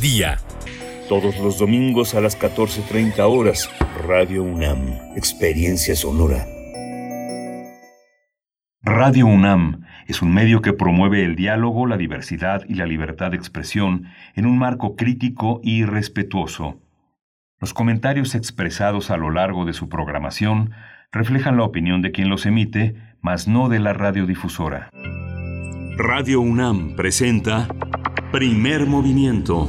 Día. Todos los domingos a las 14.30 horas, Radio UNAM, Experiencia Sonora. Radio UNAM es un medio que promueve el diálogo, la diversidad y la libertad de expresión en un marco crítico y respetuoso. Los comentarios expresados a lo largo de su programación reflejan la opinión de quien los emite, mas no de la radiodifusora. Radio UNAM presenta Primer Movimiento.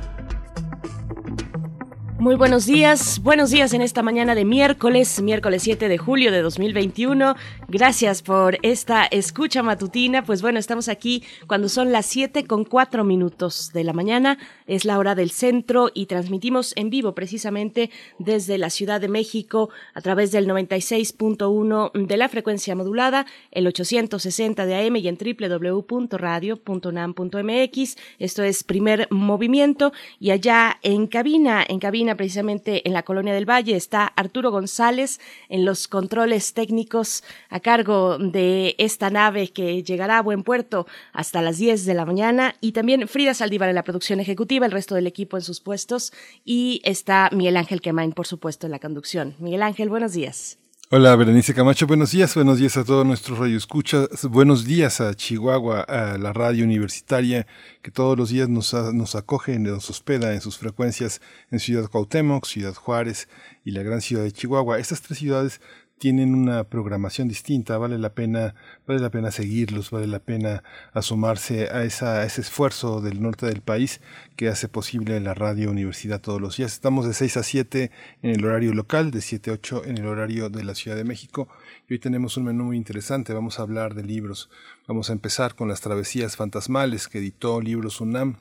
Muy buenos días, buenos días en esta mañana de miércoles, miércoles 7 de julio de 2021. Gracias por esta escucha matutina. Pues bueno, estamos aquí cuando son las 7 con 4 minutos de la mañana. Es la hora del centro y transmitimos en vivo precisamente desde la Ciudad de México a través del 96.1 de la frecuencia modulada, el 860 de AM y en www.radio.nam.mx. Esto es primer movimiento y allá en cabina, en cabina precisamente en la Colonia del Valle. Está Arturo González en los controles técnicos a cargo de esta nave que llegará a buen puerto hasta las 10 de la mañana. Y también Frida Saldívar en la producción ejecutiva, el resto del equipo en sus puestos. Y está Miguel Ángel Quemain, por supuesto, en la conducción. Miguel Ángel, buenos días. Hola, Berenice Camacho, buenos días, buenos días a todos nuestros radioescuchas, buenos días a Chihuahua, a la radio universitaria que todos los días nos, nos acoge, nos hospeda en sus frecuencias en Ciudad Cuauhtémoc, Ciudad Juárez y la gran ciudad de Chihuahua. Estas tres ciudades tienen una programación distinta, vale la pena, vale la pena seguirlos, vale la pena asomarse a, ese esfuerzo del norte del país que hace posible la radio universidad todos los días. Estamos de 6 a 7 en el horario local, de 7 a 8 en el horario de la Ciudad de México. Y hoy tenemos un menú muy interesante, vamos a hablar de libros. Vamos a empezar con las travesías fantasmales que editó Libros UNAM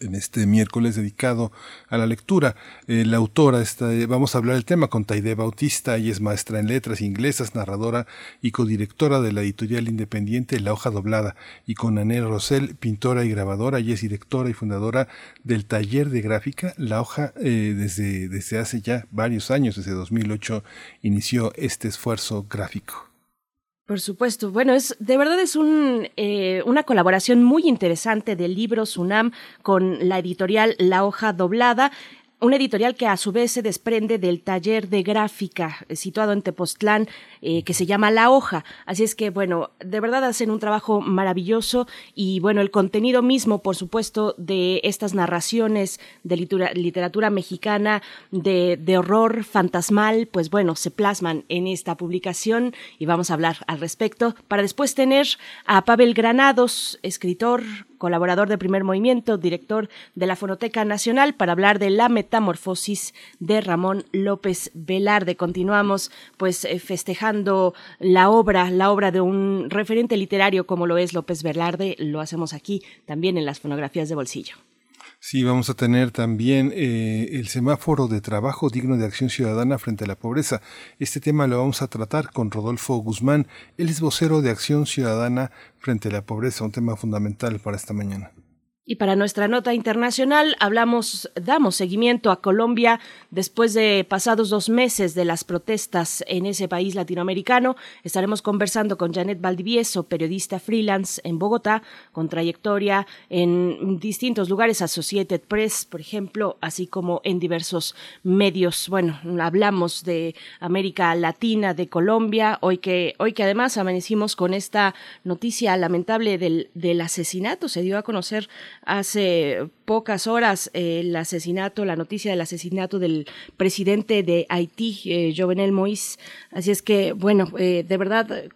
en este miércoles dedicado a la lectura. Eh, la autora, está, vamos a hablar del tema con Taide Bautista, ella es maestra en letras inglesas, narradora y codirectora de la editorial independiente La Hoja Doblada, y con Anel Rosell, pintora y grabadora, ella es directora y fundadora del taller de gráfica La Hoja eh, desde, desde hace ya varios años, desde 2008 inició este esfuerzo gráfico. Por supuesto. Bueno, es de verdad es un, eh, una colaboración muy interesante de Libros UNAM con la editorial La Hoja Doblada una editorial que a su vez se desprende del taller de gráfica eh, situado en Tepoztlán, eh, que se llama La Hoja. Así es que, bueno, de verdad hacen un trabajo maravilloso y, bueno, el contenido mismo, por supuesto, de estas narraciones de literatura, mexicana, de, de horror fantasmal, pues bueno, se plasman en esta publicación y vamos a hablar al respecto para después tener a Pavel Granados, escritor, colaborador de Primer Movimiento, director de la Fonoteca Nacional, para hablar de la metamorfosis de Ramón López Velarde. Continuamos pues eh, festejando la obra, la obra de un referente literario como lo es López Velarde. Lo hacemos aquí también en las fonografías de bolsillo. Sí, vamos a tener también eh, el semáforo de trabajo digno de acción ciudadana frente a la pobreza. Este tema lo vamos a tratar con Rodolfo Guzmán. Él es vocero de Acción Ciudadana frente a la pobreza, un tema fundamental para esta mañana. Y para nuestra nota internacional hablamos, damos seguimiento a Colombia después de pasados dos meses de las protestas en ese país latinoamericano. Estaremos conversando con Janet Valdivieso, periodista freelance en Bogotá, con trayectoria en distintos lugares, Associated Press, por ejemplo, así como en diversos medios. Bueno, hablamos de América Latina, de Colombia, hoy que, hoy que además amanecimos con esta noticia lamentable del, del asesinato, se dio a conocer hace pocas horas el asesinato, la noticia del asesinato del presidente de Haití, eh, Jovenel Moïse. Así es que, bueno, eh, de verdad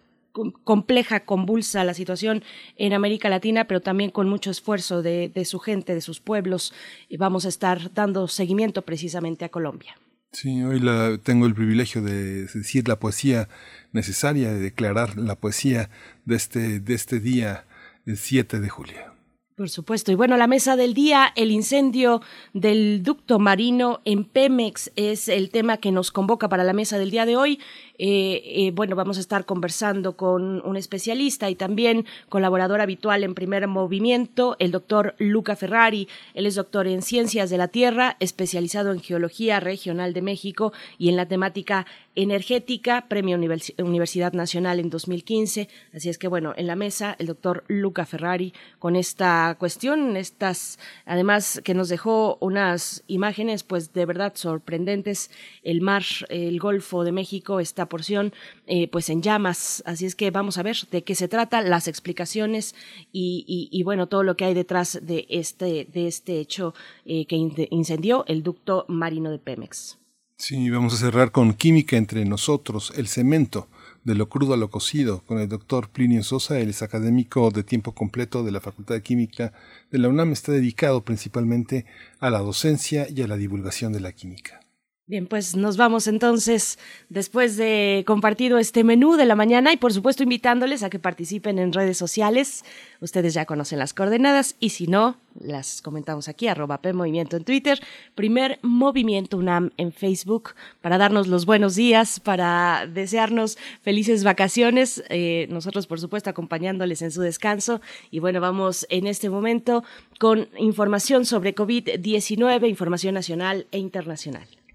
compleja, convulsa la situación en América Latina, pero también con mucho esfuerzo de, su gente, de sus pueblos, y vamos a estar dando seguimiento precisamente a Colombia. Sí, hoy la, tengo el privilegio de decir la poesía necesaria, de declarar la poesía de este, de este día, el 7 de julio. Por supuesto. Y bueno, la mesa del día, el incendio del ducto marino en Pemex es el tema que nos convoca para la mesa del día de hoy. Eh, bueno, vamos a estar conversando con un especialista y también colaborador habitual en primer movimiento, el doctor Luca Ferrari. Él es doctor en ciencias de la Tierra, especializado en geología regional de México y en la temática energética, Premio Universidad Nacional en 2015. Así es que, bueno, en la mesa el doctor Luca Ferrari con esta cuestión, estas, además que nos dejó unas imágenes, pues de verdad sorprendentes. El mar, el Golfo de México, esta porción, eh, pues en llamas. Así es que vamos a ver de qué se trata, las explicaciones y, bueno, todo lo que hay detrás de este, de este hecho eh, que incendió el ducto marino de Pemex. Sí, vamos a cerrar con química entre nosotros, el cemento, de lo crudo a lo cocido, con el doctor Plinio Sosa, él es académico de tiempo completo de la Facultad de Química de la UNAM, está dedicado principalmente a la docencia y a la divulgación de la química. Bien, pues nos vamos entonces después de compartido este menú de la mañana y por supuesto invitándoles a que participen en redes sociales. Ustedes ya conocen las coordenadas y si no, las comentamos aquí, arroba P Movimiento en Twitter, primer Movimiento UNAM en Facebook, para darnos los buenos días, para desearnos felices vacaciones, eh, nosotros por supuesto acompañándoles en su descanso. Y bueno, vamos en este momento con información sobre COVID-19, información nacional e internacional.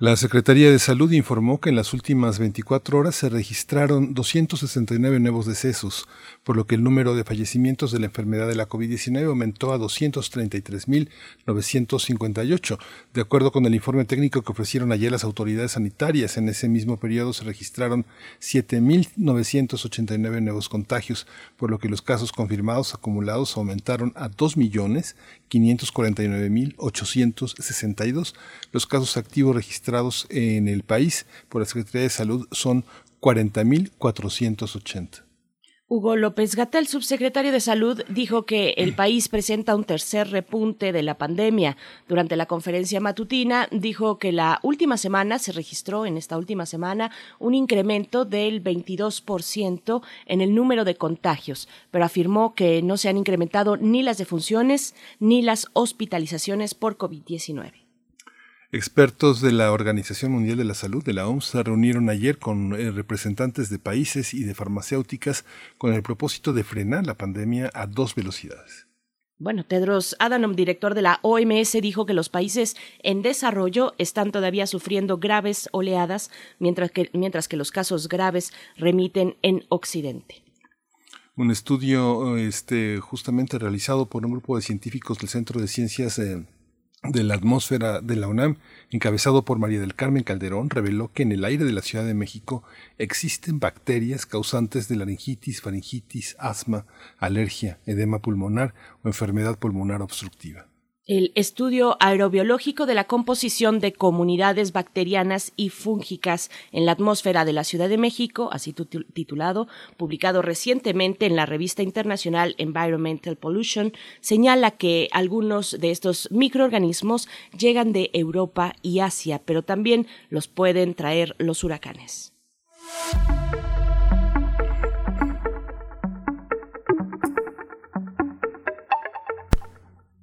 La Secretaría de Salud informó que en las últimas 24 horas se registraron 269 nuevos decesos, por lo que el número de fallecimientos de la enfermedad de la COVID-19 aumentó a 233.958. De acuerdo con el informe técnico que ofrecieron ayer las autoridades sanitarias, en ese mismo periodo se registraron 7.989 nuevos contagios, por lo que los casos confirmados acumulados aumentaron a 2.549.862. Los casos activos registrados en el país por la Secretaría de Salud son 40.480. Hugo López Gatel, subsecretario de Salud, dijo que el país presenta un tercer repunte de la pandemia. Durante la conferencia matutina, dijo que la última semana se registró, en esta última semana, un incremento del 22% en el número de contagios, pero afirmó que no se han incrementado ni las defunciones ni las hospitalizaciones por COVID-19. Expertos de la Organización Mundial de la Salud, de la OMS, se reunieron ayer con eh, representantes de países y de farmacéuticas con el propósito de frenar la pandemia a dos velocidades. Bueno, Tedros Adhanom, director de la OMS, dijo que los países en desarrollo están todavía sufriendo graves oleadas, mientras que, mientras que los casos graves remiten en Occidente. Un estudio este, justamente realizado por un grupo de científicos del Centro de Ciencias eh, de la atmósfera de la UNAM, encabezado por María del Carmen Calderón, reveló que en el aire de la Ciudad de México existen bacterias causantes de laringitis, faringitis, asma, alergia, edema pulmonar o enfermedad pulmonar obstructiva el estudio aerobiológico de la composición de comunidades bacterianas y fúngicas en la atmósfera de la Ciudad de México, así titulado, publicado recientemente en la revista internacional Environmental Pollution, señala que algunos de estos microorganismos llegan de Europa y Asia, pero también los pueden traer los huracanes.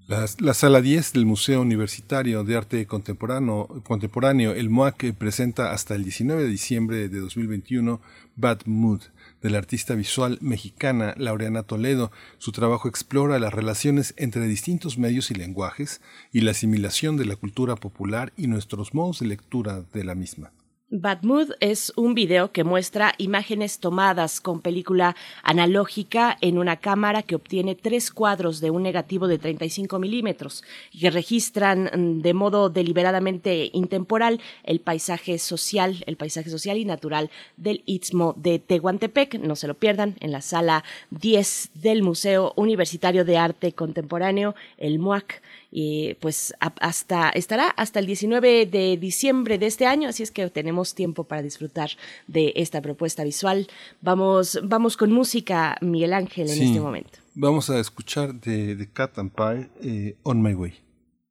La, sala 10 del Museo Universitario de Arte Contemporáneo, Contemporáneo, el MOAC, presenta hasta el 19 de diciembre de 2021 Bad Mood, del artista visual mexicana Laureana Toledo. Su trabajo explora las relaciones entre distintos medios y lenguajes y la asimilación de la cultura popular y nuestros modos de lectura de la misma. Bad Mood es un video que muestra imágenes tomadas con película analógica en una cámara que obtiene tres cuadros de un negativo de 35 milímetros y que registran mm, de modo deliberadamente intemporal el paisaje social, el paisaje social y natural del Istmo de Tehuantepec. No se lo pierdan en la sala 10 del Museo Universitario de Arte Contemporáneo, el MUAC y pues hasta estará hasta el 19 de diciembre de este año, así es que tenemos tiempo para disfrutar de esta propuesta visual. Vamos, vamos con música, Miguel Ángel, en este momento. Vamos a escuchar de, The Cat and Pie, eh, On My Way.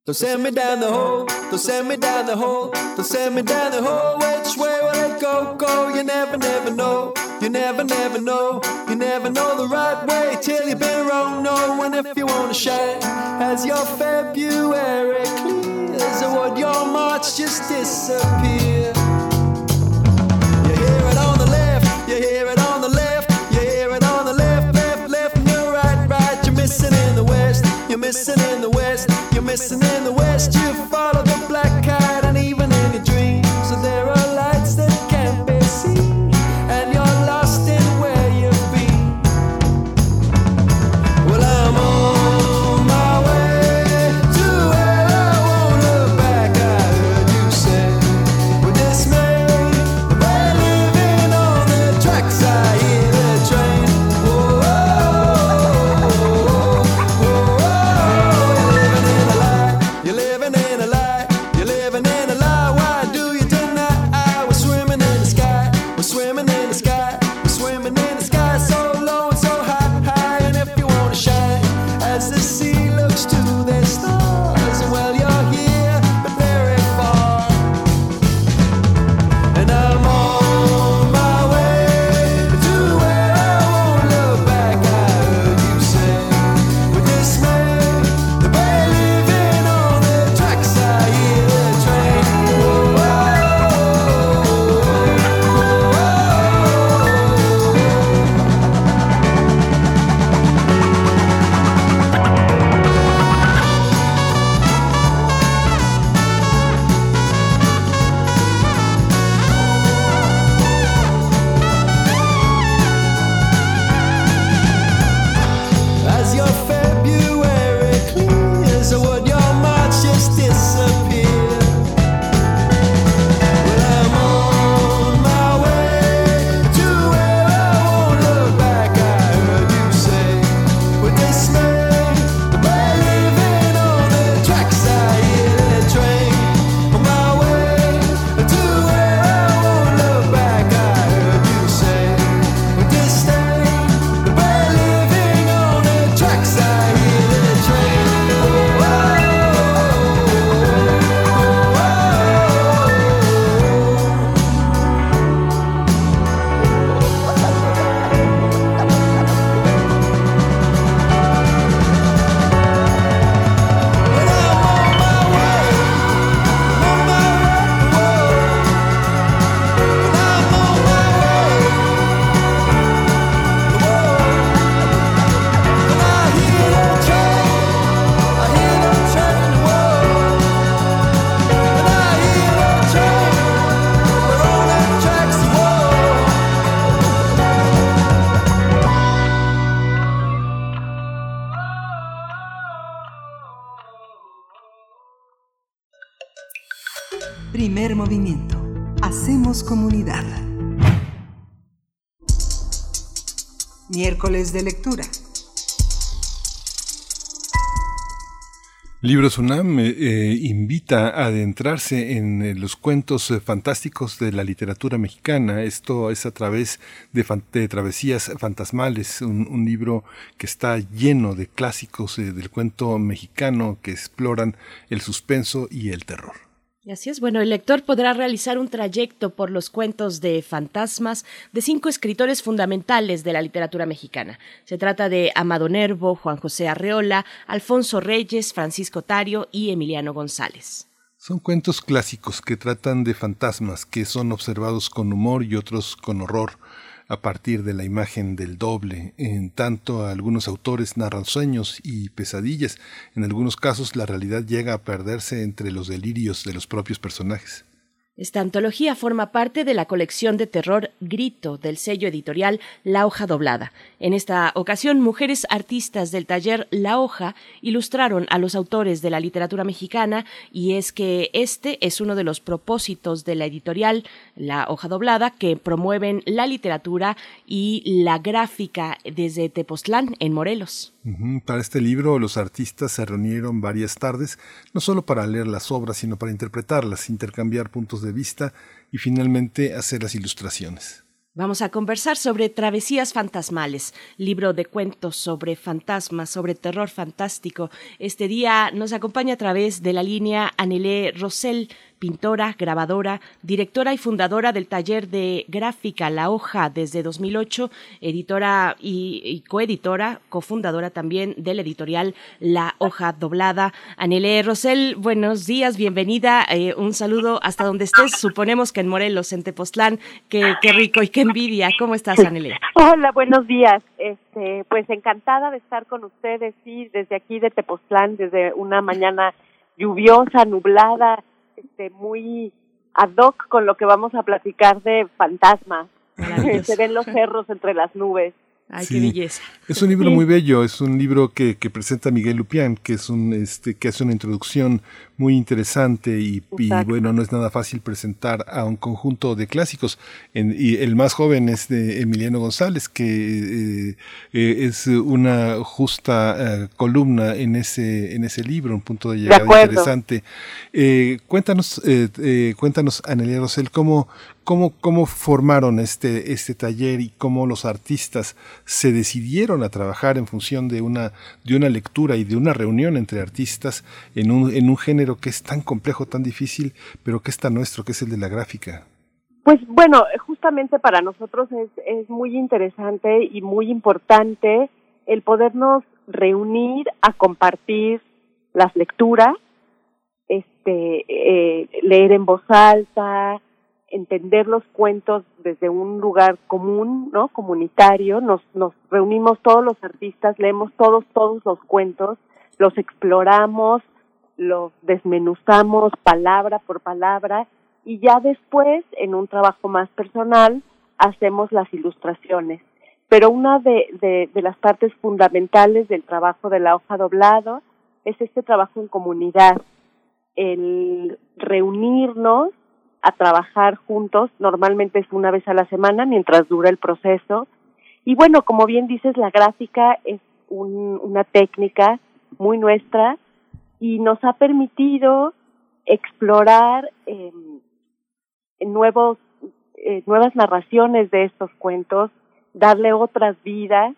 Don't send me down the hole, don't send me down the hole, don't send me down the hole, which way will I go, go, you never, never know. You never, never know. You never know the right way till you've been wrong. No, and if you wanna shine, as your February clears, or would your March just disappear? You hear it on the left, you hear it on the left, you hear it on the left, left, left, right, right. You're missing in the west, you're missing in the west, you're missing in the west. You follow the black kite, Miércoles de lectura. Libros UNAM eh, eh, invita a adentrarse en eh, los cuentos eh, fantásticos de la literatura mexicana. Esto es a través de, Travesías Fantasmales, un, libro que está lleno de clásicos del cuento mexicano que exploran el suspenso y el terror. Así es, bueno, el lector podrá realizar un trayecto por los cuentos de fantasmas de cinco escritores fundamentales de la literatura mexicana. Se trata de Amado Nervo, Juan José Arreola, Alfonso Reyes, Francisco Tario y Emiliano González. Son cuentos clásicos que tratan de fantasmas que son observados con humor y otros con horror a partir de la imagen del doble. En tanto, algunos autores narran sueños y pesadillas. En algunos casos, la realidad llega a perderse entre los delirios de los propios personajes. Esta antología forma parte de la colección de terror Grito del sello editorial La Hoja Doblada. En esta ocasión, mujeres artistas del taller La Hoja ilustraron a los autores de la literatura mexicana y es que este es uno de los propósitos de la editorial La Hoja Doblada que promueven la literatura y la gráfica desde Tepoztlán en Morelos. Para este libro, los artistas se reunieron varias tardes, no solo para leer las obras, sino para interpretarlas, intercambiar puntos de vista y finalmente hacer las ilustraciones. Vamos a conversar sobre Travesías Fantasmales, libro de cuentos sobre fantasmas, sobre terror fantástico. Este día nos acompaña a través de la línea Anelé Rosell pintora, grabadora, directora y fundadora del taller de gráfica La Hoja desde 2008, editora y, y coeditora, cofundadora también del editorial La Hoja Doblada. Anele Rosel, buenos días, bienvenida, eh, un saludo hasta donde estés, suponemos que en Morelos, en Tepoztlán, qué, qué rico y qué envidia. ¿Cómo estás, Anele? Hola, buenos días. Este, pues encantada de estar con ustedes, sí, desde aquí de Tepoztlán, desde una mañana lluviosa, nublada, este, muy ad hoc con lo que vamos a platicar de fantasmas. Se ven los cerros entre las nubes. Ay, Sí. qué belleza. Es un libro Sí. muy bello, es un libro que, que presenta Miguel Lupián, que es un este que hace una introducción muy interesante y, bueno, no es nada fácil presentar a un conjunto de clásicos. En- y el más joven es de Emiliano González, que eh, eh, es una justa eh, columna en ese en ese libro, un punto de llegada interesante. Cuéntanos, cuéntanos, Anelia Rosel, cómo ¿Cómo, ¿Cómo formaron este, este taller y cómo los artistas se decidieron a trabajar en función de una, de una lectura y de una reunión entre artistas en un, en un género que es tan complejo, tan difícil, pero que es tan nuestro, que es el de la gráfica? Pues bueno, justamente para nosotros es, es muy interesante y muy importante el podernos reunir a compartir las lecturas, este, eh, leer en voz alta, entender los cuentos desde un lugar común, ¿no? Comunitario. Nos, nos reunimos todos los artistas, leemos todos, todos los cuentos, los exploramos, los desmenuzamos palabra por palabra y ya después, en un trabajo más personal, hacemos las ilustraciones. Pero una de, de, las partes fundamentales del trabajo de la hoja doblado es este trabajo en comunidad, el reunirnos a trabajar juntos, normalmente es una vez a la semana mientras dura el proceso. Y bueno, como bien dices, la gráfica es un, una técnica muy nuestra y nos ha permitido explorar eh, nuevos, eh, nuevas narraciones de estos cuentos, darle otras vidas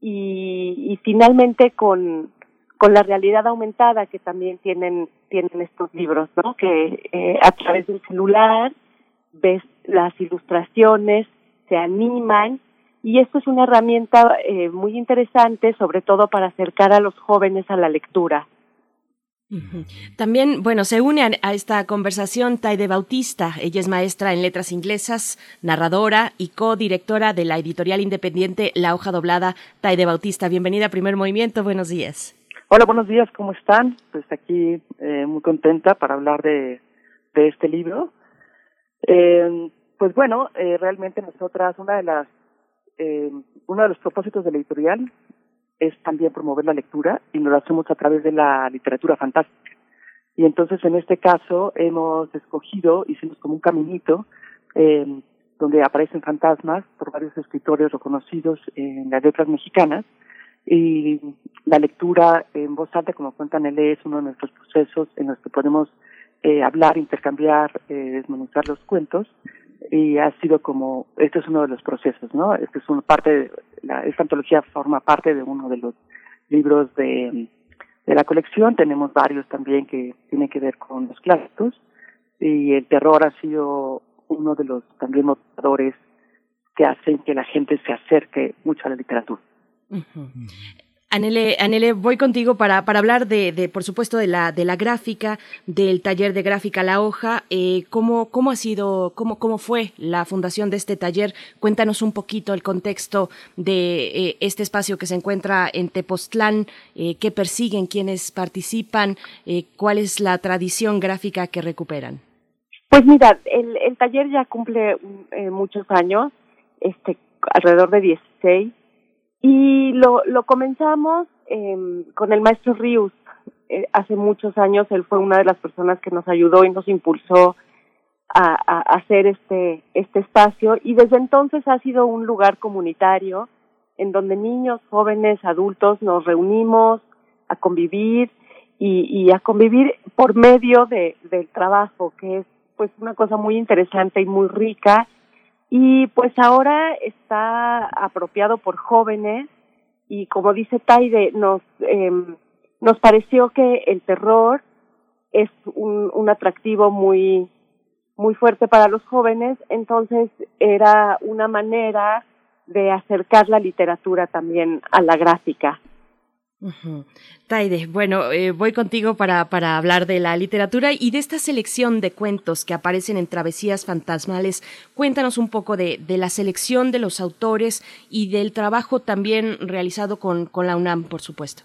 y, y finalmente con, con la realidad aumentada que también tienen tienen estos libros, ¿no? Que eh, a través del celular ves las ilustraciones, se animan y esto es una herramienta eh, muy interesante, sobre todo para acercar a los jóvenes a la lectura. También, bueno, se une a, esta conversación Taide Bautista. Ella es maestra en letras inglesas, narradora y co-directora de la editorial independiente La Hoja Doblada. Taide Bautista, bienvenida a Primer Movimiento. Buenos días. Hola, buenos días, ¿cómo están? Pues aquí eh, muy contenta para hablar de, de este libro. Eh, pues bueno, eh, realmente nosotras, una de las, eh, uno de los propósitos de la editorial es también promover la lectura y lo hacemos a través de la literatura fantástica. Y entonces en este caso hemos escogido, hicimos como un caminito, eh, donde aparecen fantasmas por varios escritores reconocidos en las letras mexicanas, y la lectura en voz alta, como cuenta Nelly, es uno de nuestros procesos en los que podemos eh, hablar, intercambiar, eh, desmenuzar los cuentos y ha sido como, este es uno de los procesos, ¿no? Este es una parte, de la, esta antología forma parte de uno de los libros de, de la colección, tenemos varios también que tienen que ver con los clásicos y el terror ha sido uno de los también motivadores que hacen que la gente se acerque mucho a la literatura. Anele, Anele, voy contigo para, para hablar de, de, por supuesto, de la, de la gráfica, del taller de gráfica La Hoja. Eh, ¿cómo, ¿Cómo ha sido, cómo, cómo fue la fundación de este taller? Cuéntanos un poquito el contexto de eh, este espacio que se encuentra en Tepoztlán, eh, qué persiguen, quiénes participan, cuál es la tradición gráfica que recuperan. Pues mira, el, el taller ya cumple muchos años, este, alrededor de 16 y lo, lo comenzamos eh, con el maestro Rius. Eh, hace muchos años él fue una de las personas que nos ayudó y nos impulsó a, a, hacer este, este espacio y desde entonces ha sido un lugar comunitario en donde niños, jóvenes, adultos nos reunimos a convivir y, y a convivir por medio de, del trabajo, que es pues una cosa muy interesante y muy rica y pues ahora está apropiado por jóvenes y como dice Taide, nos, eh, nos pareció que el terror es un, un atractivo muy muy fuerte para los jóvenes, entonces era una manera de acercar la literatura también a la gráfica. Ujú. Taide, bueno, eh, voy contigo para, para hablar de la literatura y de esta selección de cuentos que aparecen en Travesías Fantasmales. Cuéntanos un poco de, de la selección de los autores y del trabajo también realizado con, con la UNAM, por supuesto.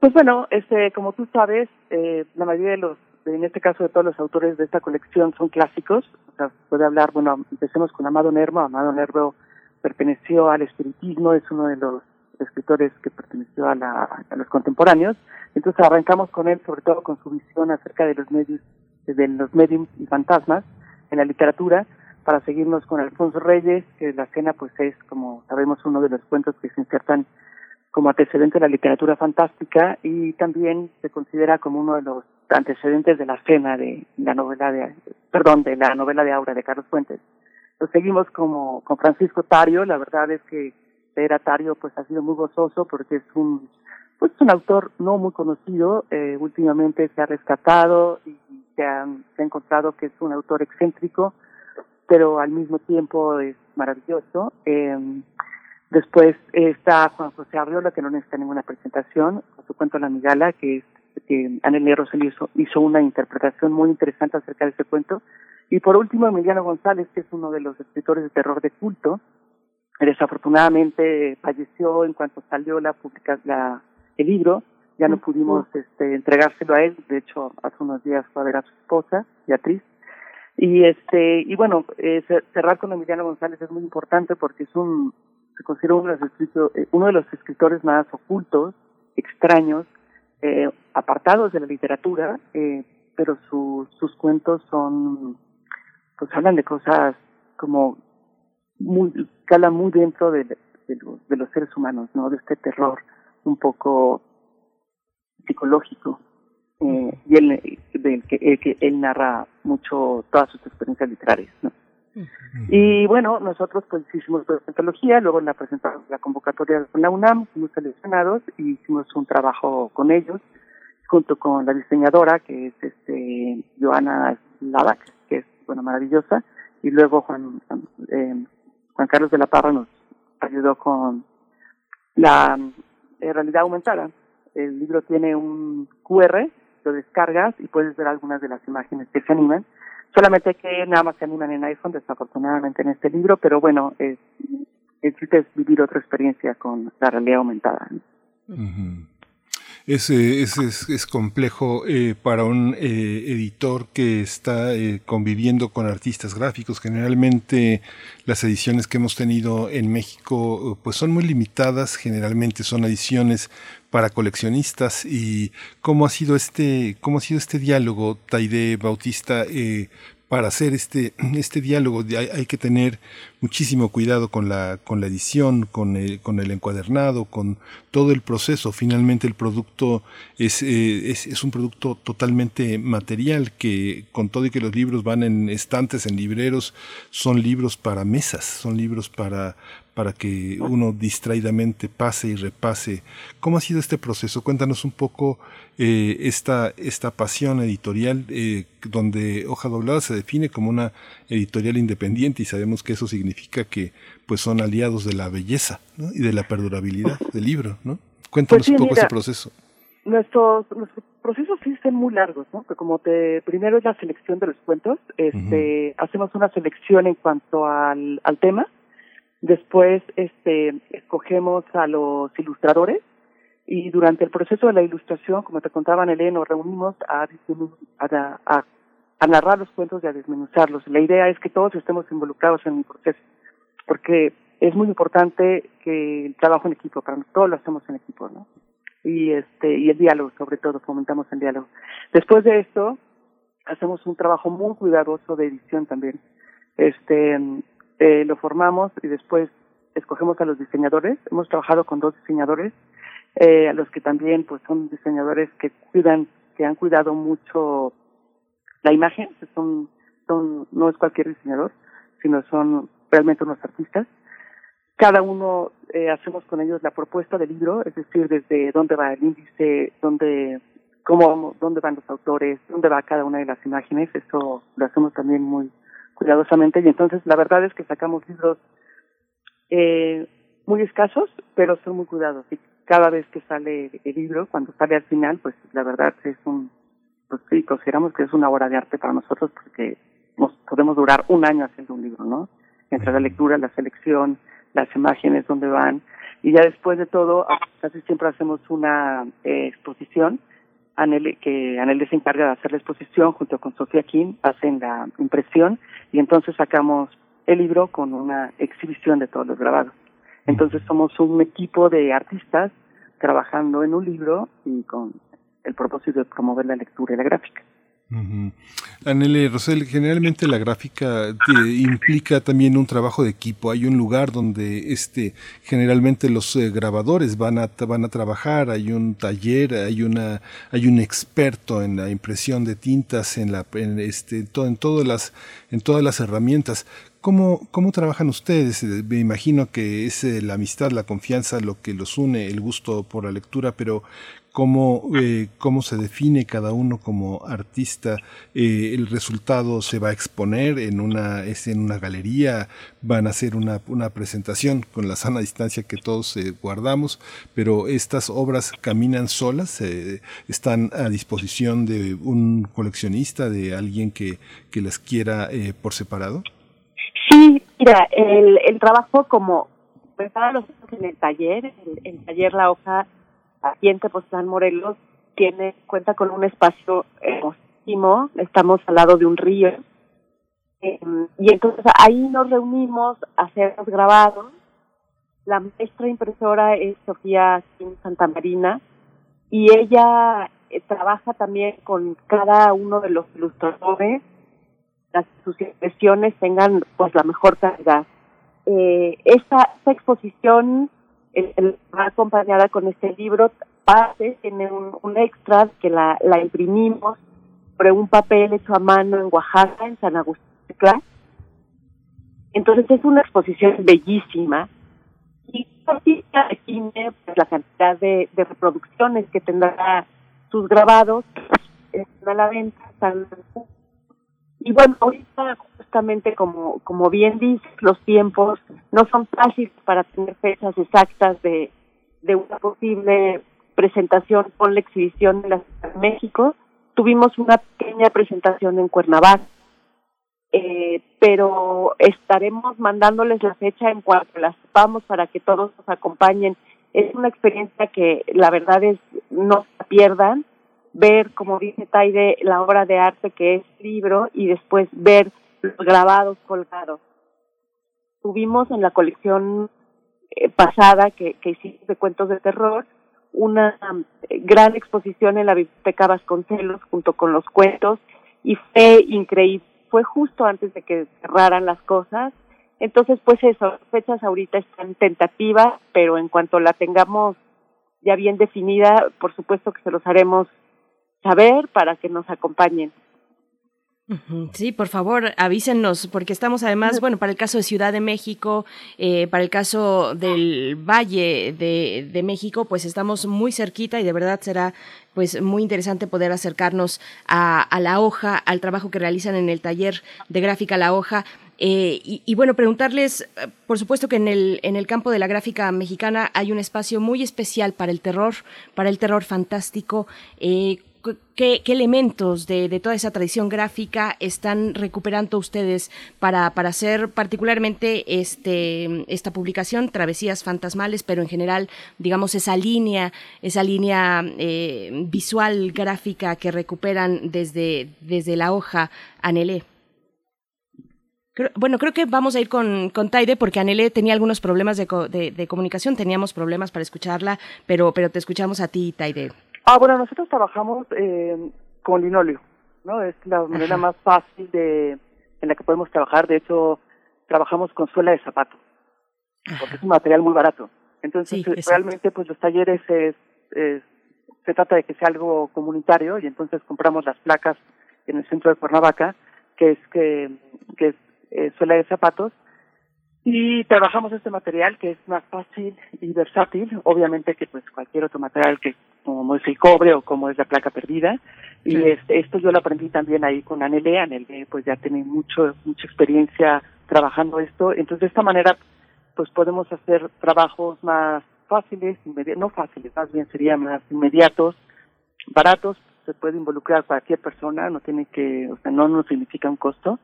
Pues bueno, este, como tú sabes, eh, la mayoría de los, en este caso de todos los autores de esta colección son clásicos. O sea, puede hablar, bueno, empecemos con Amado Nervo. Amado Nervo perteneció al espiritismo, es uno de los escritores que perteneció a, la, a los contemporáneos. Entonces arrancamos con él, sobre todo con su visión acerca de los medios, de los mediums y fantasmas en la literatura, para seguirnos con Alfonso Reyes, que la cena pues es, como sabemos, uno de los cuentos que se insertan como antecedente de la literatura fantástica y también se considera como uno de los antecedentes de la cena de la novela de, perdón, de la novela de Aura de Carlos Fuentes. Lo seguimos como con Francisco Tario, la verdad es que leer a pues ha sido muy gozoso porque es un pues es un autor no muy conocido, eh, últimamente se ha rescatado y se ha, se ha encontrado que es un autor excéntrico, pero al mismo tiempo es maravilloso. Eh, Después está Juan José Arriola, que no necesita ninguna presentación, con su cuento La Migala, que es que Anel Rosel hizo, hizo una interpretación muy interesante acerca de ese cuento. Y por último, Emiliano González, que es uno de los escritores de terror de culto. Desafortunadamente falleció en cuanto salió la, publica, la el libro. Ya no pudimos este, entregárselo a él. De hecho, hace unos días fue a ver a su esposa, Beatriz. Y este y bueno, eh, cerrar con Emiliano González es muy importante porque es un se considera uno de los, escrito, eh, uno de los escritores más ocultos, extraños, eh, apartados de la literatura, eh, pero su, sus cuentos son, pues hablan de cosas como muy, calan muy dentro de, de, los, de los seres humanos, ¿no? De este terror un poco psicológico. Eh, y él, del que, el que él narra mucho todas sus experiencias literarias, ¿no? Y bueno, nosotros pues hicimos la antología, luego la presentamos la convocatoria con la UNAM, fuimos seleccionados y hicimos un trabajo con ellos, junto con la diseñadora que es este Joana Lavac, que es bueno maravillosa, y luego Juan eh, Juan Carlos de la Parra nos ayudó con la eh, realidad aumentada. El libro tiene un QR, lo descargas y puedes ver algunas de las imágenes que se animan solamente que nada más se animan en iPhone, desafortunadamente en este libro, pero bueno, es, el chiste es vivir otra experiencia con la realidad aumentada. Es, eh, es, es, es complejo eh, para un eh, editor que está conviviendo con artistas gráficos. Generalmente las ediciones que hemos tenido en México pues son muy limitadas, generalmente son ediciones para coleccionistas y cómo ha sido este cómo ha sido este diálogo Taide Bautista eh, para hacer este este diálogo. Hay, que tener muchísimo cuidado con la con la edición con el, con el encuadernado con todo el proceso. Finalmente el producto es, eh, es, es un producto totalmente material que con todo y que los libros van en estantes en libreros son libros para mesas son libros para para que uno distraídamente pase y repase. ¿Cómo ha sido este proceso? Cuéntanos un poco eh, esta, esta pasión editorial, eh, donde Hoja Doblada se define como una editorial independiente y sabemos que eso significa que pues son aliados de la belleza ¿no? y de la perdurabilidad del libro. ¿no? Cuéntanos Pues sí, un poco mira, ese proceso. Nuestros, nuestros procesos sí son muy largos, ¿no? Que como te, primero es la selección de los cuentos, este, hacemos una selección en cuanto al, al tema, después, este, escogemos a los ilustradores, y durante el proceso de la ilustración, como te contaba Nelly, nos reunimos a, a, a, narrar los cuentos y a desmenuzarlos. La idea es que todos estemos involucrados en el proceso, porque es muy importante que el trabajo en equipo, para nosotros lo hacemos en equipo, ¿no? Y este, y el diálogo, sobre todo, fomentamos el diálogo. Después de esto, hacemos un trabajo muy cuidadoso de edición también. Este, eh, lo formamos y después escogemos a los diseñadores. Hemos trabajado con dos diseñadores, eh, a los que también pues son diseñadores que cuidan, que han cuidado mucho la imagen, son, son, no es cualquier diseñador, sino son realmente unos artistas. Cada uno eh, hacemos con ellos la propuesta del libro, es decir, desde dónde va el índice, dónde cómo, dónde van los autores, dónde va cada una de las imágenes, eso lo hacemos también muy cuidadosamente y entonces la verdad es que sacamos libros eh, muy escasos, pero son muy cuidados y cada vez que sale el libro, cuando sale al final, pues la verdad es un, pues sí, consideramos que es una obra de arte para nosotros porque nos podemos durar un año haciendo un libro, ¿no? Entre la lectura, la selección, las imágenes, dónde van, y ya después de todo, casi siempre hacemos una eh, exposición, Anel, que Anel se encarga de hacer la exposición junto con Sofía King, hacen la impresión, y entonces sacamos el libro con una exhibición de todos los grabados. Entonces somos un equipo de artistas trabajando en un libro y con el propósito de promover la lectura y la gráfica. Anele Rosel, generalmente la gráfica te implica también un trabajo de equipo. Hay un lugar donde este generalmente los eh, grabadores van a van a trabajar. Hay un taller, hay una hay un experto en la impresión de tintas, en la en este en, to- en todas las en todas las herramientas. ¿Cómo, ¿Cómo trabajan ustedes? Eh, Me imagino que es eh, la amistad, la confianza lo que los une, el gusto por la lectura, pero ¿cómo, eh, cómo se define cada uno como artista? Eh, ¿El resultado se va a exponer en una, es en una galería? ¿Van a hacer una, una presentación con la sana distancia que todos eh, guardamos? Pero estas obras caminan solas, eh, están a disposición de un coleccionista, de alguien que, que las quiera eh, por separado? Sí, mira, el, el trabajo como prepara los en el taller, el taller La Hoja, aquí en Tepoztlán, Morelos, tiene, cuenta con un espacio hermosísimo, estamos al lado de un río, eh, y entonces ahí nos reunimos a hacer los grabados. La maestra impresora es Sofía Kim Santamarina, y ella eh, trabaja también con cada uno de los ilustradores las sus impresiones tengan pues la mejor calidad. Eh, esta, esta exposición va acompañada con este libro, parte tiene un, un extra que la, la imprimimos sobre un papel hecho a mano en Oaxaca, en San Agustín. Entonces es una exposición bellísima. Y define pues, la cantidad de, de reproducciones que tendrá sus grabados están a la venta, están y bueno, ahorita justamente como, como bien dices, los tiempos no son fáciles para tener fechas exactas de, de una posible presentación con la exhibición en la Ciudad de México. Tuvimos una pequeña presentación en Cuernavaca, eh, pero estaremos mandándoles la fecha en cuanto la sepamos para que todos nos acompañen. Es una experiencia que la verdad es no se pierdan ver, como dice Taide, la obra de arte que es libro y después ver los grabados colgados. Tuvimos en la colección eh, pasada que, que hicimos de cuentos de terror una um, gran exposición en la Biblioteca Vasconcelos junto con los cuentos y fue increíble. Fue justo antes de que cerraran las cosas. Entonces, pues eso, fechas ahorita están tentativas, pero en cuanto la tengamos ya bien definida, por supuesto que se los haremos saber para que nos acompañen. Sí, por favor, avísenos, porque estamos además, bueno, para el caso de Ciudad de México, eh, para el caso del Valle de, de México, pues estamos muy cerquita y de verdad será pues muy interesante poder acercarnos a, a la hoja, al trabajo que realizan en el taller de gráfica La Hoja. Eh, y, y bueno, preguntarles, eh, por supuesto que en el, en el campo de la gráfica mexicana hay un espacio muy especial para el terror, para el terror fantástico. Eh, ¿Qué, elementos de, toda esa tradición gráfica están recuperando ustedes para, hacer particularmente este, esta publicación, Travesías Fantasmales, pero en general, digamos, esa línea, esa línea eh, visual gráfica que recuperan desde, la hoja Anelé? Bueno, creo que vamos a ir con, con Taide porque Anele tenía algunos problemas de comunicación, teníamos problemas para escucharla, pero, pero te escuchamos a ti, Taide. Ah, bueno, nosotros trabajamos eh, con linóleo, ¿no? Es la manera más fácil de en la que podemos trabajar. De hecho, trabajamos con suela de zapato, porque es un material muy barato. Entonces, Sí, eh, realmente, pues los talleres es, es- se trata de que sea algo comunitario y entonces compramos las placas en el centro de Cuernavaca, que es que, que es eh, suela de zapatos, y trabajamos este material que es más fácil y versátil, obviamente que pues cualquier otro material que como es el cobre o como es la placa perdida. Y este, esto yo lo aprendí también ahí con Anele. Anele pues ya tiene mucho, mucha experiencia trabajando esto. Entonces de esta manera pues podemos hacer trabajos más fáciles, no fáciles, más bien sería más inmediatos, baratos, se puede involucrar cualquier persona, no tiene que, o sea, no nos significa un costo.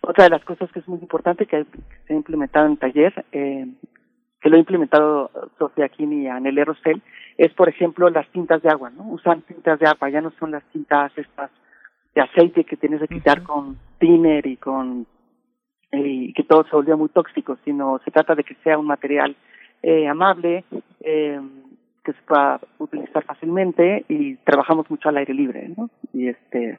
Otra de las cosas que es muy importante que, que se ha implementado en el taller, eh, que lo ha implementado Sofía Kini y Anel Rosell, es por ejemplo las tintas de agua, ¿no? Usan tintas de agua, ya no son las tintas estas de aceite que tienes que quitar con thinner y con eh, y que todo se volvió muy tóxico, sino se trata de que sea un material eh, amable, eh, que se pueda utilizar fácilmente y trabajamos mucho al aire libre, ¿no? Y este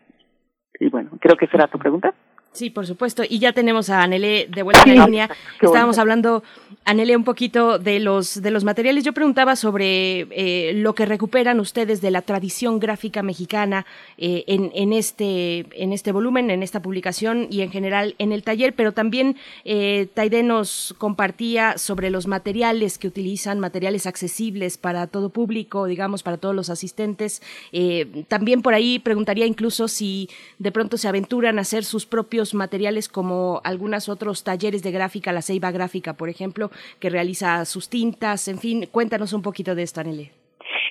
y bueno, creo que será tu pregunta. Sí, por supuesto. Y ya tenemos a Anele de vuelta en la línea. Qué Estábamos hablando, Anele, un poquito de los, de los materiales. Yo preguntaba sobre eh, lo que recuperan ustedes de la tradición gráfica mexicana eh, en, en, este, en este volumen, en esta publicación y en general en el taller, pero también eh, Taide nos compartía sobre los materiales que utilizan, materiales accesibles para todo público, digamos, para todos los asistentes. Eh, también por ahí preguntaría incluso si de pronto se aventuran a hacer sus propios materiales como algunos otros talleres de gráfica, la Ceiba Gráfica, por ejemplo, que realiza sus tintas, en fin, cuéntanos un poquito de esto, Anele.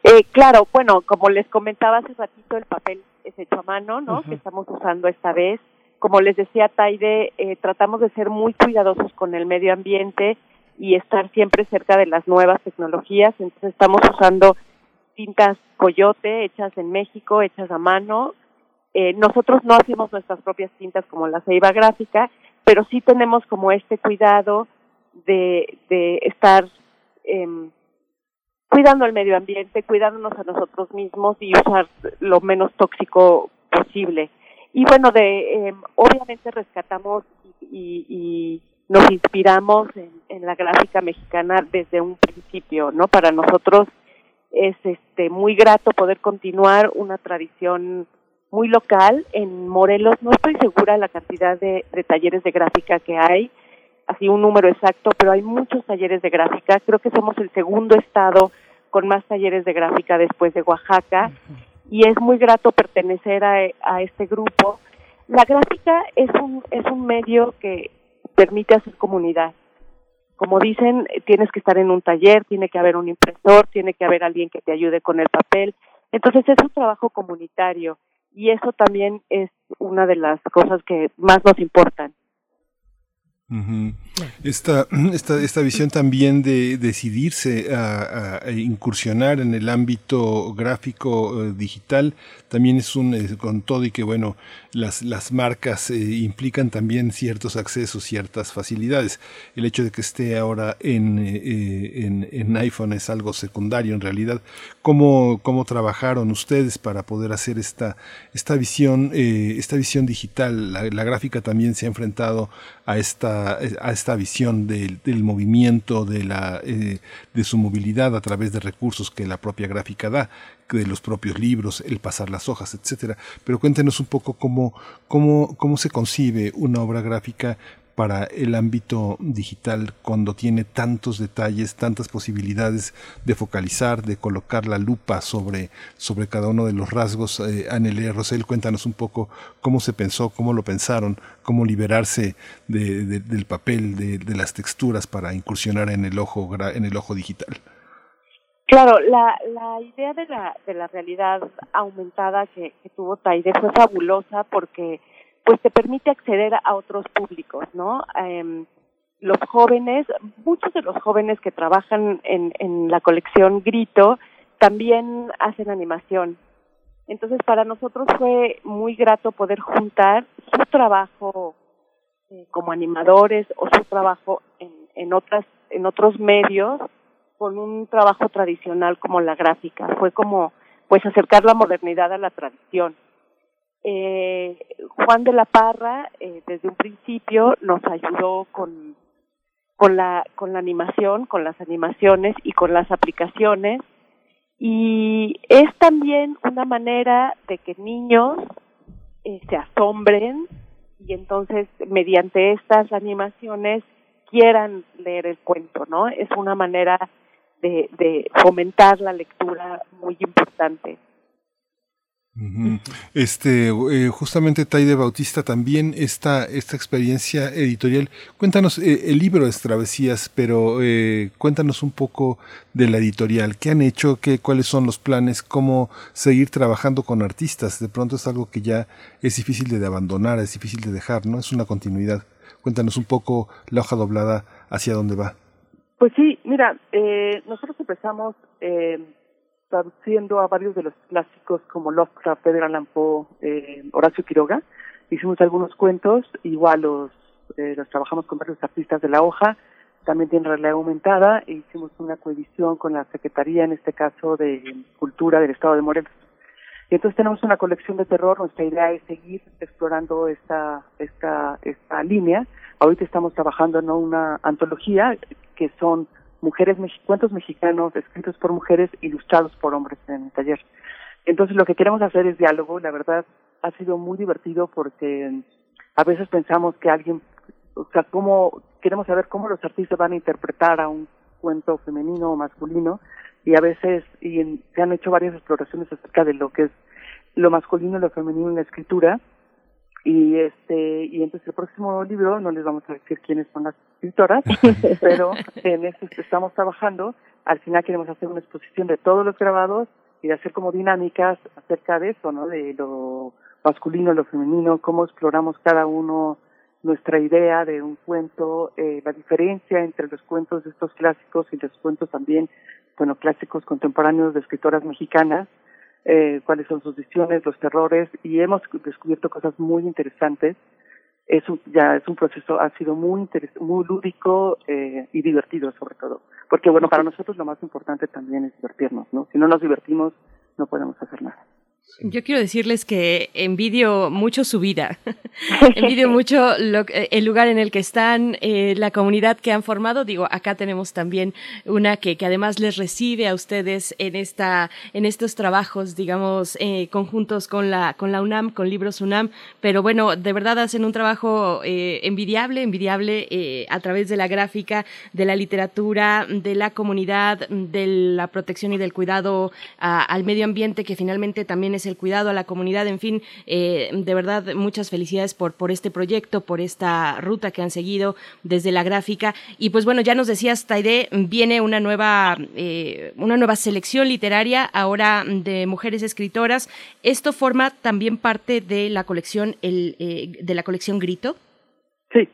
Eh, claro, bueno, como les comentaba hace ratito, el papel es hecho a mano, ¿no? Que estamos usando esta vez. Como les decía Taide, eh, tratamos de ser muy cuidadosos con el medio ambiente y estar siempre cerca de las nuevas tecnologías. Entonces estamos usando tintas coyote hechas en México, hechas a mano. Eh, nosotros no hacemos nuestras propias tintas como la ceiba gráfica, pero sí tenemos como este cuidado de, estar em, cuidando el medio ambiente, cuidándonos a nosotros mismos y usar lo menos tóxico posible. Y bueno, de eh, obviamente rescatamos y, y nos inspiramos en, en la gráfica mexicana desde un principio, ¿no? Para nosotros es este muy grato poder continuar una tradición muy local en Morelos. No estoy segura la cantidad de, de talleres de gráfica que hay, así un número exacto, pero hay muchos talleres de gráfica. Creo que somos el segundo estado con más talleres de gráfica después de Oaxaca y es muy grato pertenecer a, a este grupo. La gráfica es un es un medio que permite hacer comunidad. Como dicen, tienes que estar en un taller, tiene que haber un impresor, tiene que haber alguien que te ayude con el papel. Entonces es un trabajo comunitario y eso también es una de las cosas que más nos importan. Esta, esta, esta visión también de decidirse a, a incursionar en el ámbito gráfico eh, digital también es un eh, con todo y que bueno las, las marcas eh, implican también ciertos accesos, ciertas facilidades. El hecho de que esté ahora en, eh, en, en iPhone es algo secundario en realidad. ¿Cómo, cómo trabajaron ustedes para poder hacer esta, esta visión, esta visión digital? La, la gráfica también se ha enfrentado a esta, a esta visión del, del movimiento, de, la, eh, de su movilidad a través de recursos que la propia gráfica da, de los propios libros, el pasar las hojas, etcétera. Pero cuéntenos un poco cómo, cómo, cómo se concibe una obra gráfica para el ámbito digital cuando tiene tantos detalles, tantas posibilidades de focalizar, de colocar la lupa sobre, sobre cada uno de los rasgos. Eh, Rosell, cuéntanos un poco cómo se pensó, cómo lo pensaron, cómo liberarse de, de, del papel, de, de, las texturas para incursionar en el ojo, en el ojo digital. Claro, la, la idea de la, de la realidad aumentada que, que tuvo Taide fue fabulosa porque pues te permite acceder a otros públicos, ¿no? Eh, los jóvenes, muchos de los jóvenes que trabajan en, en la colección Grito también hacen animación. Entonces para nosotros fue muy grato poder juntar su trabajo eh, como animadores o su trabajo en, en otras en otros medios con un trabajo tradicional como la gráfica. Fue como pues acercar la modernidad a la tradición eh, Juan de la Parra eh, desde un principio nos ayudó con con la con la animación, con las animaciones y con las aplicaciones y es también una manera de que niños eh, se asombren y entonces mediante estas animaciones quieran leer el cuento, ¿no? Es una manera de, de fomentar la lectura muy importante. Este, eh, justamente Taide Bautista, también esta, esta experiencia editorial. Cuéntanos, eh, el libro es Travesías, pero eh, cuéntanos un poco de la editorial. ¿Qué han hecho? ¿Qué, ¿Cuáles son los planes? ¿Cómo seguir trabajando con artistas? De pronto es algo que ya es difícil de abandonar, es difícil de dejar, ¿no? Es una continuidad. Cuéntanos un poco la hoja doblada, hacia dónde va. Pues sí, mira, eh, nosotros empezamos eh, traduciendo a varios de los clásicos como Lovecraft, Edgar Allan eh, Horacio Quiroga. Hicimos algunos cuentos, igual los, eh, trabajamos con varios artistas de la hoja, también tiene realidad aumentada, e hicimos una coedición con la Secretaría, en este caso, de Cultura del Estado de Morelos. Y entonces tenemos una colección de terror, nuestra idea es seguir explorando esta, esta, esta línea. Ahorita estamos trabajando en una antología que son mujeres cuentos mexicanos escritos por mujeres, ilustrados por hombres en el taller. Entonces lo que queremos hacer es diálogo, la verdad ha sido muy divertido porque a veces pensamos que alguien, o sea, cómo, queremos saber cómo los artistas van a interpretar a un cuento femenino o masculino. Y a veces y en- se han hecho varias exploraciones acerca de lo que es lo masculino y lo femenino en la escritura. Y este y entonces el próximo libro no les vamos a decir quiénes son las escritoras pero en eso estamos trabajando al final queremos hacer una exposición de todos los grabados y hacer como dinámicas acerca de eso no de lo masculino lo femenino cómo exploramos cada uno nuestra idea de un cuento eh, la diferencia entre los cuentos de estos clásicos y los cuentos también bueno clásicos contemporáneos de escritoras mexicanas eh, cuáles son sus visiones, los terrores, y hemos descubierto cosas muy interesantes. Es un, ya es un proceso, ha sido muy interes- muy lúdico eh, y divertido sobre todo. Porque bueno, para nosotros lo más importante también es divertirnos, ¿no? Si no nos divertimos, no podemos hacer nada. Yo quiero decirles que envidio mucho su vida, envidio mucho lo- el lugar en el que están, eh, la comunidad que han formado. Digo, acá tenemos también una que, que además les recibe a ustedes en esta, en estos trabajos, digamos, eh, conjuntos con la, con la UNAM, con Libros UNAM. Pero bueno, de verdad hacen un trabajo eh, envidiable, envidiable eh, a través de la gráfica, de la literatura, de la comunidad, de la protección y del cuidado a- al medio ambiente, que finalmente también es el cuidado a la comunidad. En fin, eh, de verdad, muchas felicidades por, por este proyecto, por esta ruta que han seguido desde la gráfica. Y pues bueno, ya nos decías, Taide, viene una nueva, eh, una nueva selección literaria ahora de mujeres escritoras. Esto forma también parte de la colección, el, eh, de la colección Grito. Sí.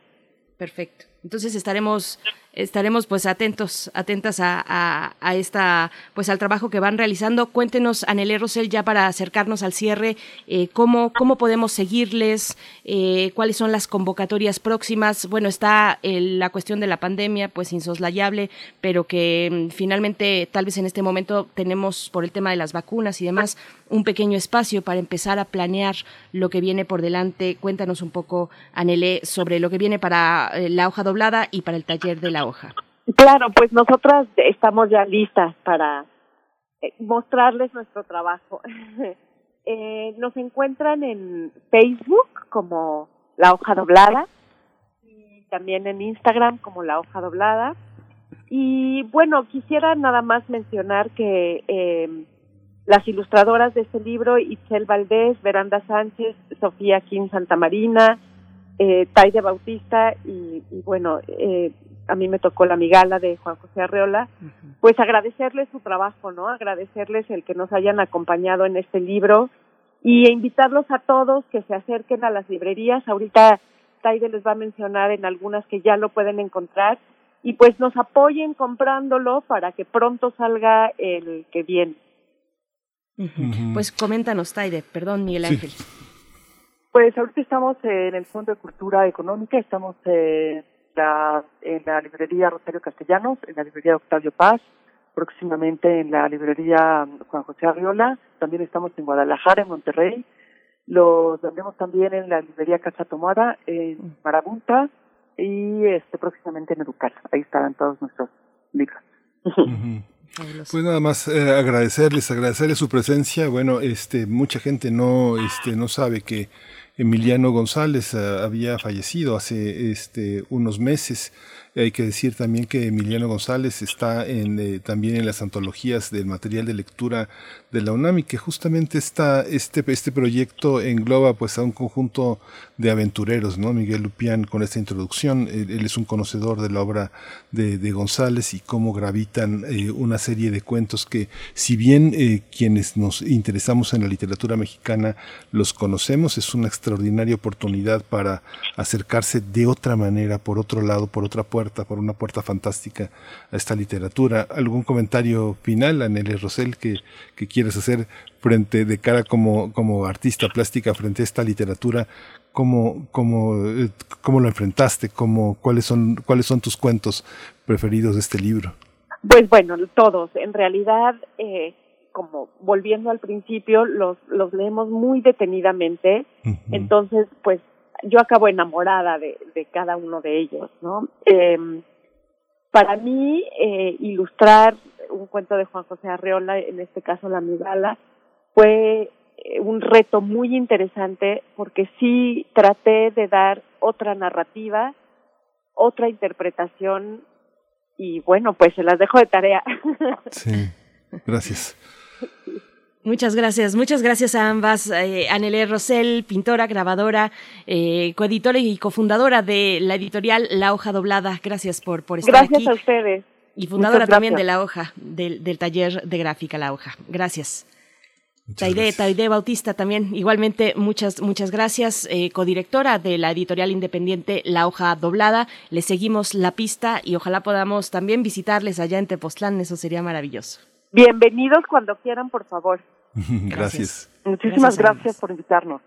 Perfecto. Entonces estaremos estaremos pues atentos atentas a, a, esta pues al trabajo que van realizando. Cuéntenos Anelé Rosel ya para acercarnos al cierre eh, cómo cómo podemos seguirles eh, cuáles son las convocatorias próximas bueno está eh, la cuestión de la pandemia pues insoslayable pero que mm, finalmente tal vez en este momento tenemos por el tema de las vacunas y demás un pequeño espacio para empezar a planear lo que viene por delante. Cuéntanos un poco Anelé sobre lo que viene para eh, la hoja y para el taller de la hoja Claro, pues nosotras estamos ya listas para eh, mostrarles nuestro trabajo. eh, nos encuentran en Facebook como La Hoja Doblada y también en Instagram como La Hoja Doblada. Y bueno, quisiera nada más mencionar que eh, las ilustradoras de este libro, Itzel Valdés, Veranda Sánchez, Sofía Kim Santamarina, eh, Taide Bautista y, y bueno, eh, a mí me tocó la migala de Juan José Arreola, pues agradecerles su trabajo, ¿no? Agradecerles el que nos hayan acompañado en este libro y invitarlos a todos que se acerquen a las librerías. Ahorita Taide les va a mencionar en algunas que ya lo pueden encontrar y pues nos apoyen comprándolo para que pronto salga el que viene. pues coméntanos Taide. Perdón Miguel Ángel Pues ahorita estamos en el Fondo de Cultura Económica, estamos en la, en la librería Rosario Castellanos, en la librería Octavio Paz, próximamente en la librería Juan José Arriola, también estamos en Guadalajara, en Monterrey, los vendemos también en la librería Casa Tomada, en Marabunta y este próximamente en Educal. Ahí estarán todos nuestros libros. Pues nada más eh, agradecerles, agradecerles su presencia. Bueno, este, mucha gente no, este, no sabe que Emiliano González eh, había fallecido hace este, unos meses. Hay que decir también que Emiliano González está en, eh, también en las antologías del material de lectura de la UNAM y que justamente está, este, este proyecto engloba pues a un conjunto de aventureros, ¿no? Miguel Lupián con esta introducción, él, es un conocedor de la obra de, de González y cómo gravitan eh, una serie de cuentos que si bien eh, quienes nos interesamos en la literatura mexicana los conocemos, es una extraordinaria oportunidad para acercarse de otra manera, por otro lado, por otra puerta, por una puerta fantástica a esta literatura. ¿Algún comentario final, Anel Rosel, que, que quieres hacer frente de cara como, como artista plástica frente a esta literatura? ¿Cómo, cómo, eh, cómo lo enfrentaste? ¿Cómo, cuáles, son, ¿Cuáles son tus cuentos preferidos de este libro? Pues bueno, todos. En realidad, eh, como volviendo al principio, los, los leemos muy detenidamente. Entonces, pues yo acabo enamorada de, de cada uno de ellos, ¿no? Eh, para mí, eh, ilustrar un cuento de Juan José Arreola, en este caso La Migala, fue eh, un reto muy interesante porque sí traté de dar otra narrativa, otra interpretación y bueno, pues se las dejo de tarea. Sí, gracias. Muchas gracias, muchas gracias a ambas. Eh, Anelé Rosell, pintora, grabadora, eh, coeditora y cofundadora de la editorial La Hoja Doblada. Gracias por, por estar Gracias aquí. a ustedes. Y fundadora también de gracias. La Hoja, del, del taller de gráfica La Hoja. Gracias. Taide, gracias. Taide Bautista también, igualmente muchas, muchas gracias, eh, codirectora de la editorial independiente La Hoja Doblada. Le seguimos la pista y ojalá podamos también visitarles allá en Tepoztlán, eso sería maravilloso. Bienvenidos cuando quieran, por favor. gracias. Muchísimas Gracias por invitarnos.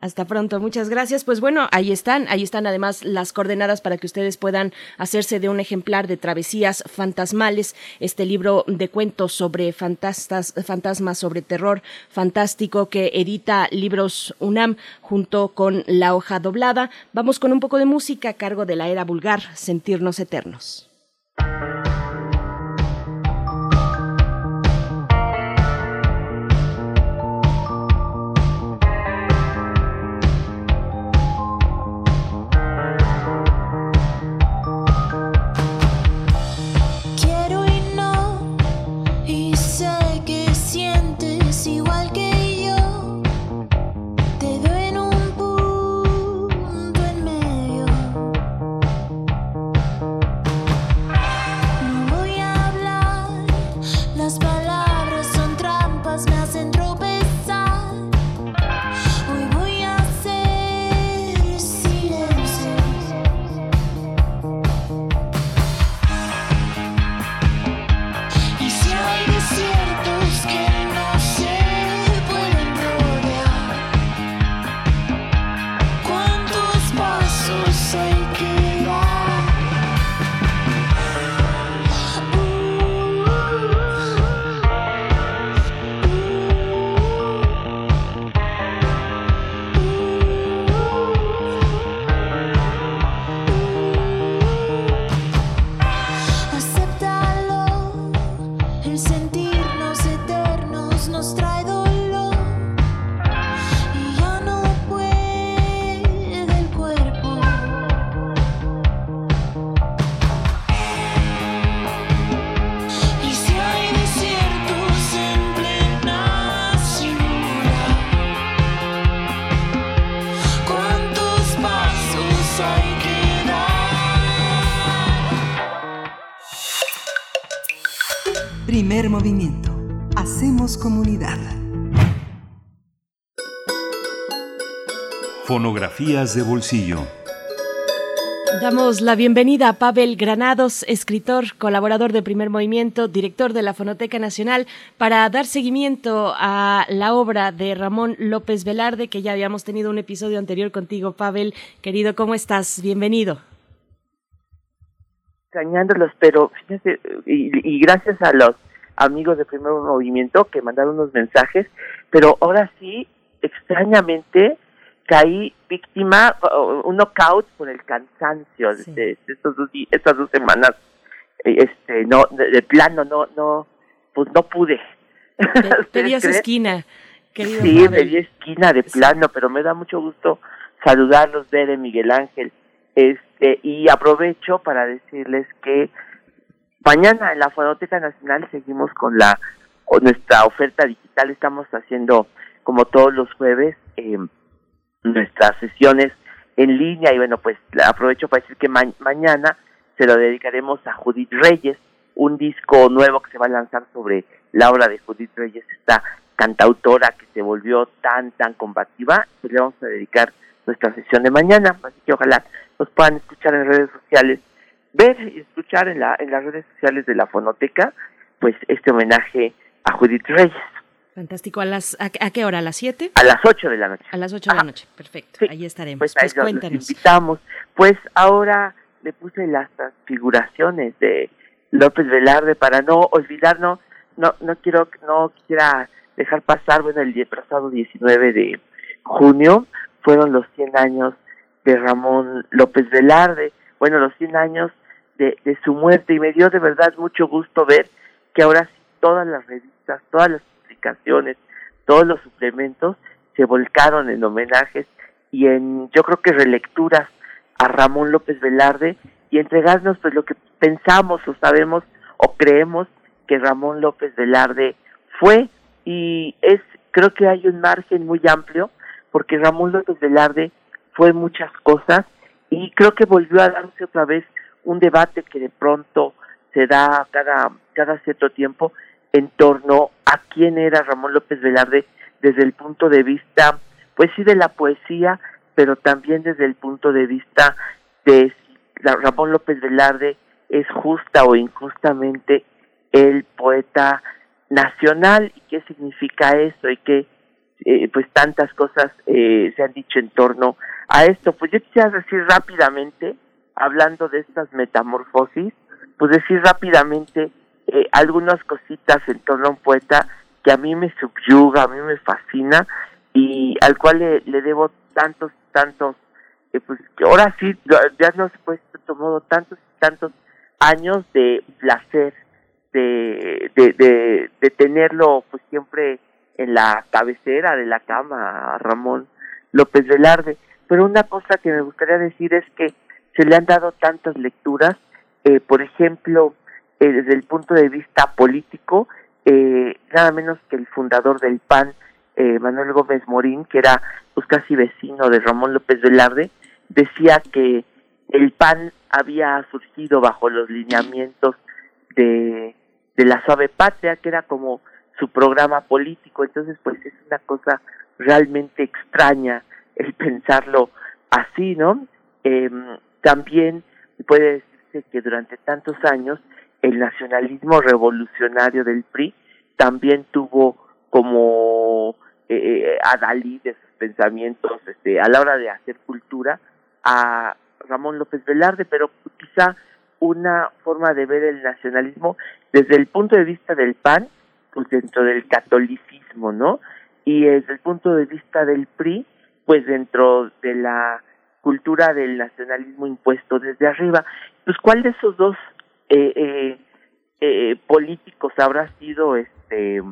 Hasta pronto, muchas gracias. Pues bueno, ahí están, ahí están además las coordenadas para que ustedes puedan hacerse de un ejemplar de Travesías Fantasmales, este libro de cuentos sobre fantastas, fantasmas, sobre terror fantástico que edita Libros UNAM junto con La Hoja Doblada. Vamos con un poco de música a cargo de la era vulgar, Sentirnos Eternos. Fonografías de bolsillo. Damos la bienvenida a Pavel Granados, escritor, colaborador de Primer Movimiento, director de la Fonoteca Nacional, para dar seguimiento a la obra de Ramón López Velarde, que ya habíamos tenido un episodio anterior contigo, Pavel. Querido, ¿cómo estás? Bienvenido. extrañándolos, pero fíjense, y, y gracias a los amigos de Primer Movimiento que mandaron unos mensajes, pero ahora sí, extrañamente, caí víctima, un knockout por el cansancio Sí. de, estos dos, estas dos semanas. Eh, Este, no, de, de plano, no, no, pues no pude. Te, ¿Ustedes te di a su creen? esquina, querido Sí, me Pavel. di esquina de Sí. plano, pero me da mucho gusto saludarlos, ver Miguel Ángel, Este, y aprovecho para decirles que mañana en la Fonoteca Nacional seguimos con la con nuestra oferta digital. Estamos haciendo, como todos los jueves, eh, nuestras sesiones en línea. Y bueno, pues aprovecho para decir que ma- mañana se lo dedicaremos a Judith Reyes, un disco nuevo que se va a lanzar sobre la obra de Judith Reyes, esta cantautora que se volvió tan, tan combativa. Pues le vamos a dedicar nuestra sesión de mañana. Así que ojalá nos puedan escuchar en redes sociales, ver y escuchar en, la, en las redes sociales de la Fonoteca, pues este homenaje a Judith Reyes Fantástico. ¿A, las, a, a qué hora? ¿A las 7? a las 8 de la noche. A las 8 de la noche. Perfecto. Ahí estaremos. Pues, Pues, cuéntanos. invitamos. Pues ahora le puse las transfiguraciones de López Velarde para no olvidar, no, no, no quiero, no quisiera dejar pasar, bueno, el pasado 19 de junio fueron los 100 años de Ramón López Velarde, bueno, los 100 años de, de su muerte y me dio de verdad mucho gusto ver que ahora sí todas las revistas, todas las todos los suplementos se volcaron en homenajes y en, yo creo que relecturas a Ramón López Velarde y entregarnos pues lo que pensamos o sabemos o creemos que Ramón López Velarde fue. Y es creo que hay un margen muy amplio porque Ramón López Velarde fue muchas cosas y creo que volvió a darse otra vez un debate que de pronto se da cada cada cierto tiempo en torno a quién era Ramón López Velarde desde el punto de vista pues sí de la poesía pero también desde el punto de vista de si Ramón López Velarde es justa o injustamente el poeta nacional y qué significa eso y qué eh, pues tantas cosas eh, se han dicho en torno a esto. Pues yo quisiera decir rápidamente, hablando de estas metamorfosis, pues decir rápidamente eh, algunas cositas en torno a un poeta que a mí me subyuga, a mí me fascina y al cual le, debo tantos, tantos, eh, pues ahora sí, ya no se puede decir de otro modo, tantos tantos años de placer, de, de, de, de tenerlo pues siempre en la cabecera de la cama Ramón López Velarde. Pero una cosa que me gustaría decir es que se le han dado tantas lecturas, eh, por ejemplo, eh, desde el punto de vista político, eh, nada menos que el fundador del PAN, eh, Manuel Gómez Morín, que era pues casi vecino de Ramón López Velarde, decía que el PAN había surgido bajo los lineamientos de, la suave patria, que era como su programa político. Entonces, pues es una cosa realmente extraña el pensarlo así, ¿no? Eh, también puede decirse que durante tantos años el nacionalismo revolucionario del PRI también tuvo como eh, adalid de sus pensamientos este, a la hora de hacer cultura a Ramón López Velarde, pero quizá una forma de ver el nacionalismo desde el punto de vista del PAN, pues dentro del catolicismo, ¿no? Y desde el punto de vista del PRI, pues dentro de la cultura del nacionalismo impuesto desde arriba. Pues cuál de esos dos eh, eh, eh, políticos habrá sido este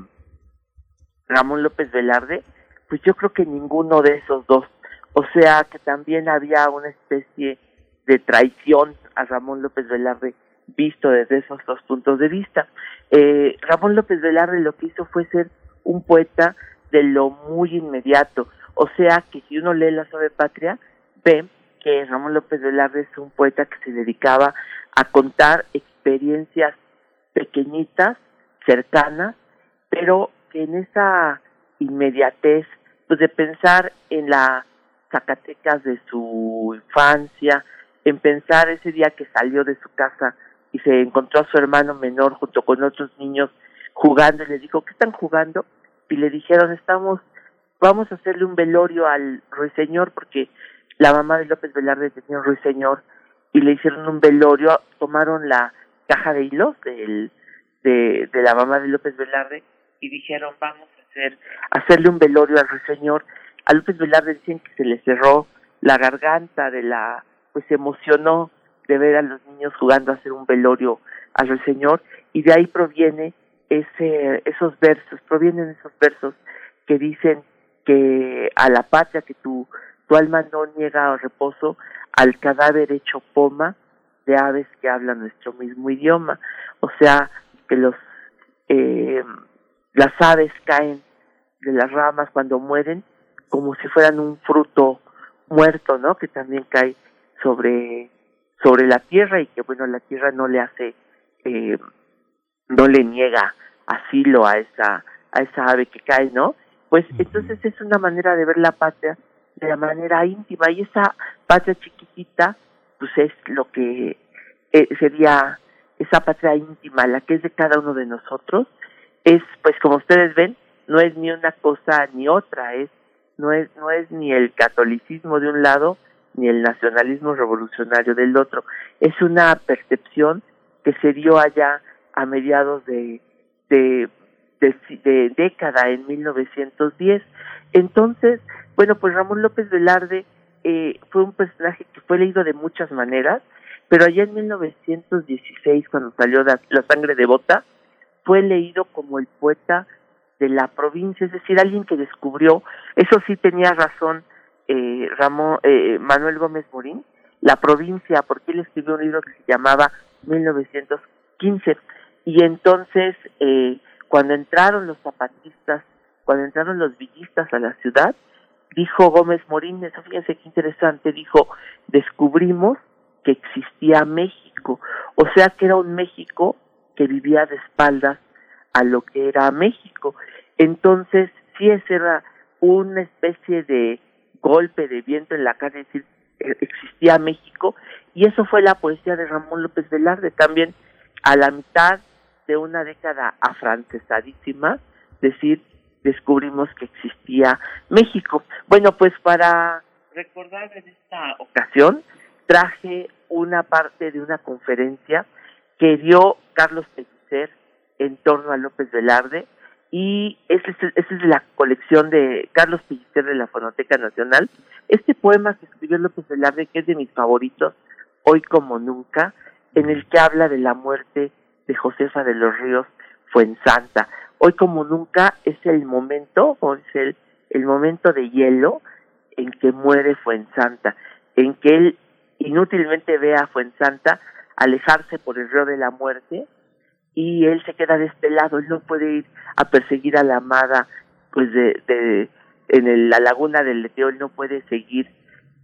Ramón López Velarde? Pues yo creo que ninguno de esos dos. O sea que también había una especie de traición a Ramón López Velarde visto desde esos dos puntos de vista. Eh, Ramón López Velarde lo que hizo fue ser un poeta de lo muy inmediato. O sea que si uno lee La Suave Patria, ve que Ramón López Velarde es un poeta que se dedicaba a contar experiencias pequeñitas, cercanas, pero que en esa inmediatez, pues de pensar en las Zacatecas de su infancia, en pensar ese día que salió de su casa y se encontró a su hermano menor junto con otros niños jugando y les dijo, ¿qué están jugando? Y le dijeron, estamos, vamos a hacerle un velorio al ruiseñor porque la mamá de López Velarde tenía un ruiseñor y le hicieron un velorio, tomaron la caja de hilos del, de, de la mamá de López Velarde y dijeron, vamos a hacer, hacerle un velorio al ruiseñor. A López Velarde dicen que se le cerró la garganta de la, pues se emocionó de ver a los niños jugando a hacer un velorio al ruiseñor y de ahí proviene ese, esos versos, provienen esos versos que dicen que a la patria que tu, tu alma no niega reposo, al cadáver hecho poma de aves que hablan nuestro mismo idioma. O sea, que los eh, las aves caen de las ramas cuando mueren como si fueran un fruto muerto, ¿no? Que también cae sobre sobre la tierra y que bueno la tierra no le hace eh, no le niega asilo a esa a esa ave que cae, ¿no? Pues entonces es una manera de ver la patria de la manera íntima y esa patria chiquitita pues es lo que eh, sería esa patria íntima, la que es de cada uno de nosotros, es pues como ustedes ven, no es ni una cosa ni otra, es no es no es ni el catolicismo de un lado ni el nacionalismo revolucionario del otro, es una percepción que se dio allá a mediados de de, de, de década en 1910. Entonces, bueno, pues Ramón López Velarde eh, fue un personaje que fue leído de muchas maneras, pero allá en 1916, cuando salió La, Sangre Devota, fue leído como el poeta de la provincia, es decir, alguien que descubrió, eso sí tenía razón eh, Ramón, eh, Manuel Gómez Morín, la provincia, porque él escribió un libro que se llamaba 1915, y entonces eh, cuando entraron los zapatistas, cuando entraron los villistas a la ciudad, dijo Gómez Morín, eso fíjense qué interesante, dijo, descubrimos que existía México, o sea que era un México que vivía de espaldas a lo que era México. Entonces, sí, ese era una especie de golpe de viento en la cara, es decir, eh, existía México, y eso fue la poesía de Ramón López Velarde, también a la mitad de una década afrancesadísima, decir, descubrimos que existía México. Bueno, pues para recordar en esta ocasión, traje una parte de una conferencia que dio Carlos Pellicer en torno a López Velarde y esa es, es la colección de Carlos Pellicer de la Fonoteca Nacional. Este poema que escribió López Velarde, que es de mis favoritos, hoy como nunca, en el que habla de la muerte de Josefa de los Ríos Fuensanta. Hoy como nunca es el momento, o es el, el momento de hielo en que muere Fuensanta, en que él inútilmente ve a Fuensanta alejarse por el río de la muerte y él se queda de este lado, él no puede ir a perseguir a la amada pues de, de en el- la laguna del Leteo, él no puede seguir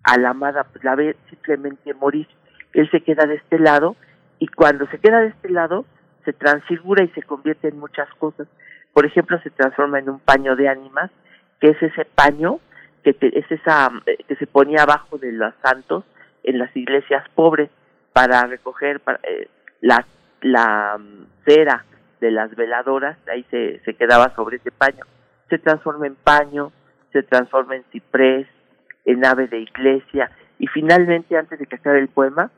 a la amada, pues la ve simplemente morir. Él se queda de este lado y cuando se queda de este lado se transfigura y se convierte en muchas cosas. Por ejemplo, se transforma en un paño de ánimas, que es ese paño que es esa eh, que se ponía abajo de los santos en las iglesias pobres para recoger para, eh, la la mm, cera de las veladoras, ahí se, se quedaba sobre ese paño. Se transforma en paño, se transforma en ciprés, en ave de iglesia y finalmente antes de que acabe el poema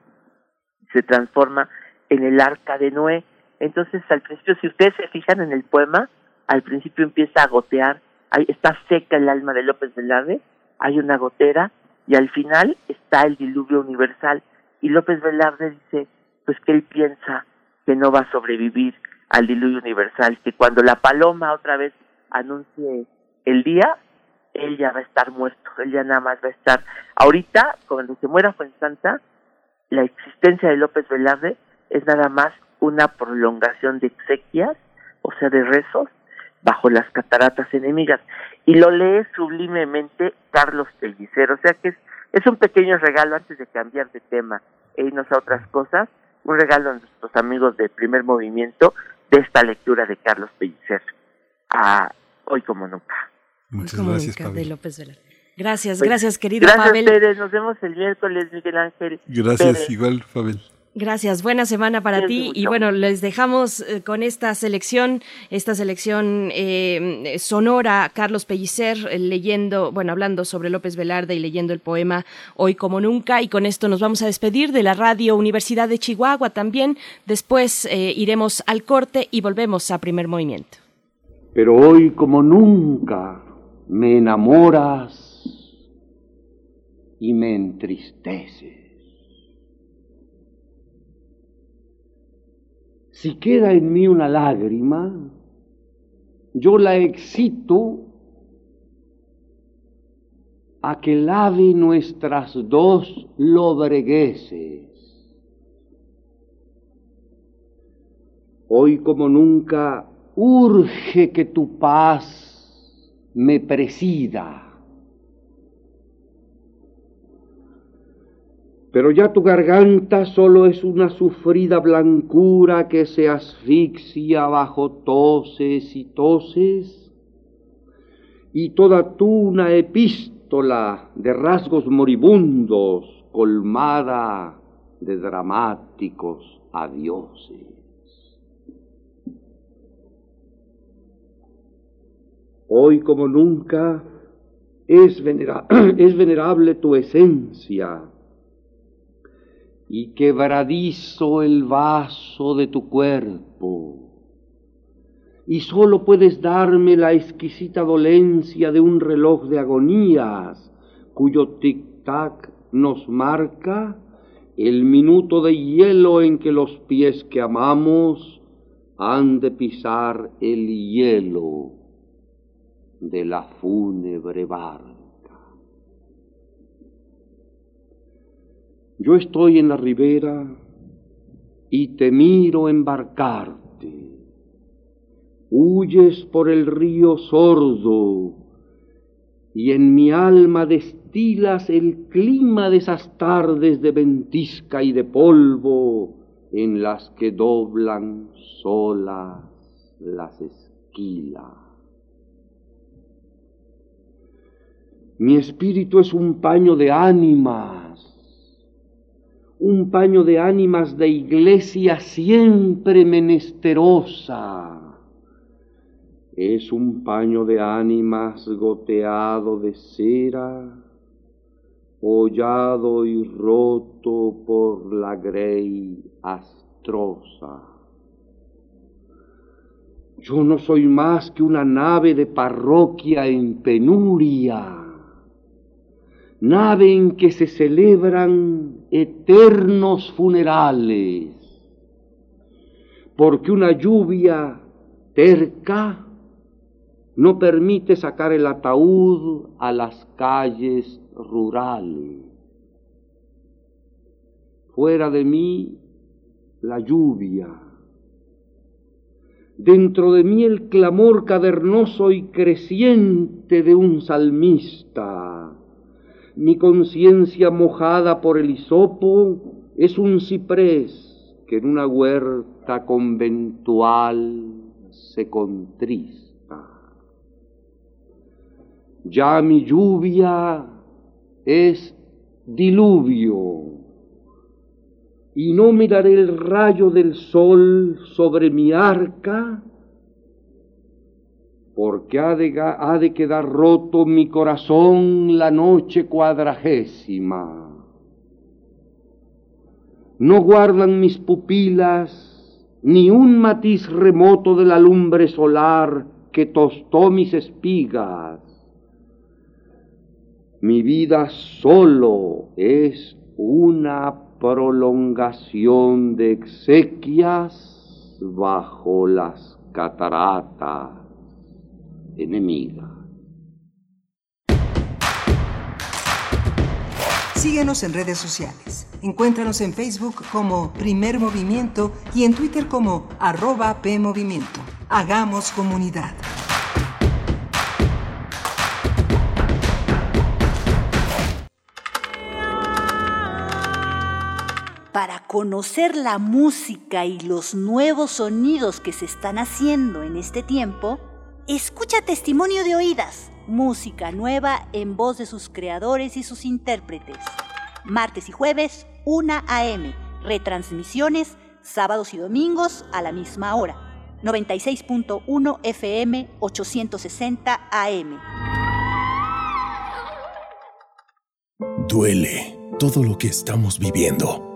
se transforma en el arca de Noé. Entonces al principio, si ustedes se fijan en el poema, al principio empieza a gotear, está seca el alma de López Velarde, hay una gotera y al final está el diluvio universal y López Velarde dice pues que él piensa que no va a sobrevivir al diluvio universal, que cuando la paloma otra vez anuncie el día, él ya va a estar muerto, él ya nada más va a estar. Ahorita, cuando se muera Fuensanta, la existencia de López Velarde es nada más una prolongación de exequias, o sea, de rezos, bajo las cataratas enemigas. Y lo lee sublimemente Carlos Pellicer, o sea que es, es un pequeño regalo antes de cambiar de tema e irnos a otras cosas, un regalo a nuestros amigos de primer movimiento de esta lectura de Carlos Pellicer. A hoy como nunca. Muchas Como gracias, nunca, Pavel. de López Velarde. Gracias, Pues, gracias, querido Gracias, Pavel. Pérez. Nos vemos el miércoles, Miguel Ángel. Gracias, Pérez. igual, Pavel. Gracias, buena semana para ti. Y bueno, les dejamos eh, con esta selección, esta selección eh, sonora, Carlos Pellicer eh, leyendo, bueno, hablando sobre López Velarde y leyendo el poema Hoy como nunca. Y con esto nos vamos a despedir de la Radio Universidad de Chihuahua también. Después eh, iremos al corte y volvemos a primer movimiento. Pero hoy como nunca me enamoras y me entristeces. Si queda en mí una lágrima, yo la excito a que lave nuestras dos lobregueses. Hoy como nunca urge que tu paz me presida. Pero ya tu garganta solo es una sufrida blancura que se asfixia bajo toses y toses, y toda tú una epístola de rasgos moribundos colmada de dramáticos adioses. Hoy como nunca es, es venerable tu esencia y quebradizo el vaso de tu cuerpo. Y sólo puedes darme la exquisita dolencia de un reloj de agonías cuyo tic-tac nos marca el minuto de hielo en que los pies que amamos han de pisar el hielo de la fúnebre barca. Yo estoy en la ribera y te miro embarcarte. Huyes por el río sordo y en mi alma destilas el clima de esas tardes de ventisca y de polvo en las que doblan solas las esquilas. Mi espíritu es un paño de ánimas, un paño de ánimas de iglesia siempre menesterosa. Es un paño de ánimas goteado de cera, hollado y roto por la grey astrosa. Yo no soy más que una nave de parroquia en penuria nave en que se celebran eternos funerales, porque una lluvia terca no permite sacar el ataúd a las calles rurales. Fuera de mí la lluvia, dentro de mí el clamor cavernoso y creciente de un salmista mi conciencia mojada por el hisopo es un ciprés que en una huerta conventual se contrista. Ya mi lluvia es diluvio y no miraré el rayo del sol sobre mi arca porque ha de, ha de quedar roto mi corazón la noche cuadragésima. No guardan mis pupilas ni un matiz remoto de la lumbre solar que tostó mis espigas. Mi vida solo es una prolongación de exequias bajo las cataratas enemiga. Síguenos en redes sociales. Encuéntranos en Facebook como Primer Movimiento y en Twitter como arroba PMovimiento. Hagamos comunidad. Para conocer la música y los nuevos sonidos que se están haciendo en este tiempo, escucha Testimonio de Oídas, música nueva en voz de sus creadores y sus intérpretes. Martes y jueves, 1 a.m. Retransmisiones, sábados y domingos a la misma hora. 96.1 FM, 860 AM. Duele todo lo que estamos viviendo.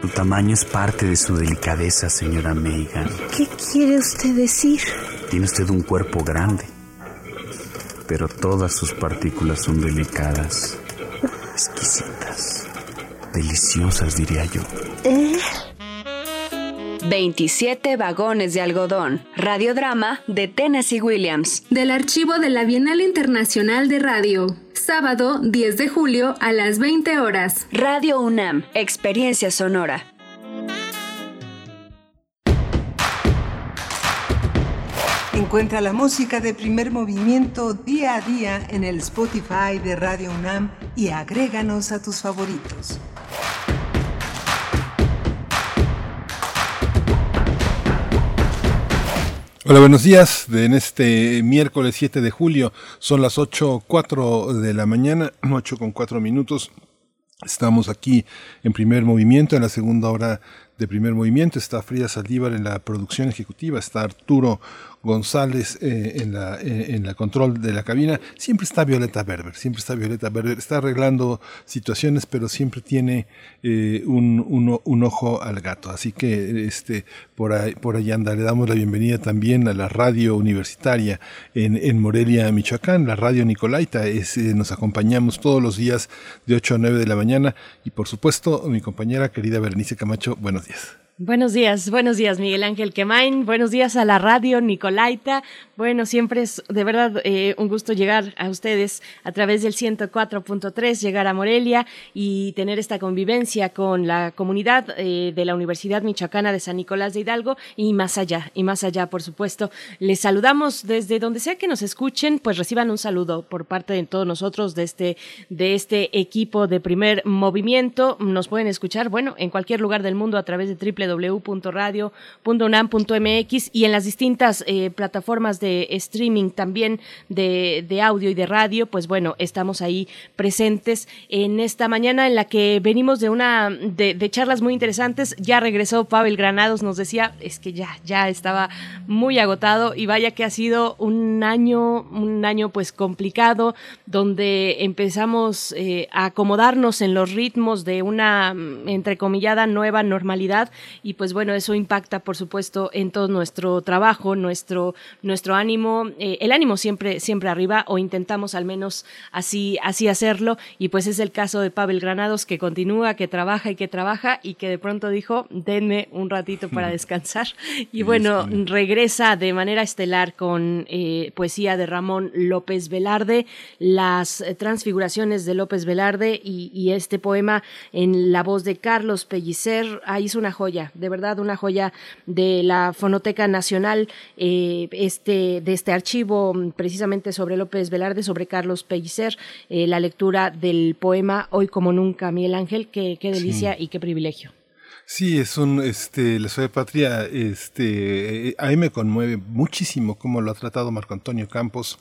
Su tamaño es parte de su delicadeza, señora Megan. ¿Qué quiere usted decir? Tiene usted un cuerpo grande, pero todas sus partículas son delicadas, exquisitas, deliciosas, diría yo. ¿Eh? 27 vagones de algodón. Radiodrama de Tennessee Williams. Del archivo de la Bienal Internacional de Radio. Sábado 10 de julio a las 20 horas. Radio UNAM. Experiencia sonora. Encuentra la música de primer movimiento día a día en el Spotify de Radio UNAM y agréganos a tus favoritos. Hola, buenos días. En este miércoles 7 de julio son las 8.04 de la mañana, 8 con 4 minutos. Estamos aquí en primer movimiento, en la segunda hora de primer movimiento. Está Frida Saldívar en la producción ejecutiva, está Arturo González eh, en, la, eh, en la control de la cabina. Siempre está Violeta Berber, siempre está Violeta Berber. Está arreglando situaciones, pero siempre tiene eh, un, un- un ojo al gato. Así que este, por, ahí, por ahí anda. Le damos la bienvenida también a la radio universitaria en, en Morelia, Michoacán, la radio Nicolaita. Es, eh, nos acompañamos todos los días de 8 a 9 de la mañana. Y por supuesto, mi compañera querida Berenice Camacho, buenos días. Buenos días, buenos días Miguel Ángel Quemain, buenos días a la radio Nicolaita. Bueno, siempre es de verdad eh, un gusto llegar a ustedes a través del 104.3, llegar a Morelia y tener esta convivencia con la comunidad eh, de la Universidad Michoacana de San Nicolás de Hidalgo y más allá, y más allá, por supuesto. Les saludamos desde donde sea que nos escuchen, pues reciban un saludo por parte de todos nosotros de este, de este equipo de primer movimiento. Nos pueden escuchar, bueno, en cualquier lugar del mundo a través de www.radio.unam.mx y en las distintas eh, plataformas de streaming también de, audio y de radio, pues bueno, estamos ahí presentes en esta mañana en la que venimos de una de, de charlas muy interesantes. Ya regresó Pavel Granados, nos decía, es que ya, ya estaba muy agotado y vaya que ha sido un año, un año pues complicado, donde empezamos eh, a acomodarnos en los ritmos de una mm, entrecomillada nueva normalidad y pues bueno, eso impacta por supuesto en todo nuestro trabajo, nuestro, nuestro ánimo, eh, el ánimo siempre, siempre arriba o intentamos al menos así, así hacerlo. Y pues es el caso de Pavel Granados que continúa, que trabaja y que trabaja y que de pronto dijo, denme un ratito para descansar y bueno, regresa de manera estelar con eh, poesía de Ramón López Velarde, las transfiguraciones de López Velarde y, y este poema en la voz de Carlos Pellicer, ahí es una joya, de verdad una joya de la Fonoteca Nacional, eh, este, de este archivo precisamente sobre López Velarde, sobre Carlos Pellicer, eh, la lectura del poema Hoy como nunca, Miguel Ángel, qué, qué delicia y qué privilegio. Sí, es un, este, la Ciudad de Patria, este, eh, a mí me conmueve muchísimo cómo lo ha tratado Marco Antonio Campos.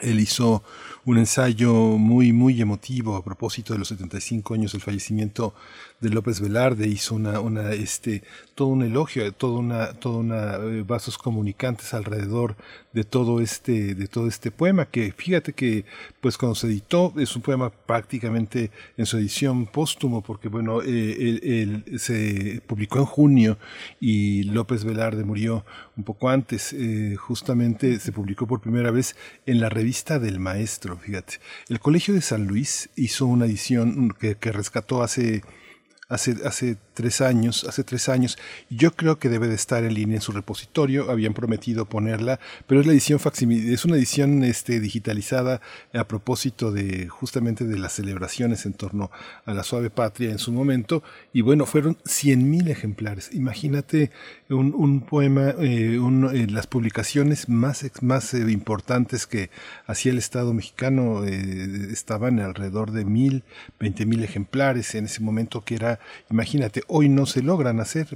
Él hizo un ensayo muy, muy emotivo a propósito de los 75 años del fallecimiento de López Velarde. Hizo una, una, este, todo un elogio, toda una, toda una eh, vasos comunicantes alrededor de todo este, de todo este poema. Que fíjate que, pues cuando se editó, es un poema prácticamente en su edición póstumo, porque bueno, eh, él se publicó en junio y López Velarde murió un poco antes. eh, justamente se publicó por primera vez en la revista del maestro, fíjate. El Colegio de San Luis hizo una edición que, que rescató hace hace, hace tres años, hace tres años. Yo creo que debe de estar en línea en su repositorio. Habían prometido ponerla, pero es la edición facsimile, es una edición este, digitalizada a propósito de justamente de las celebraciones en torno a la suave patria en su momento. Y bueno, fueron 100.000 ejemplares. Imagínate un, un poema, eh, un- eh, las publicaciones más, más eh, importantes que hacía el Estado mexicano eh, estaban alrededor de mil, veinte mil ejemplares en ese momento que era, imagínate, hoy no se logran hacer.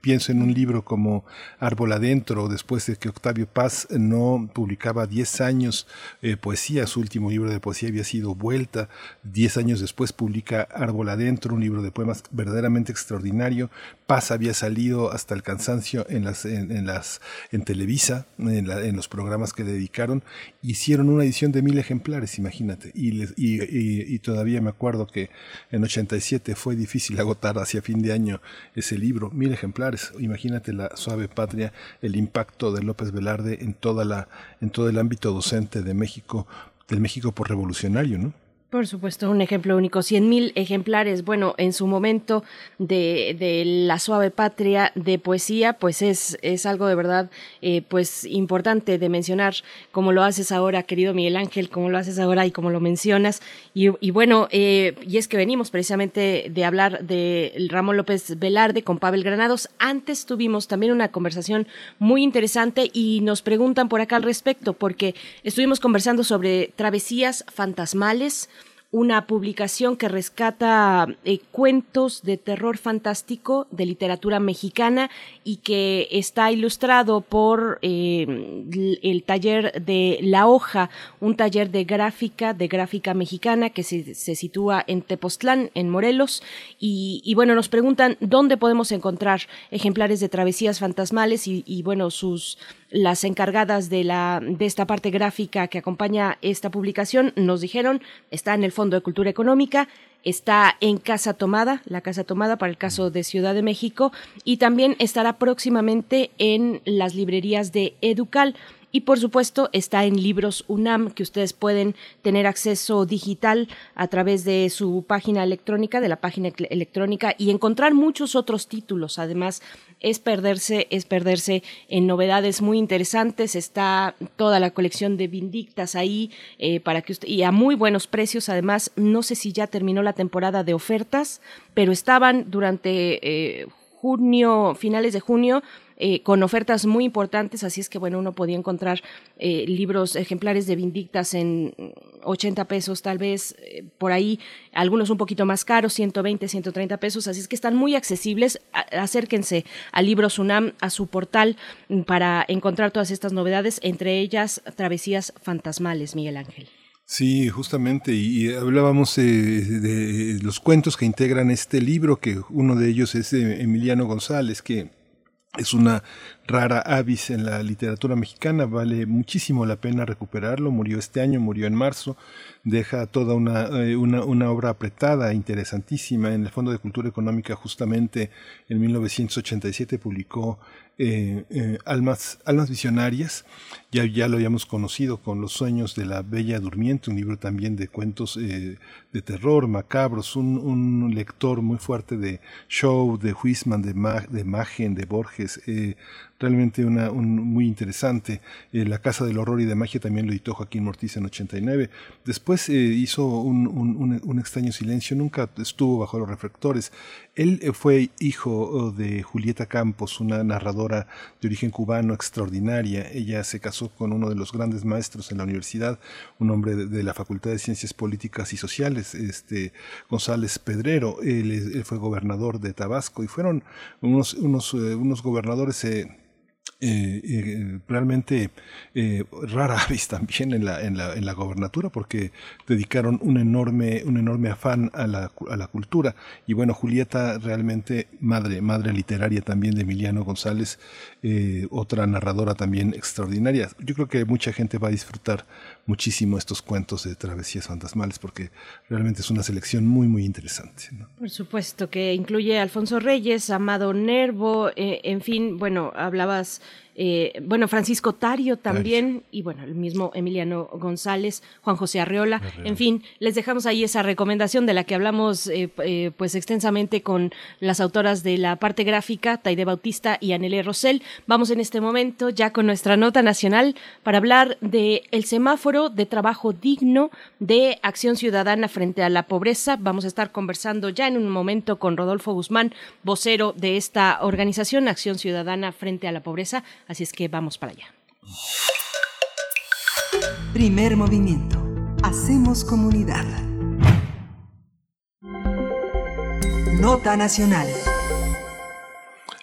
Pienso en un libro como Árbol Adentro, después de que Octavio Paz no publicaba 10 años eh, poesía, su último libro de poesía había sido Vuelta, 10 años después publica Árbol Adentro, un libro de poemas verdaderamente extraordinario. Paz había salido hasta el cansancio en las en, las en Televisa, en, los programas que le dedicaron, hicieron una edición de mil ejemplares, imagínate, y- y todavía me acuerdo que en 87 fue difícil agotar hacia fin de año ese libro, mil ejemplares, imagínate la suave patria, el impacto de López Velarde en toda la en todo el ámbito docente de México, del México por revolucionario, ¿no? Por supuesto, un ejemplo único, 100.000 ejemplares. Bueno, en su momento de, de La Suave Patria de poesía, pues es, es algo de verdad eh, pues importante de mencionar, como lo haces ahora, querido Miguel Ángel, como lo haces ahora y como lo mencionas. Y, y bueno, eh, y es que venimos precisamente de hablar de Ramón López Velarde con Pavel Granados. Antes tuvimos también una conversación muy interesante y nos preguntan por acá al respecto, porque estuvimos conversando sobre travesías fantasmales, una publicación que rescata eh, cuentos de terror fantástico de literatura mexicana y que está ilustrado por eh, el taller de La Hoja, un taller de gráfica, de gráfica mexicana que se, se sitúa en Tepoztlán, en Morelos. Y, y bueno, nos preguntan dónde podemos encontrar ejemplares de travesías fantasmales y, y bueno, sus las encargadas de la de esta parte gráfica que acompaña esta publicación nos dijeron está en el Fondo de Cultura Económica está en Casa Tomada, la Casa Tomada para el caso de Ciudad de México y también estará próximamente en las librerías de Educal. Y por supuesto está en Libros UNAM, que ustedes pueden tener acceso digital a través de su página electrónica, de la página electrónica, y encontrar muchos otros títulos. Además, es perderse, es perderse en novedades muy interesantes. Está toda la colección de Vindictas ahí eh, para que usted, y a muy buenos precios. Además, no sé si ya terminó la temporada de ofertas, pero estaban durante eh, junio, finales de junio, eh, con ofertas muy importantes, así es que bueno, uno podía encontrar eh, libros, ejemplares de Vindictas en 80 pesos tal vez, eh, por ahí, algunos un poquito más caros, 120, 130 pesos, así es que están muy accesibles, acérquense a Libros UNAM, a su portal, mm, para encontrar todas estas novedades, entre ellas Travesías Fantasmales, Miguel Ángel. Sí, justamente, y hablábamos eh, de los cuentos que integran este libro, que uno de ellos es de Emiliano González, que es una rara avis en la literatura mexicana, vale muchísimo la pena recuperarlo, murió este año, murió en marzo, deja toda una, eh, una, una obra apretada, interesantísima, en el Fondo de Cultura Económica justamente en 1987 publicó eh, eh, Almas, Almas Visionarias, ya, ya lo habíamos conocido con Los Sueños de la Bella Durmiente, un libro también de cuentos de terror, macabros, un, un lector muy fuerte de Shaw, de Huisman, de, Ma, de Magen, de Borges, eh, realmente una, un, muy interesante. Eh, la Casa del Horror y de Magia también lo editó Joaquín Mortiz en 89. Después eh, hizo un, un, extraño silencio, nunca estuvo bajo los reflectores. Él fue hijo oh, de Julieta Campos, una narradora de origen cubano extraordinaria. Ella se casó con uno de los grandes maestros en la universidad, un hombre de la Facultad de Ciencias Políticas y Sociales, este González Pedrero. Él, fue gobernador de Tabasco y fueron unos, unos, eh, unos gobernadores eh, eh, realmente eh, rara avis también en la, en, la, en la gobernatura porque dedicaron un enorme, un enorme afán a la, a la cultura. Y bueno, Julieta realmente madre, madre literaria también de Emiliano González, otra narradora también extraordinaria. Yo creo que mucha gente va a disfrutar muchísimo estos cuentos de travesías fantasmales porque realmente es una selección muy, muy interesante. Por supuesto, que incluye Alfonso Reyes, Amado Nervo, eh, en fin, bueno, hablabas eh, bueno, Francisco Tario también, y bueno, el mismo Emiliano González, Juan José Arreola, en fin, les dejamos ahí esa recomendación de la que hablamos eh, eh, pues extensamente con las autoras de la parte gráfica, Taide Bautista y Anele Rosell. Vamos en este momento ya con nuestra nota nacional para hablar de el semáforo de trabajo digno de Acción Ciudadana frente a la pobreza. Vamos a estar conversando ya en un momento con Rodolfo Guzmán, vocero de esta organización, Acción Ciudadana frente a la pobreza. Así es que vamos para allá. Primer movimiento. Hacemos comunidad. Nota nacional.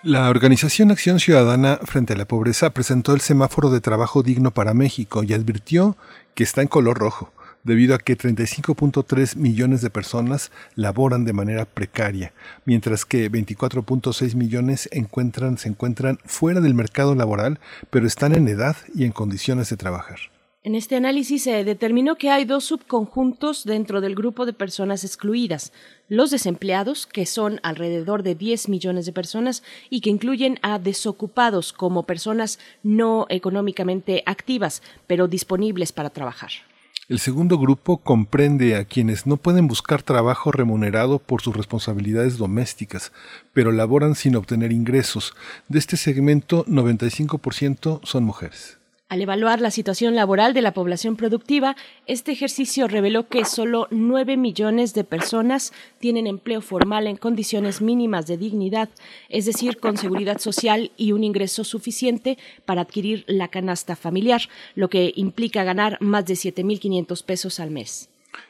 La organización Acción Ciudadana frente a la Pobreza presentó el semáforo de trabajo digno para México y advirtió que está en color rojo, debido a que 35.3 millones de personas laboran de manera precaria, mientras que 24.6 millones se encuentran fuera del mercado laboral, pero están en edad y en condiciones de trabajar. En este análisis se determinó que hay dos subconjuntos dentro del grupo de personas excluidas. Los desempleados, que son alrededor de 10 millones de personas y que incluyen a desocupados como personas no económicamente activas, pero disponibles para trabajar. El segundo grupo comprende a quienes no pueden buscar trabajo remunerado por sus responsabilidades domésticas, pero laboran sin obtener ingresos. De este segmento, 95% son mujeres. Al evaluar la situación laboral de la población productiva, este ejercicio reveló que solo 9 millones de personas tienen empleo formal en condiciones mínimas de dignidad, es decir, con seguridad social y un ingreso suficiente para adquirir la canasta familiar, lo que implica ganar más de 7.500 pesos al mes.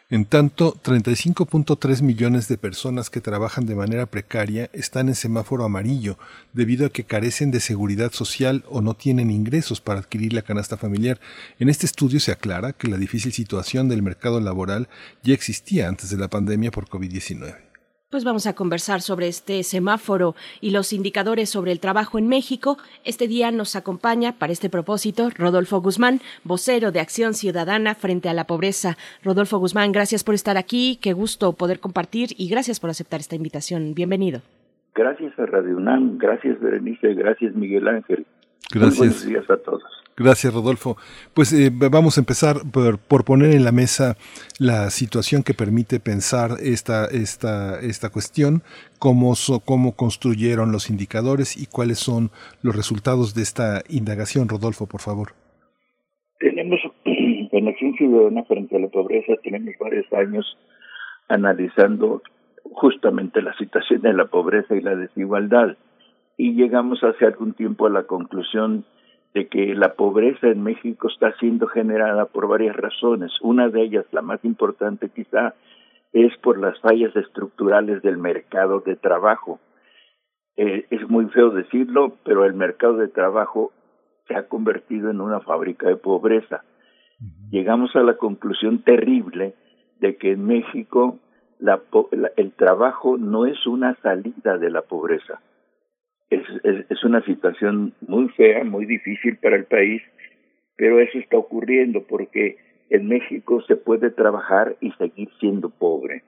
En tanto, 35.3 millones de personas que trabajan de manera precaria están en semáforo amarillo debido a que carecen de seguridad social o no tienen ingresos para adquirir la canasta familiar. En este estudio se aclara que la difícil situación del mercado laboral ya existía antes de la pandemia por COVID-19. Pues vamos a conversar sobre este semáforo y los indicadores sobre el trabajo en México. Este día nos acompaña para este propósito Rodolfo Guzmán, vocero de Acción Ciudadana frente a la pobreza. Rodolfo Guzmán, gracias por estar aquí, qué gusto poder compartir y gracias por aceptar esta invitación. Bienvenido. Gracias a Radio UNAM, gracias Berenice, gracias Miguel Ángel. Gracias. Muy buenos días a todos. Gracias, Rodolfo. Pues eh, vamos a empezar por, por, poner en la mesa la situación que permite pensar esta, esta, esta cuestión, cómo, so, cómo construyeron los indicadores y cuáles son los resultados de esta indagación. Rodolfo, por favor. Tenemos en Acción Ciudadana frente a la pobreza, tenemos varios años analizando justamente la situación de la pobreza y la desigualdad. Y llegamos hace algún tiempo a la conclusión de que la pobreza en México está siendo generada por varias razones. Una de ellas, la más importante quizá, es por las fallas estructurales del mercado de trabajo. Eh, es muy feo decirlo, pero el mercado de trabajo se ha convertido en una fábrica de pobreza. Llegamos a la conclusión terrible de que en México la, la, el trabajo no es una salida de la pobreza es, una situación muy fea, muy difícil para el país, pero eso está ocurriendo porque en México se puede trabajar y seguir siendo pobre.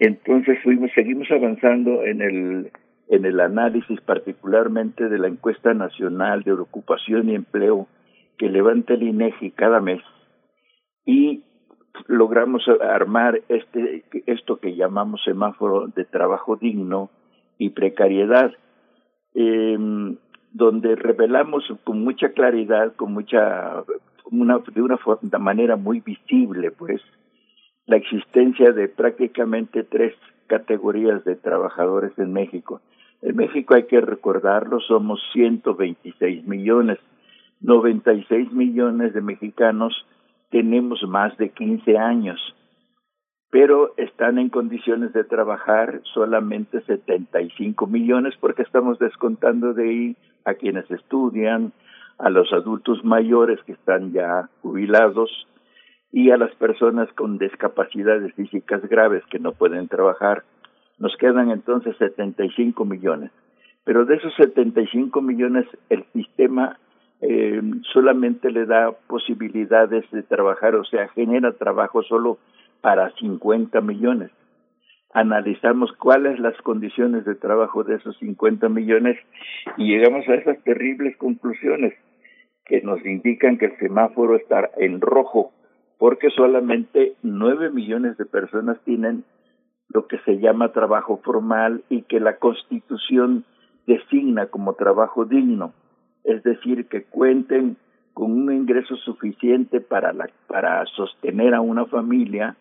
Entonces fuimos, seguimos avanzando en el, en el análisis particularmente de la encuesta nacional de ocupación y empleo que levanta el INEGI cada mes y logramos armar este esto que llamamos semáforo de trabajo digno y precariedad eh, donde revelamos con mucha claridad, con mucha, una, de una forma, manera muy visible, pues, la existencia de prácticamente tres categorías de trabajadores en México. En México hay que recordarlo, somos 126 millones, 96 millones de mexicanos tenemos más de 15 años pero están en condiciones de trabajar solamente 75 millones porque estamos descontando de ahí a quienes estudian, a los adultos mayores que están ya jubilados y a las personas con discapacidades físicas graves que no pueden trabajar. Nos quedan entonces 75 millones. Pero de esos 75 millones el sistema eh, solamente le da posibilidades de trabajar, o sea, genera trabajo solo para 50 millones. analizamos cuáles las condiciones de trabajo de esos 50 millones y llegamos a esas terribles conclusiones que nos indican que el semáforo está en rojo porque solamente 9 millones de personas tienen lo que se llama trabajo formal y que la Constitución designa como trabajo digno, es decir, que cuenten con un ingreso suficiente para la, para sostener a una familia,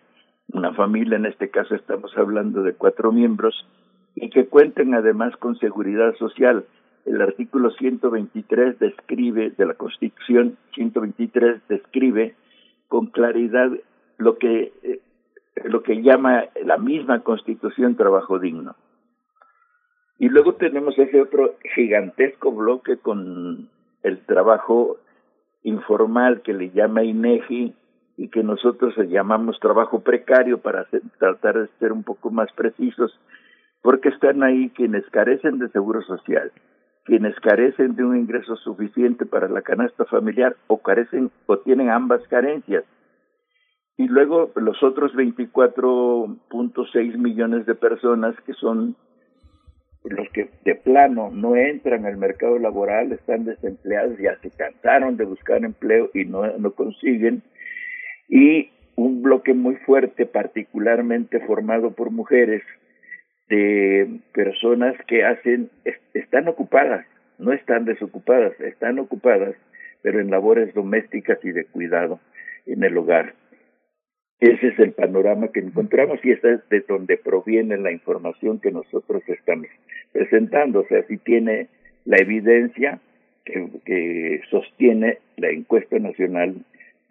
una familia en este caso estamos hablando de cuatro miembros, y que cuenten además con seguridad social. El artículo 123 describe, de la Constitución 123 describe con claridad lo que eh, lo que llama la misma Constitución trabajo digno. Y luego tenemos ese otro gigantesco bloque con el trabajo informal que le llama INEGI y que nosotros llamamos trabajo precario para tratar de ser un poco más precisos, porque están ahí quienes carecen de seguro social, quienes carecen de un ingreso suficiente para la canasta familiar o carecen o tienen ambas carencias. Y luego los otros 24.6 millones de personas que son los que de plano no entran al mercado laboral, están desempleados, ya se cansaron de buscar empleo y no, no consiguen. Y un bloque muy fuerte, particularmente formado por mujeres, de personas que hacen, es- están ocupadas, no están desocupadas, están ocupadas, pero en labores domésticas y de cuidado en el hogar. Ese es el panorama que encontramos y esa es de donde proviene la información que nosotros estamos presentando. O sea, si tiene la evidencia que, que sostiene la encuesta nacional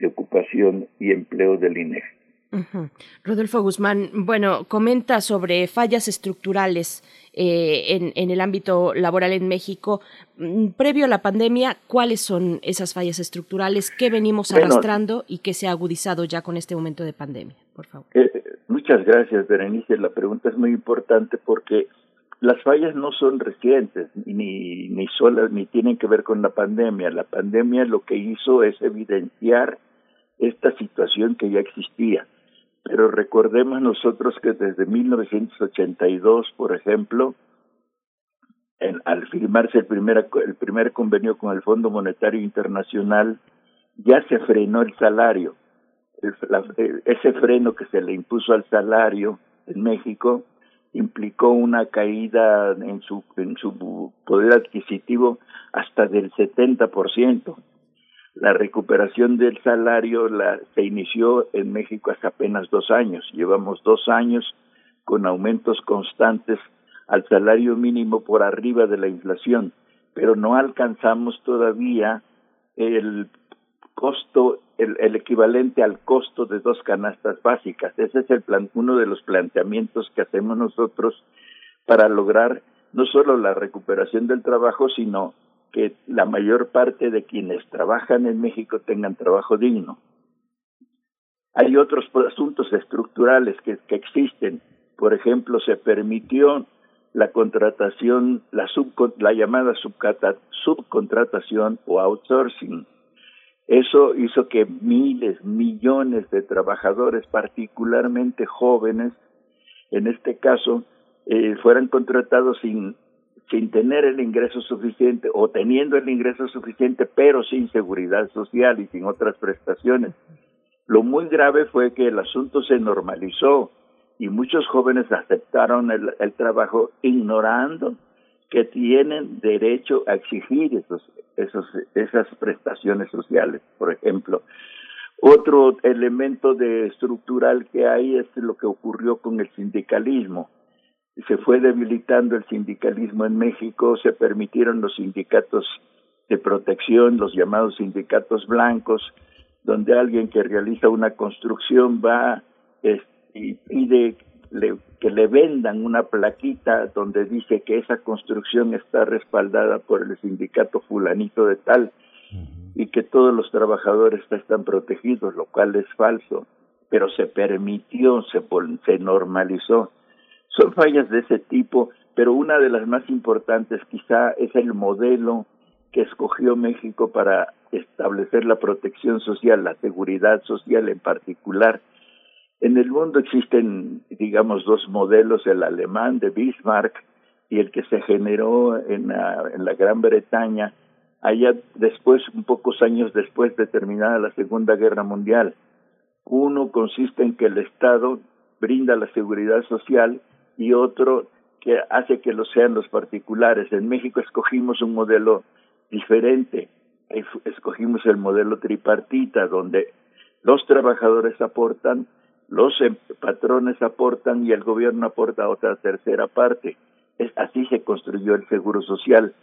de ocupación y empleo del INEGI. Ujú. Rodolfo Guzmán, bueno, comenta sobre fallas estructurales eh, en, en el ámbito laboral en México. Mm, Previo a la pandemia, ¿cuáles son esas fallas estructurales? ¿Qué venimos Bueno. arrastrando y qué se ha agudizado ya con este momento de pandemia? Por favor. Eh, muchas gracias, Berenice. La pregunta es muy importante porque las fallas no son recientes ni ni solas ni tienen que ver con la pandemia. La pandemia lo que hizo es evidenciar esta situación que ya existía. Pero recordemos nosotros que desde 1982, por ejemplo, en- al firmarse el primer, el primer convenio con el Fondo Monetario Internacional, ya se frenó el salario. Ese freno que se le impuso al salario en México implicó una caída en su, en su poder adquisitivo hasta del 70%. La recuperación del salario la, se inició en México hace apenas dos años. Llevamos dos años con aumentos constantes al salario mínimo por arriba de la inflación, pero no alcanzamos todavía el costo, el, equivalente al costo de dos canastas básicas. Ese es el uno de los planteamientos que hacemos nosotros para lograr no solo la recuperación del trabajo, sino que la mayor parte de quienes trabajan en México tengan trabajo digno. Hay otros asuntos estructurales que, existen. Por ejemplo, se permitió la contratación, la, subcon- la llamada subcata- subcontratación o outsourcing. Eso hizo que miles, millones de trabajadores, particularmente jóvenes, en este caso, eh, fueran contratados sin, sin tener el ingreso suficiente o teniendo el ingreso suficiente, pero sin seguridad social y sin otras prestaciones. Lo muy grave fue que el asunto se normalizó y muchos jóvenes aceptaron el, trabajo ignorando que tienen derecho a exigir esos, esas prestaciones sociales, por ejemplo. Otro elemento de estructural que hay es lo que ocurrió con el sindicalismo. Se fue debilitando el sindicalismo en México, se permitieron los sindicatos de protección, los llamados sindicatos blancos, donde alguien que realiza una construcción va es- y pide le- que le vendan una plaquita donde dice que esa construcción está respaldada por el sindicato fulanito de tal y que todos los trabajadores están protegidos, lo cual es falso, pero se permitió, se, se normalizó. Son fallas de ese tipo, pero una de las más importantes quizá es el modelo que escogió México para establecer la protección social, la seguridad social en particular. En el mundo existen, digamos, dos modelos, el alemán de Bismarck y el que se generó en la, Gran Bretaña, allá después, un pocos años después de terminada la Segunda Guerra Mundial. Uno consiste en que el Estado brinda la seguridad social y otro que hace que lo sean los particulares. En México escogimos un modelo diferente, Es- escogimos el modelo tripartita, donde los trabajadores aportan, los em- patrones aportan y el gobierno aporta otra tercera parte. Así se construyó el seguro social.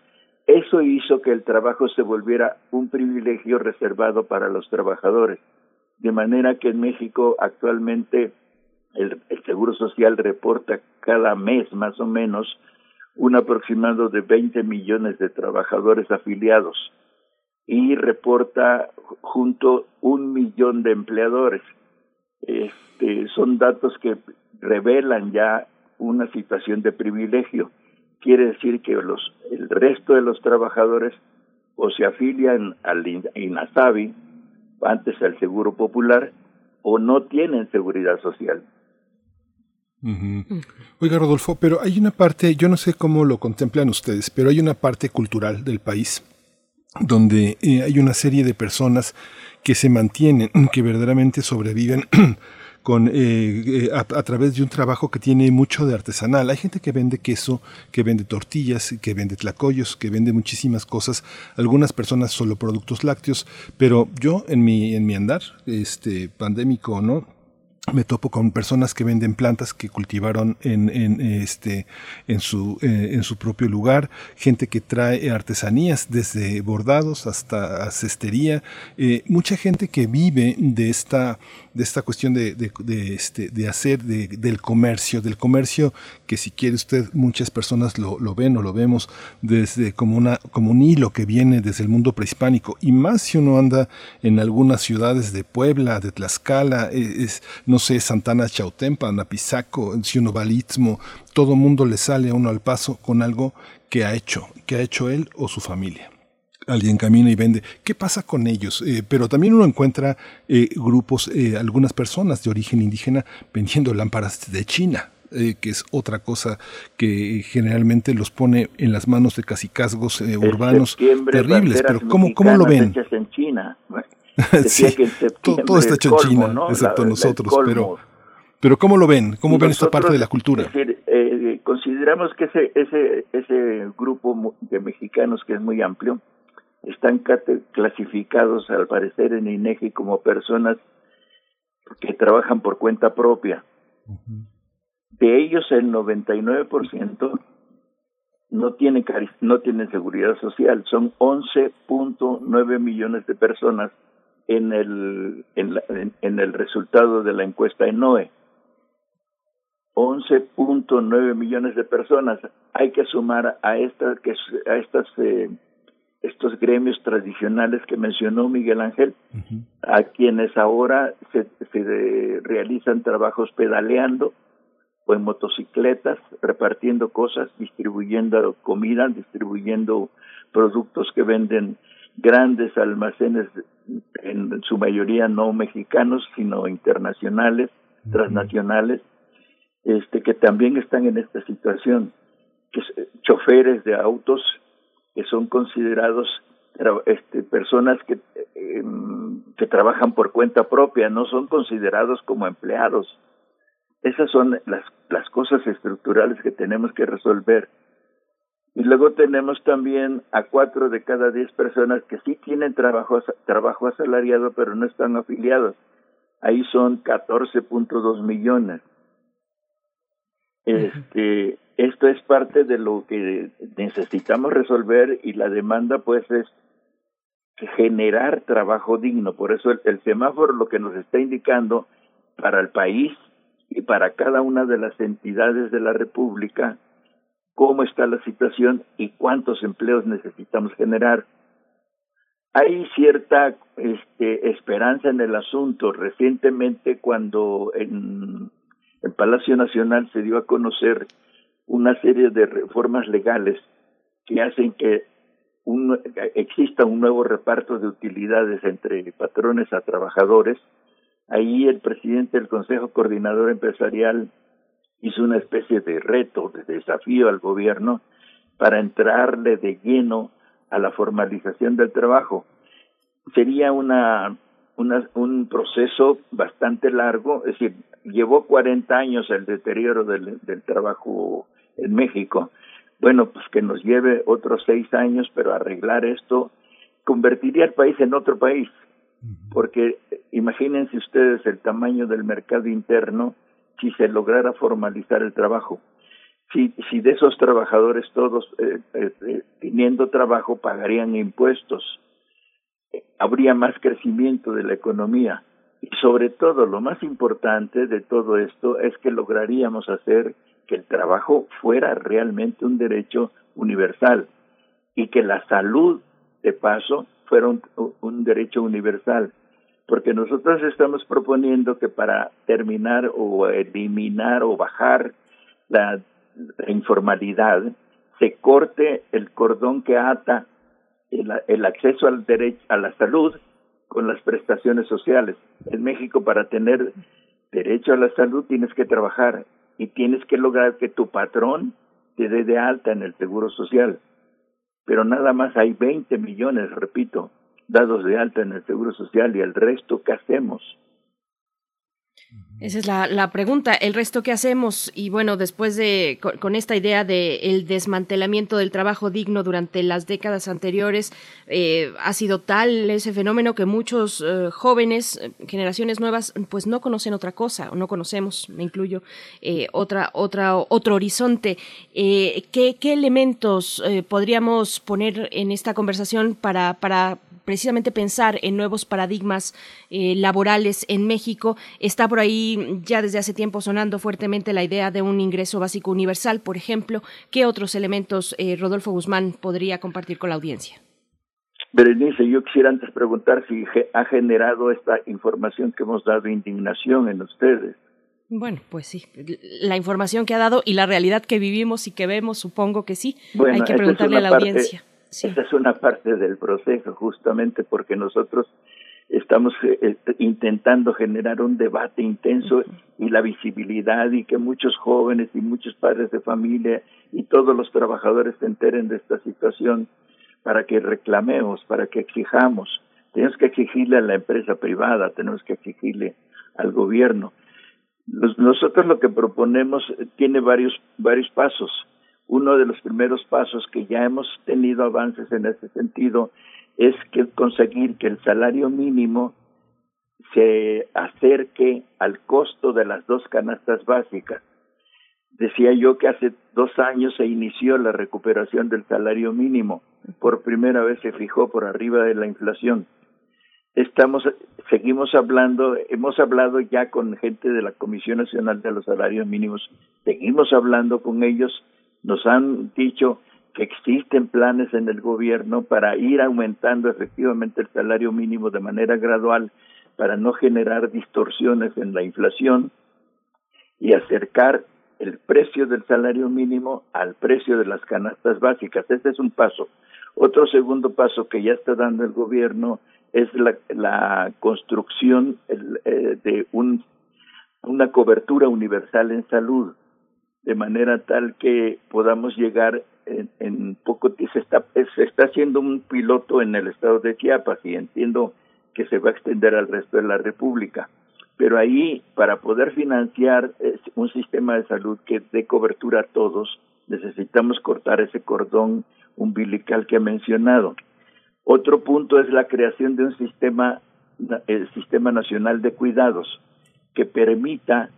Eso hizo que el trabajo se volviera un privilegio reservado para los trabajadores. De manera que en México actualmente el Seguro Social reporta cada mes más o menos un aproximado de 20 millones de trabajadores afiliados y reporta junto un millón de empleadores. Este, son datos que revelan ya una situación de privilegio. Quiere decir que los, el resto de los trabajadores o se afilian al IN- INASABI, antes al Seguro Popular, o no tienen seguridad social. Oiga, Rodolfo, pero hay una parte, yo no sé cómo lo contemplan ustedes, pero hay una parte cultural del país donde eh, hay una serie de personas que se mantienen, que verdaderamente sobreviven con eh, eh, a, través de un trabajo que tiene mucho de artesanal. Hay gente que vende queso, que vende tortillas, que vende tlacoyos, que vende muchísimas cosas. Algunas personas solo productos lácteos, pero yo en mi en mi andar, este pandémico no, me topo con personas que venden plantas que cultivaron en, en, este en su eh, en su propio lugar gente que trae artesanías desde bordados hasta cestería eh, mucha gente que vive de esta de esta cuestión de, de, este de hacer de, del comercio del comercio que si quiere usted muchas personas lo, lo ven o lo vemos desde como una como un hilo que viene desde el mundo prehispánico. Y más si uno anda en algunas ciudades de Puebla de Tlaxcala eh, no sé, Santana Chautempan, Apizaco, Cionobalismo, todo mundo le sale a uno al paso con algo que ha hecho, que ha hecho él o su familia. Alguien camina y vende. ¿Qué pasa con ellos? Eh, pero también uno encuentra eh, grupos, eh, algunas personas de origen indígena vendiendo lámparas de China. eh, que es otra cosa que generalmente los pone en las manos de cacicazgos eh, urbanos terribles. Pero ¿cómo, cómo lo ven? en China. Sí, que todo, todo está hecho en China, ¿no? excepto La- nosotros. colmo. Pero, pero ¿cómo lo ven? ¿Cómo ven esta parte de la cultura? Es decir, eh, consideramos que ese, ese, ese grupo de mexicanos que es muy amplio, están clasificados al parecer en INEGI como personas que trabajan por cuenta propia. De ellos el 99% no tienen cari- no tienen seguridad social, son 11.9 millones de personas en el en, la- en- en el resultado de la encuesta en NOE. 11.9 millones de personas. Hay que sumar a estas que a estas eh, estos gremios tradicionales que mencionó Miguel Ángel, a quienes ahora se, se realizan trabajos pedaleando o en motocicletas, repartiendo cosas, distribuyendo comida, distribuyendo productos que venden grandes almacenes, en su mayoría no mexicanos, sino internacionales, transnacionales, este, que también están en esta situación, que es- choferes de autos que son considerados este, personas que, eh, que trabajan por cuenta propia, no son considerados como empleados. Esas son las, las cosas estructurales que tenemos que resolver. Y luego tenemos también a cuatro de cada diez personas que sí tienen trabajo, trabajo asalariado, pero no están afiliados. Ahí son 14.2 millones. Este, esto es parte de lo que necesitamos resolver y la demanda pues es generar trabajo digno. Por eso el, el semáforo lo que nos está indicando para el país y para cada una de las entidades de la República cómo está la situación y cuántos empleos necesitamos generar. Hay cierta este, esperanza en el asunto. Recientemente, cuando en el Palacio Nacional se dio a conocer una serie de reformas legales que hacen que un, exista un nuevo reparto de utilidades entre patrones a trabajadores, Ahí el presidente del Consejo Coordinador Empresarial hizo una especie de reto, de desafío al gobierno para entrarle de lleno a la formalización del trabajo. Sería una, una, un proceso bastante largo, es decir, llevó 40 años el deterioro del, del trabajo en México. Bueno, pues que nos lleve otros seis años, pero arreglar esto convertiría al país en otro país, porque imagínense ustedes el tamaño del mercado interno si se lograra formalizar el trabajo. Si, si de esos trabajadores todos eh, eh, eh, teniendo trabajo pagarían impuestos, habría más crecimiento de la economía. Y sobre todo, lo más importante de todo esto es que lograríamos hacer que el trabajo fuera realmente un derecho universal y que la salud, de paso, fuera un derecho universal. Porque nosotros estamos proponiendo que para terminar o eliminar o bajar la, informalidad, se corte el cordón que ata el, el acceso al derecho a la salud con las prestaciones sociales. En México, para tener derecho a la salud, tienes que trabajar y tienes que lograr que tu patrón te dé de alta en el seguro social. Pero nada más hay 20 millones, repito, dados de alta en el seguro social y el resto, ¿qué hacemos? Esa es la, la, pregunta. ¿El resto qué hacemos? Y bueno, después de, con, esta idea de el desmantelamiento del trabajo digno durante las décadas anteriores, eh, ha sido tal ese fenómeno que muchos eh, jóvenes, generaciones nuevas, pues no conocen otra cosa, o no conocemos, me incluyo, eh, otra, otra, otro horizonte. Eh, ¿qué, ¿Qué elementos podríamos poner en esta conversación para, para precisamente pensar en nuevos paradigmas eh, laborales en México. Está por ahí ya desde hace tiempo sonando fuertemente la idea de un ingreso básico universal, por ejemplo. ¿Qué otros elementos eh, Rodolfo Guzmán podría compartir con la audiencia? Berenice, yo quisiera antes preguntar si ha generado esta información que hemos dado indignación en ustedes. Bueno, pues sí, la información que ha dado y la realidad que vivimos y que vemos, supongo que sí. Bueno, Hay que preguntarle a la parte, audiencia. Sí. Esa es una parte del proceso, justamente porque nosotros estamos eh, intentando generar un debate intenso uh -huh. y la visibilidad y que muchos jóvenes y muchos padres de familia y todos los trabajadores se enteren de esta situación para que reclamemos, para que exijamos. Tenemos que exigirle a la empresa privada, tenemos que exigirle al gobierno. Los, nosotros lo que proponemos tiene varios varios pasos uno de los primeros pasos que ya hemos tenido avances en ese sentido es conseguir que el salario mínimo se acerque al costo de las dos canastas básicas. Decía yo que hace dos años se inició la recuperación del salario mínimo. Por primera vez se fijó por arriba de la inflación. Estamos, seguimos hablando, hemos hablado ya con gente de la Comisión Nacional de los Salarios Mínimos, seguimos hablando con ellos nos han dicho que existen planes en el gobierno para ir aumentando efectivamente el salario mínimo de manera gradual para no generar distorsiones en la inflación y acercar el precio del salario mínimo al precio de las canastas básicas. Este es un paso. Otro segundo paso que ya está dando el gobierno es la, construcción eh, de un, una cobertura universal en salud de manera tal que podamos llegar en, en poco se está se está haciendo un piloto en el estado de Chiapas y entiendo que se va a extender al resto de la República. Pero ahí para poder financiar un sistema de salud que dé cobertura a todos necesitamos cortar ese cordón umbilical que ha mencionado. Otro punto es la creación de un sistema el sistema nacional de cuidados que permita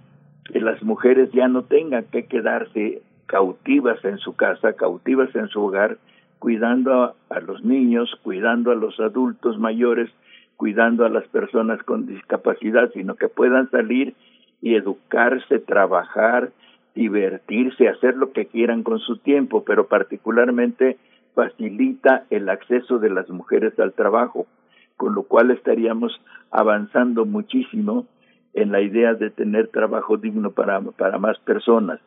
que las mujeres ya no tengan que quedarse cautivas en su casa, cautivas en su hogar, cuidando a, a, los niños, cuidando a los adultos mayores, cuidando a las personas con discapacidad, sino que puedan salir y educarse, trabajar, divertirse, hacer lo que quieran con su tiempo, pero particularmente facilita el acceso de las mujeres al trabajo, con lo cual estaríamos avanzando muchísimo en la idea de tener trabajo digno para, para más personas.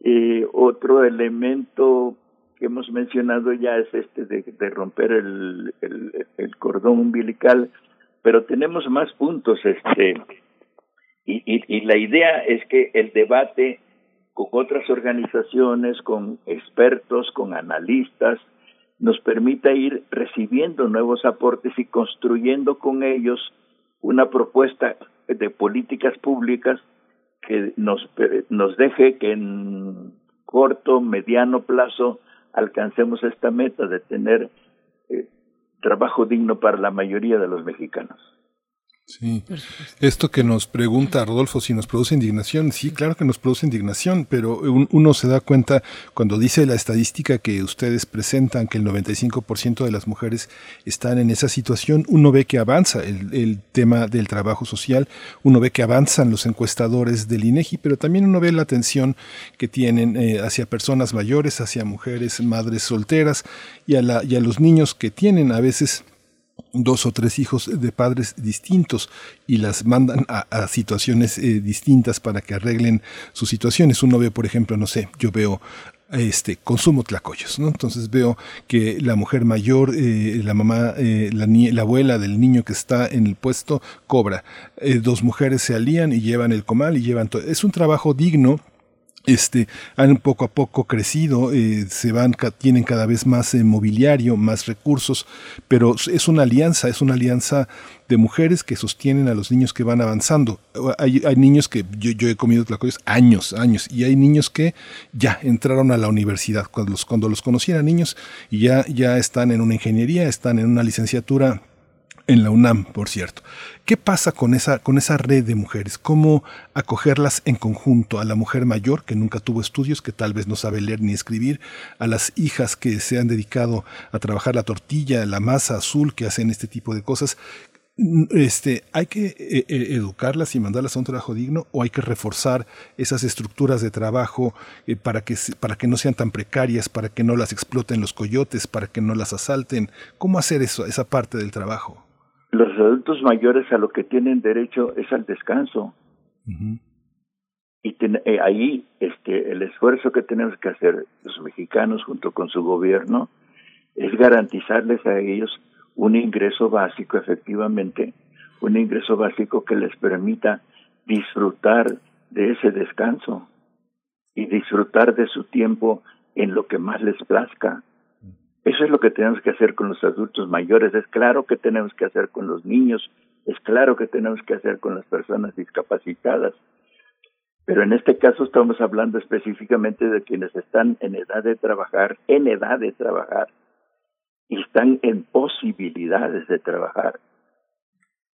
Eh, otro elemento que hemos mencionado ya es este de, romper el, el, el, cordón umbilical pero tenemos más puntos, este, y, y, y la idea es que el debate con otras organizaciones, con expertos, con analistas, nos permita ir recibiendo nuevos aportes y construyendo con ellos una propuesta de políticas públicas que nos, nos deje que en corto, mediano plazo alcancemos esta meta de tener eh, trabajo digno para la mayoría de los mexicanos. Sí. Esto que nos pregunta Rodolfo si nos produce indignación, sí, claro que nos produce indignación, pero un- uno se da cuenta cuando dice la estadística que ustedes presentan que el 95% de las mujeres están en esa situación, uno ve que avanza el, el tema del trabajo social, uno ve que avanzan los encuestadores del INEGI, pero también uno ve la atención que tienen eh, hacia personas mayores, hacia mujeres, madres solteras y a, la, y a los niños que tienen a veces dos o tres hijos de padres distintos y las mandan a, situaciones eh, distintas para que arreglen sus situaciones. Uno ve, por ejemplo, no sé, yo veo este consumo tlacoyos, ¿no? Entonces veo que la mujer mayor, eh, la mamá, eh, la abuela del niño que está en el puesto cobra. Eh, dos mujeres se alían y llevan el comal y llevan todo. Es un trabajo digno este, han poco a poco crecido, eh, se van, tienen cada vez más eh, mobiliario, más recursos, pero es una alianza, es una alianza de mujeres que sostienen a los niños que van avanzando. Hay, hay niños que yo, yo he comido tlacoyos años, años, y hay niños que ya entraron a la universidad, cuando los, cuando los niños y ya, ya están en una ingeniería, están en una licenciatura en la UNAM, por cierto. ¿Qué pasa con esa, con esa red de mujeres? ¿Cómo acogerlas en conjunto? A la mujer mayor que nunca tuvo estudios, que tal vez no sabe leer ni escribir, a las hijas que se han dedicado a trabajar la tortilla, la masa azul, que hacen este tipo de cosas. Este, ¿Hay que eh, eh, educarlas y mandarlas a un trabajo digno o hay que reforzar esas estructuras de trabajo eh, para, que, para que no sean tan precarias, para que no las exploten los coyotes, para que no las asalten? ¿Cómo hacer eso, esa parte del trabajo? Los adultos mayores a lo que tienen derecho es al descanso. Y ten- eh, ahí este, el esfuerzo que tenemos que hacer los mexicanos junto con su gobierno es garantizarles a ellos un ingreso básico, efectivamente, un ingreso básico que les permita disfrutar de ese descanso y disfrutar de su tiempo en lo que más les plazca. Eso es lo que tenemos que hacer con los adultos mayores. Es claro que tenemos que hacer con los niños. Es claro que tenemos que hacer con las personas discapacitadas. Pero en este caso estamos hablando específicamente de quienes están en edad de trabajar, en edad de trabajar, y están en posibilidades de trabajar.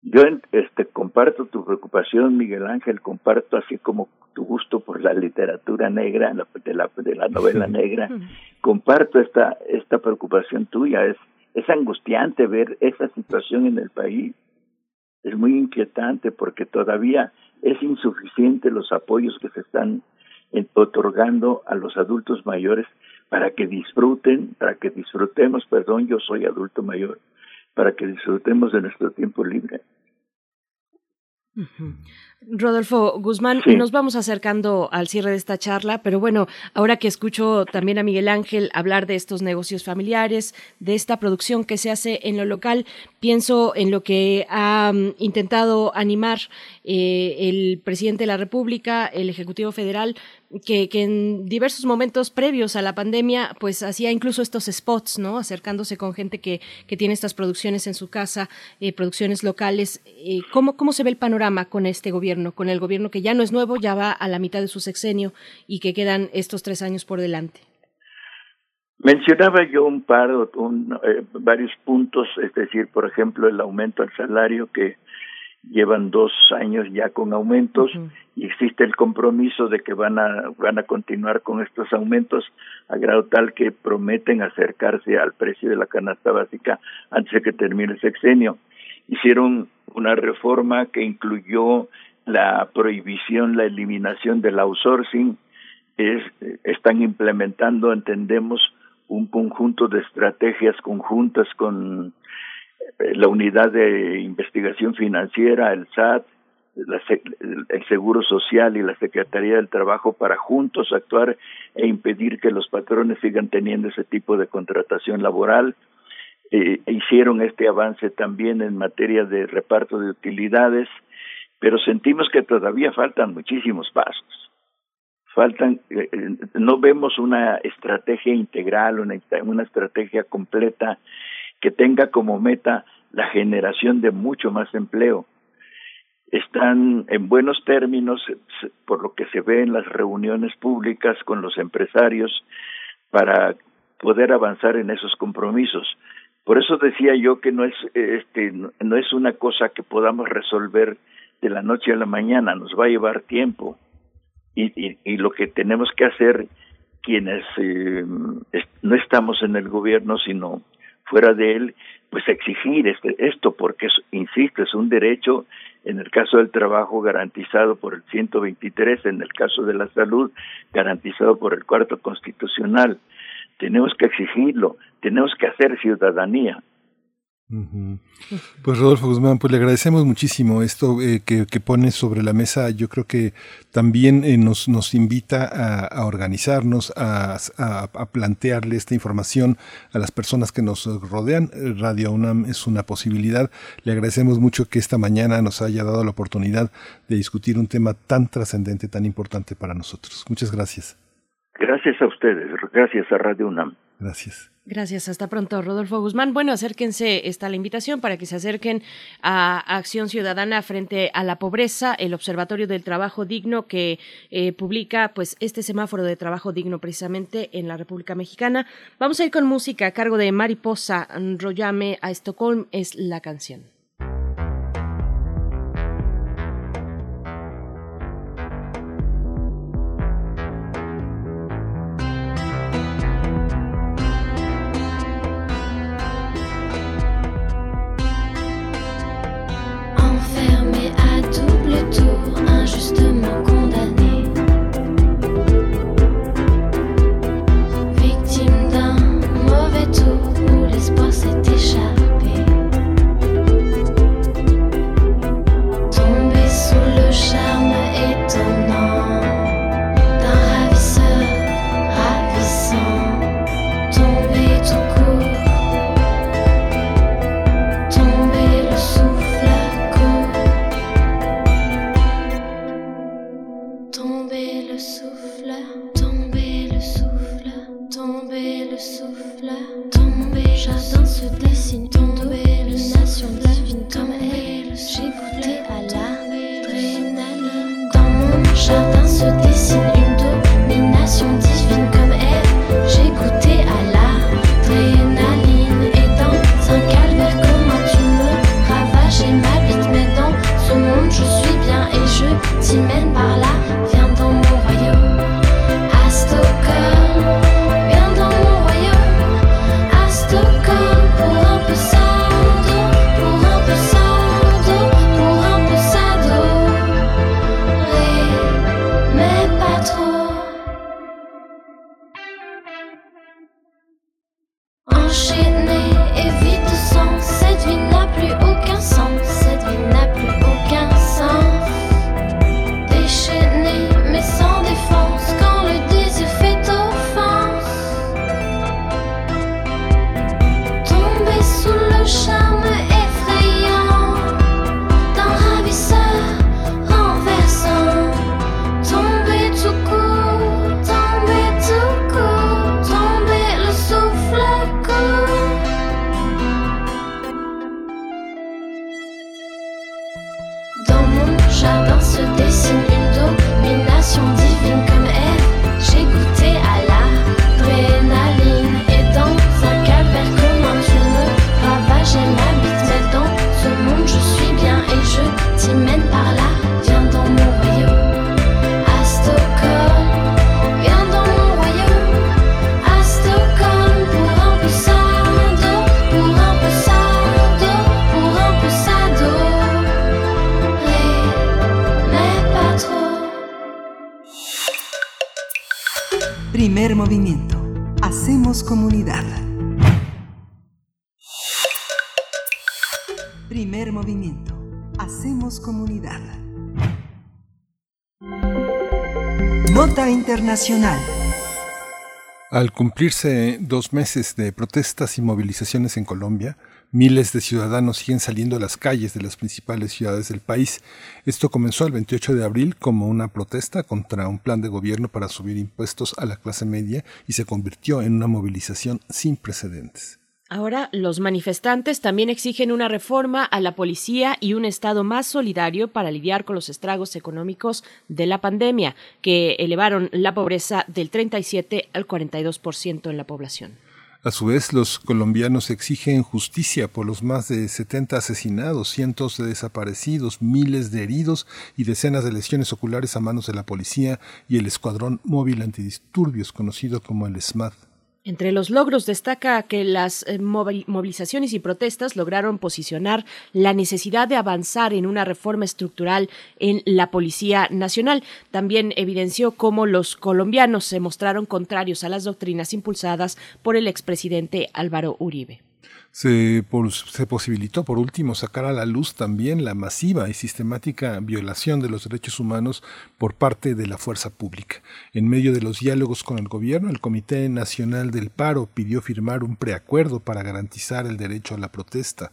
Yo este comparto tu preocupación, Miguel Ángel, comparto así como tu gusto por la literatura negra, la- de la, de la novela negra, comparto esta esta preocupación tuya. Es es angustiante ver esa situación en el país. Es muy inquietante porque todavía es insuficiente los apoyos que se están eh, otorgando a los adultos mayores para que disfruten, para que disfrutemos, perdón, yo soy adulto mayor, para que disfrutemos de nuestro tiempo libre. Rodolfo Guzmán, Sí. nos vamos acercando al cierre de esta charla, pero bueno, ahora que escucho también a Miguel Ángel hablar de estos negocios familiares, de esta producción que se hace en lo local, pienso en lo que ha mm, intentado animar eh, el presidente de la República, el Ejecutivo Federal, que, que en diversos momentos previos a la pandemia, pues hacía incluso estos spots, ¿no? Acercándose con gente que, que tiene estas producciones en su casa, eh, producciones locales. Eh, ¿cómo, ¿Cómo se ve el panorama con este gobierno? Con el gobierno que ya no es nuevo, ya va a la mitad de su sexenio y que quedan estos tres años por delante. Mencionaba yo un par, un, eh, varios puntos, es decir, por ejemplo, el aumento al salario que llevan dos años ya con aumentos y existe el compromiso de que van a van a continuar con estos aumentos a grado tal que prometen acercarse al precio de la canasta básica antes de que termine el sexenio. Hicieron una reforma que incluyó la prohibición, la eliminación del outsourcing, es, están implementando, entendemos, un conjunto de estrategias conjuntas con eh, la unidad de investigación financiera, el SAT, el Seguro Social y la Secretaría del Trabajo para juntos actuar e impedir que los patrones sigan teniendo ese tipo de contratación laboral. eh, hicieron este avance también en materia de reparto de utilidades, pero sentimos que todavía faltan muchísimos pasos. Faltan, eh, eh, no vemos una estrategia integral, una, una estrategia completa que tenga como meta la generación de mucho más empleo. Están en buenos términos, s- por lo que se ve en las reuniones públicas con los empresarios, para poder avanzar en esos compromisos. Por eso decía yo que no es este no es una cosa que podamos resolver de la noche a la mañana, nos va a llevar tiempo. Y, y, lo que tenemos que hacer quienes eh, no estamos en el gobierno sino fuera de él, pues exigir este, esto porque insisto, es un derecho en el caso del trabajo garantizado por el 123, en el caso de la salud garantizado por el cuarto constitucional. Tenemos que exigirlo, tenemos que hacer ciudadanía. Pues Rodolfo Guzmán, pues le agradecemos muchísimo esto eh, que, que pone sobre la mesa. Yo creo que también eh, nos, nos invita a, a organizarnos, a, a- a plantearle esta información a las personas que nos rodean. Radio UNAM es una posibilidad. Le agradecemos mucho que esta mañana nos haya dado la oportunidad de discutir un tema tan trascendente, tan importante para nosotros. Muchas gracias. Gracias a ustedes, gracias a Radio UNAM. Gracias. Gracias, hasta pronto, Rodolfo Guzmán. Bueno, acérquense, está la invitación para que se acerquen a Acción Ciudadana frente a la pobreza, el Observatorio del Trabajo Digno que eh, publica pues este semáforo de trabajo digno precisamente en la República Mexicana. Vamos a ir con música a cargo de Mariposa Rollame a Estocolmo es la canción. Al cumplirse dos meses de protestas y movilizaciones en Colombia, miles de ciudadanos siguen saliendo a las calles de las principales ciudades del país. Esto comenzó el 28 de abril como una protesta contra un plan de gobierno para subir impuestos a la clase media y se convirtió en una movilización sin precedentes. Ahora, los manifestantes también exigen una reforma a la policía y un Estado más solidario para lidiar con los estragos económicos de la pandemia, que elevaron la pobreza del 37 al 42% en la población. A su vez, los colombianos exigen justicia por los más de 70 asesinados, cientos de desaparecidos, miles de heridos y decenas de lesiones oculares a manos de la policía y el Escuadrón Móvil Antidisturbios, conocido como el SMAD. Entre los logros destaca que las eh, movi- movilizaciones y protestas lograron posicionar la necesidad de avanzar en una reforma estructural en la Policía Nacional. También evidenció cómo los colombianos se mostraron contrarios a las doctrinas impulsadas por el expresidente Álvaro Uribe. Se, posibilitó, por último, sacar a la luz también la masiva y sistemática violación de los derechos humanos por parte de la fuerza pública. En medio de los diálogos con el gobierno, el Comité Nacional del Paro pidió firmar un preacuerdo para garantizar el derecho a la protesta.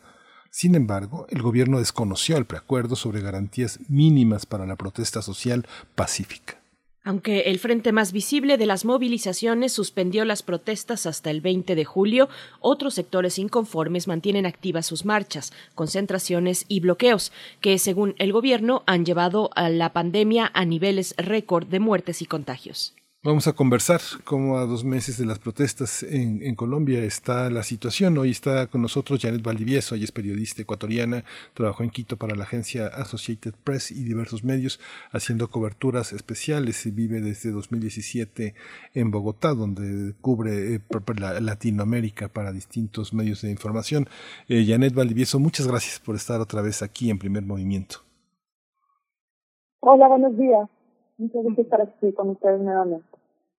Sin embargo, el gobierno desconoció el preacuerdo sobre garantías mínimas para la protesta social pacífica. Aunque el frente más visible de las movilizaciones suspendió las protestas hasta el 20 de julio, otros sectores inconformes mantienen activas sus marchas, concentraciones y bloqueos, que según el gobierno han llevado a la pandemia a niveles récord de muertes y contagios. Vamos a conversar cómo a dos meses de las protestas en, en Colombia está la situación. Hoy está con nosotros Janet Valdivieso, ella es periodista ecuatoriana, trabajó en Quito para la agencia Associated Press y diversos medios haciendo coberturas especiales vive desde 2017 en Bogotá, donde cubre eh, Latinoamérica para distintos medios de información. Eh, Janet Valdivieso, muchas gracias por estar otra vez aquí en Primer Movimiento. Hola, buenos días. Muchas gracias por estar aquí con ustedes nuevamente.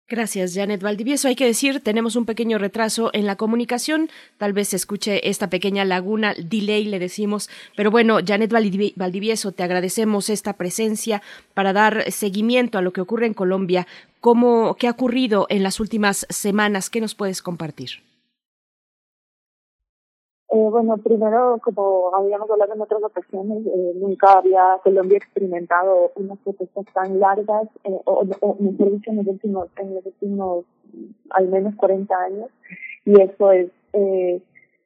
Gracias, Janet Valdivieso. Hay que decir, tenemos un pequeño retraso en la comunicación. Tal vez se escuche esta pequeña laguna, delay le decimos. Pero bueno, Janet Valdivi- Valdivieso, te agradecemos esta presencia para dar seguimiento a lo que ocurre en Colombia. ¿Cómo, ¿Qué ha ocurrido en las últimas semanas? ¿Qué nos puedes compartir? Eh, bueno, primero, como habíamos hablado en otras ocasiones, eh, nunca había Colombia experimentado unas protestas tan largas, eh, o, o mejor dicho, en los últimos, en los últimos al menos 40 años, y eso es eh,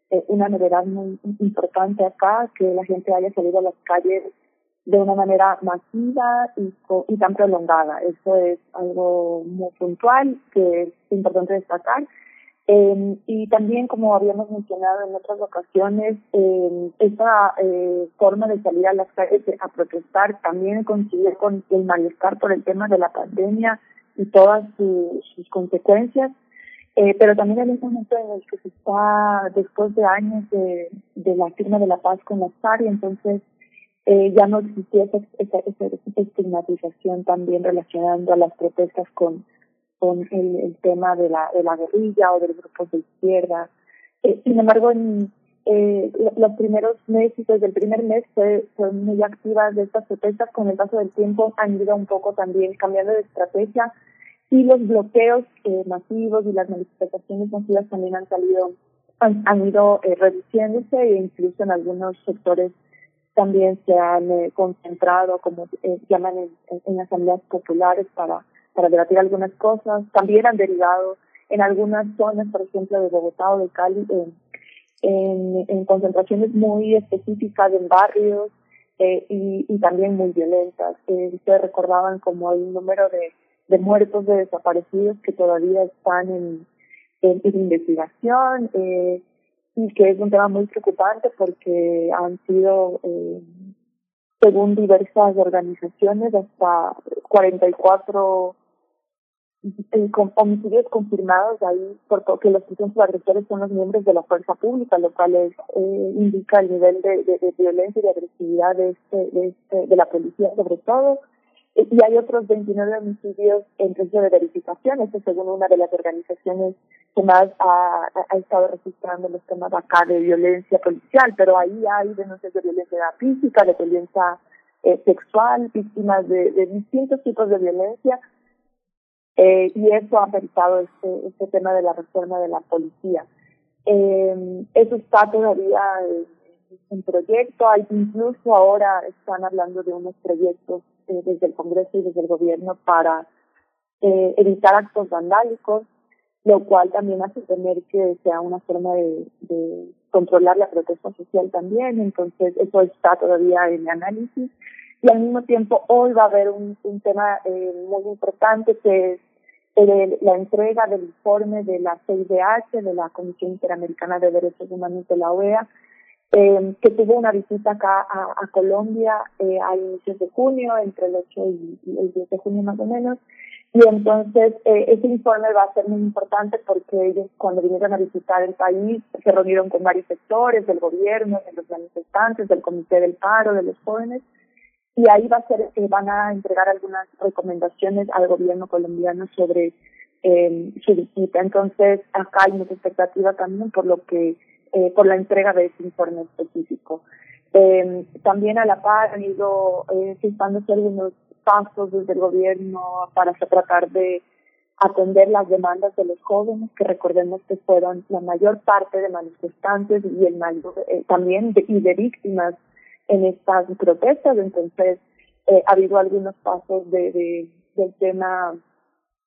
eh, una novedad muy importante acá, que la gente haya salido a las calles de una manera masiva y, y tan prolongada. Eso es algo muy puntual que es importante destacar. Eh, y también, como habíamos mencionado en otras ocasiones, eh, esta eh, forma de salir a las protestar también coincide con el malestar por el tema de la pandemia y todas su- sus consecuencias. Eh, pero también en un momento en el que se está, después de años de, de la firma de la paz con las FARC, y entonces eh, ya no existía esa, esa, esa, esa estigmatización también relacionando a las protestas con, con el, el tema de la, de la guerrilla o de los grupos de izquierda. Eh, sin embargo, en eh, lo- los primeros meses, desde el primer mes, fue, muy activas de estas protestas. Con el paso del tiempo han ido un poco también cambiando de estrategia y los bloqueos eh, masivos y las manifestaciones masivas también han salido, han, ido eh, reduciéndose e incluso en algunos sectores también se han eh, concentrado, como eh, llaman en asambleas populares para, para debatir algunas cosas. También han derivado en algunas zonas, por ejemplo, de Bogotá o de Cali, en, en, en concentraciones muy específicas en barrios eh, y, también muy violentas. Eh, ustedes recordaban como el número de, muertos, de desaparecidos que todavía están en, investigación. Eh, y que es un tema muy preocupante porque han sido, eh, según diversas organizaciones, hasta 44 eh, con- homicidios confirmados ahí, porque los presuntos agresores son los miembros de la fuerza pública, lo cual es, eh, indica el nivel de, de, violencia y de agresividad de, este, de, este, de la policía sobre todo. Eh, Y hay otros 29 homicidios en proceso de verificación, esto según una de las organizaciones que más ha, estado registrando los temas acá de violencia policial, pero ahí hay denuncias de violencia física, de violencia eh, sexual, víctimas de distintos tipos de violencia. Eh, y eso ha afectado este, este tema de la reforma de la policía. Eh, eso está todavía en, proyecto, hay incluso ahora están hablando de unos proyectos eh, desde el Congreso y desde el gobierno para eh, evitar actos vandálicos, lo cual también hace temer que sea una forma de, de controlar la protesta social también, entonces eso está todavía en análisis. Y al mismo tiempo hoy va a haber un, un tema eh, muy importante que es eh, la entrega del informe de la CIDH, de la Comisión Interamericana de Derechos Humanos de la OEA, eh, que tuvo una visita acá a, a Colombia eh, a inicios de junio, entre el 8 y, y el 10 de junio más o menos, y entonces eh, ese informe va a ser muy importante porque ellos cuando vinieron a visitar el país se reunieron con varios sectores del gobierno, de los manifestantes, del comité del paro, de los jóvenes, y ahí va a ser eh, van a entregar algunas recomendaciones al gobierno colombiano sobre eh, su visita. Entonces acá hay mucha expectativa también por lo que eh, por la entrega de ese informe específico. Eh, también a la par han ido eh, fijándose algunos pasos desde el gobierno para tratar de atender las demandas de los jóvenes, que recordemos que fueron la mayor parte de manifestantes y el mayor, eh, también de, y de víctimas en estas protestas. Entonces, eh, ha habido algunos pasos de, de del tema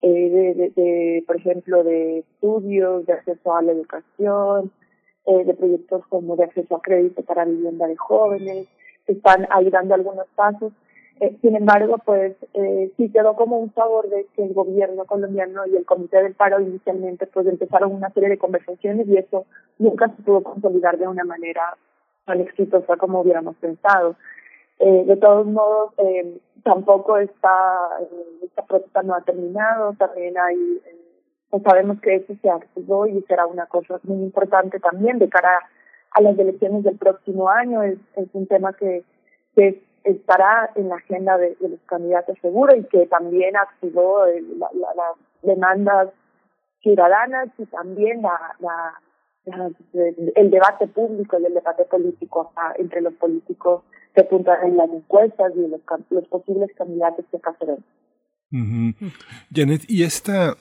eh, de, de, por ejemplo, de estudios, de acceso a la educación, eh, de proyectos como de acceso a crédito para vivienda de jóvenes, están ahí dando algunos pasos. Eh, sin embargo, pues eh, sí quedó como un sabor de que el gobierno colombiano y el Comité del Paro inicialmente pues empezaron una serie de conversaciones y eso nunca se pudo consolidar de una manera tan exitosa como hubiéramos pensado. Eh, de todos modos, eh, tampoco está, eh, esta protesta no ha terminado, también hay, eh, sabemos que eso se activó y será una cosa muy importante también de cara a las elecciones del próximo año, es, un tema que, estará en la agenda de, los candidatos seguro y que también activó el, la, la, las demandas ciudadanas y también la, la, la, el debate público y el debate político entre los políticos que apuntan en las encuestas y los, los posibles candidatos que acá. Janet, y esta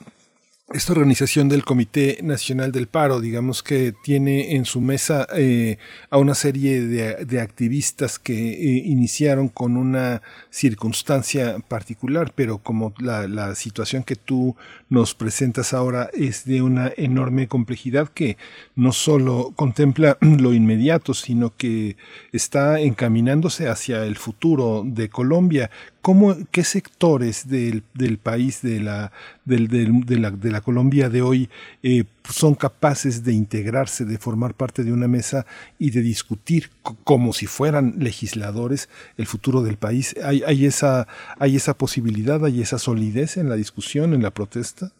esta organización del Comité Nacional del Paro, digamos que tiene en su mesa eh, a una serie de, activistas que eh, iniciaron con una circunstancia particular, pero como la, la, situación que tú nos presentas ahora es de una enorme complejidad que no solo contempla lo inmediato, sino que está encaminándose hacia el futuro de Colombia. ¿Cómo, ¿Qué sectores del, del país, de la, del, del, de, la, de la Colombia de hoy, eh, son capaces de integrarse, de formar parte de una mesa y de discutir como si fueran legisladores el futuro del país? ¿Hay, hay, esa, ¿Hay esa posibilidad, hay esa solidez en la discusión, en la protesta?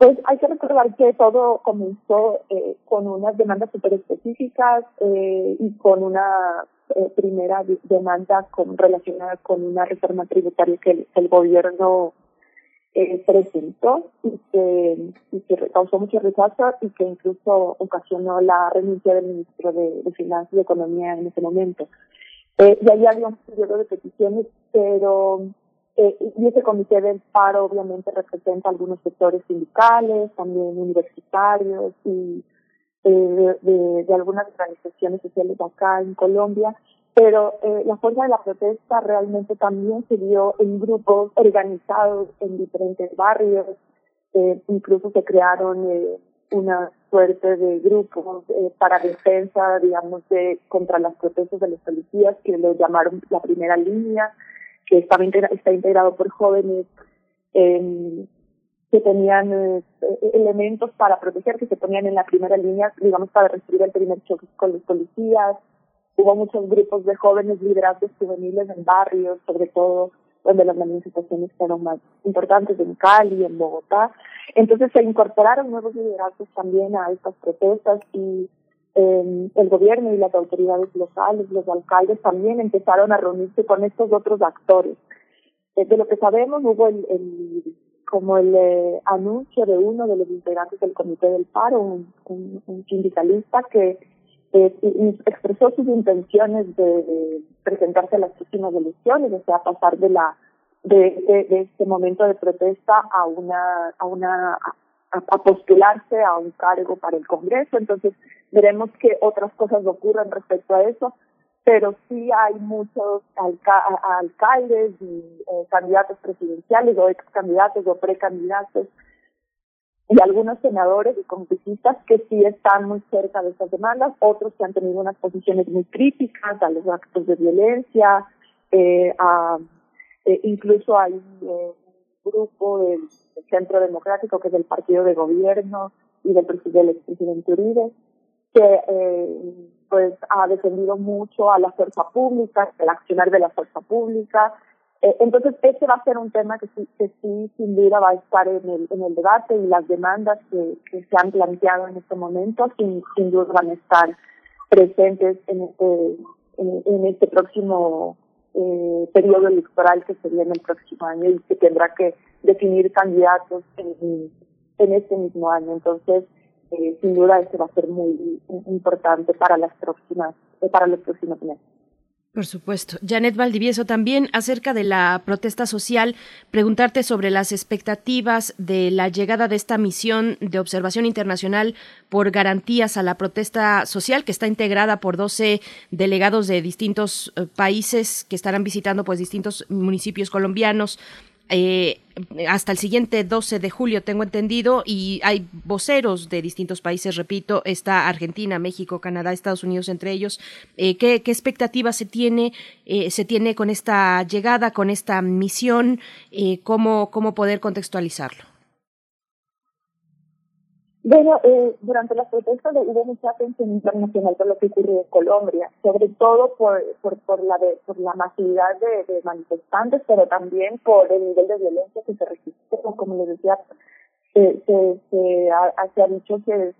Pues hay que recordar que todo comenzó eh, con unas demandas súper específicas eh, y con una eh, primera demanda con, relacionada con una reforma tributaria que el, el gobierno eh, presentó y que, y que causó mucho rechazo y que incluso ocasionó la renuncia del ministro de, de Finanzas y Economía en ese momento. Eh, y ahí había un periodo de peticiones, pero eh, y ese comité del paro obviamente representa algunos sectores sindicales, también universitarios y eh, de, algunas organizaciones sociales acá en Colombia, pero eh, la fuerza de la protesta realmente también se dio en grupos organizados en diferentes barrios, eh, incluso se crearon eh, una suerte de grupos eh, para defensa, digamos, de contra las protestas de los policías que lo llamaron la primera línea, que estaba está integrado por jóvenes eh, que tenían eh, elementos para proteger, que se ponían en la primera línea, digamos, para recibir el primer choque con los policías. Hubo muchos grupos de jóvenes liderazgos juveniles en barrios, sobre todo donde las manifestaciones fueron más importantes, en Cali, en Bogotá. Entonces se incorporaron nuevos liderazgos también a estas protestas y eh, el gobierno y las autoridades locales, los alcaldes también empezaron a reunirse con estos otros actores. Eh, de lo que sabemos, hubo el, como el eh, anuncio de uno de los integrantes del Comité del Paro, un, sindicalista que eh, expresó sus intenciones de, presentarse a las próximas elecciones, o sea, pasar de la de, de, de este momento de protesta a una a una a postularse a un cargo para el Congreso. Entonces veremos que otras cosas ocurren respecto a eso, pero sí hay muchos alca alcaldes y eh, candidatos presidenciales o ex candidatos o precandidatos y algunos senadores y congresistas que sí están muy cerca de estas demandas, otros que han tenido unas posiciones muy críticas a los actos de violencia, eh, a, eh, incluso hay eh, un grupo del, Centro Democrático que es del partido de gobierno y del, del expresidente Uribe que eh, pues ha defendido mucho a la fuerza pública, el accionar de la fuerza pública. Eh, entonces, ese va a ser un tema que sí, que sí, sin duda va a estar en el, en el debate y las demandas que, se han planteado en este momento sin, sin duda van a estar presentes en este, en, este próximo eh, periodo electoral que se viene el próximo año y que tendrá que definir candidatos en, en este mismo año. Entonces, eh, sin duda ese va a ser muy importante para las próximas eh, para los próximos meses. Por supuesto. Janet Valdivieso, también acerca de la protesta social, preguntarte sobre las expectativas de la llegada de esta misión de observación internacional por garantías a la protesta social, que está integrada por 12 delegados de distintos eh, países que estarán visitando pues distintos municipios colombianos. Eh, hasta el siguiente 12 de julio, tengo entendido, y hay voceros de distintos países, repito, está Argentina, México, Canadá, Estados Unidos entre ellos. Eh, ¿qué, ¿Qué expectativa se tiene, eh, se tiene con esta llegada, con esta misión? Eh, ¿cómo, ¿Cómo poder contextualizarlo? Bueno, eh, durante las protestas hubo mucha atención internacional por lo que ocurrió en Colombia, sobre todo por, por, por, la, de, por la masividad de, de manifestantes, pero también por el nivel de violencia que se registró. Como les decía, se, se, ha, se ha dicho que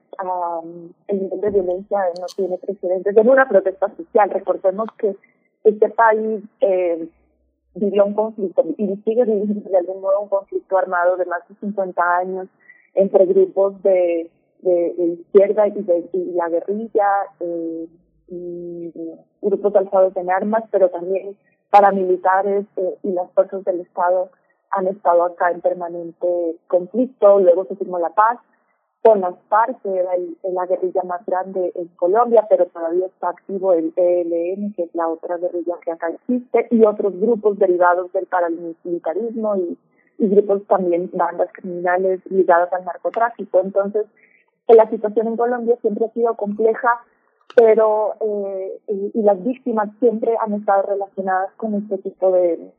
el nivel de violencia no tiene precedentes en una protesta social. Recordemos que este país eh, vivió un conflicto y sigue viviendo de algún modo un conflicto armado de más de 50 años entre grupos de, de, izquierda y, de, y la guerrilla, eh, y grupos alzados en armas, pero también paramilitares eh, y las fuerzas del Estado han estado acá en permanente conflicto. Luego se firmó la paz con las FARC, que era el, la guerrilla más grande en Colombia, pero todavía está activo el ELN, que es la otra guerrilla que acá existe, y otros grupos derivados del paramilitarismo y y grupos también, bandas criminales ligadas al narcotráfico. Entonces, eh, la situación en Colombia siempre ha sido compleja, pero eh, y, las víctimas siempre han estado relacionadas con este tipo de,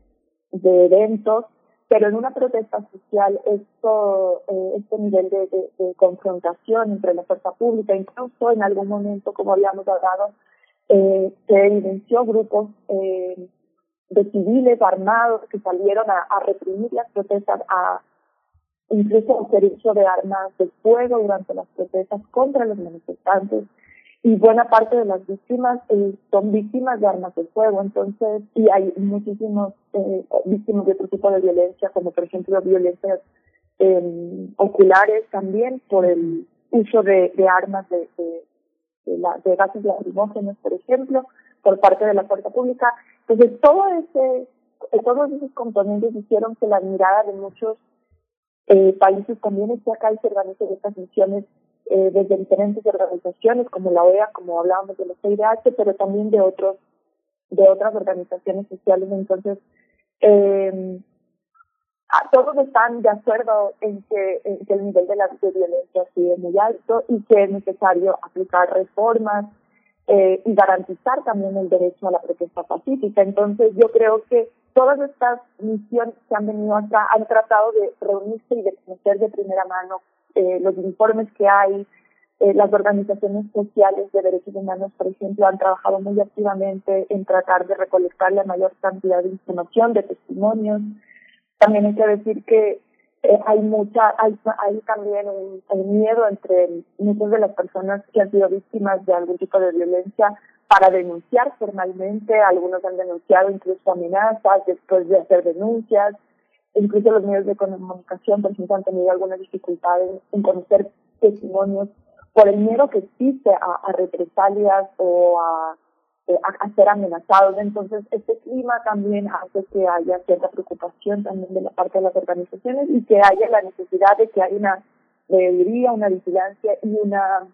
de eventos, pero en una protesta social esto, eh, este nivel de, de, de, confrontación entre la fuerza pública, incluso en algún momento, como habíamos hablado, eh, se evidenció grupos eh, de civiles armados que salieron a, a reprimir las protestas, a incluso hacer uso de armas de fuego durante las protestas contra los manifestantes. Y buena parte de las víctimas eh, son víctimas de armas de fuego, entonces, y hay muchísimos eh, víctimas de otro tipo de violencia, como por ejemplo violencias eh, oculares también por el uso de, de armas de, de, de, la, de gases lacrimógenos, por ejemplo, por parte de la fuerza pública. Entonces, todo ese, todos esos componentes hicieron que la mirada de muchos eh, países también esté acá y se organicen estas misiones eh, desde diferentes organizaciones como la OEA, como hablábamos de los CIDH, pero también de otros de otras organizaciones sociales. Entonces, eh, todos están de acuerdo en que, en que el nivel de la de violencia sigue muy alto y que es necesario aplicar reformas eh, y garantizar también el derecho a la protesta pacífica. Entonces, yo creo que todas estas misiones que han venido acá han tratado de reunirse y de conocer de primera mano eh, los informes que hay. Eh, las organizaciones sociales de derechos humanos, por ejemplo, han trabajado muy activamente en tratar de recolectar la mayor cantidad de información, de testimonios. También hay que decir que eh, hay mucha, hay, hay también un, un miedo entre muchas de las personas que han sido víctimas de algún tipo de violencia para denunciar formalmente. Algunos han denunciado incluso amenazas después de hacer denuncias. Incluso los medios de comunicación, por ejemplo, han tenido algunas dificultades en conocer testimonios por el miedo que existe a, a represalias o a a, a ser amenazados. Entonces, este clima también hace que haya cierta preocupación también de la parte de las organizaciones y que haya la necesidad de que haya una veeduría, una vigilancia y una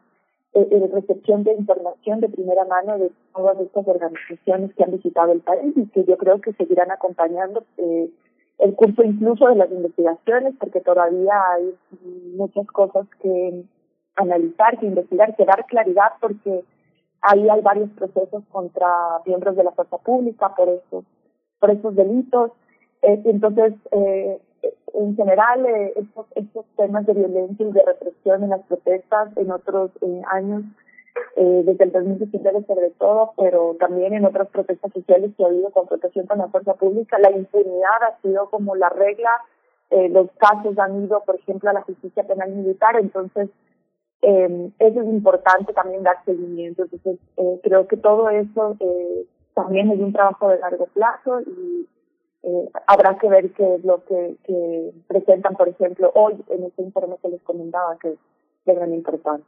eh, eh, recepción de información de primera mano de todas estas organizaciones que han visitado el país y que yo creo que seguirán acompañando eh, el curso incluso de las investigaciones porque todavía hay muchas cosas que analizar, que investigar, que dar claridad porque ahí hay varios procesos contra miembros de la fuerza pública por estos por estos delitos. Eh, entonces eh, en general eh, estos temas de violencia y de represión en las protestas en otros años eh, desde el 2019 sobre todo, pero también en otras protestas sociales que ha habido confrontación con la fuerza pública, la impunidad ha sido como la regla, eh, los casos han ido, por ejemplo, a la justicia penal militar, entonces eh, eso es importante también dar seguimiento, entonces eh, creo que todo eso eh, también es un trabajo de largo plazo y eh, habrá que ver qué es lo que, que presentan, por ejemplo, hoy en este informe que les comentaba, que es de gran importancia.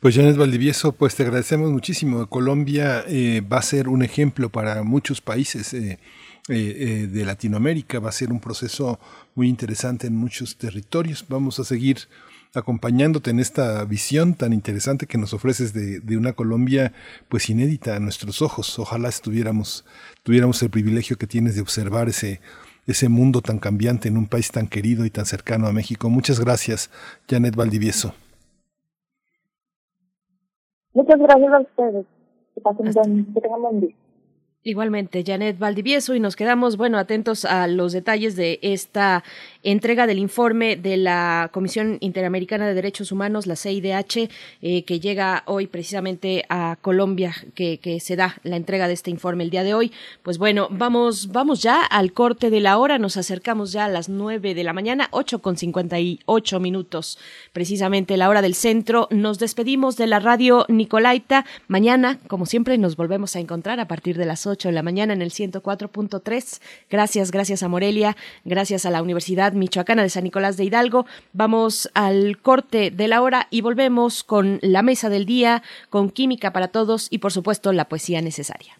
Pues Janet Valdivieso, pues te agradecemos muchísimo. Colombia eh, va a ser un ejemplo para muchos países eh, eh, eh, de Latinoamérica, va a ser un proceso muy interesante en muchos territorios. Vamos a seguir acompañándote en esta visión tan interesante que nos ofreces de, de una Colombia pues inédita a nuestros ojos. Ojalá estuviéramos, tuviéramos el privilegio que tienes de observar ese, ese mundo tan cambiante en un país tan querido y tan cercano a México. Muchas gracias, Janet Valdivieso. Muchas gracias a ustedes. Que pasen buen, que tengan buen día. Igualmente, Janet Valdivieso, y nos quedamos, bueno, atentos a los detalles de esta entrega del informe de la Comisión Interamericana de Derechos Humanos, la CIDH, eh, que llega hoy precisamente a Colombia, que, se da la entrega de este informe el día de hoy. Pues bueno, vamos, vamos ya al corte de la hora, nos acercamos ya a las nueve de la mañana, ocho con cincuenta y ocho minutos, precisamente la hora del centro. Nos despedimos de la radio Nicolaita. Mañana, como siempre, nos volvemos a encontrar a partir de las 8 de la mañana en el 104.3. Gracias, gracias a Morelia, gracias a la Universidad Michoacana de San Nicolás de Hidalgo. Vamos al corte de la hora y volvemos con la mesa del día, con química para todos y por supuesto la poesía necesaria.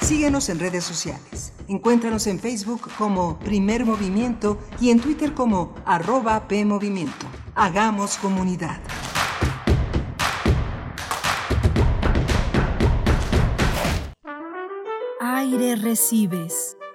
Síguenos en redes sociales. Encuéntranos en Facebook como Primer Movimiento y en Twitter como arroba PMovimiento. Hagamos comunidad. Aire recibes,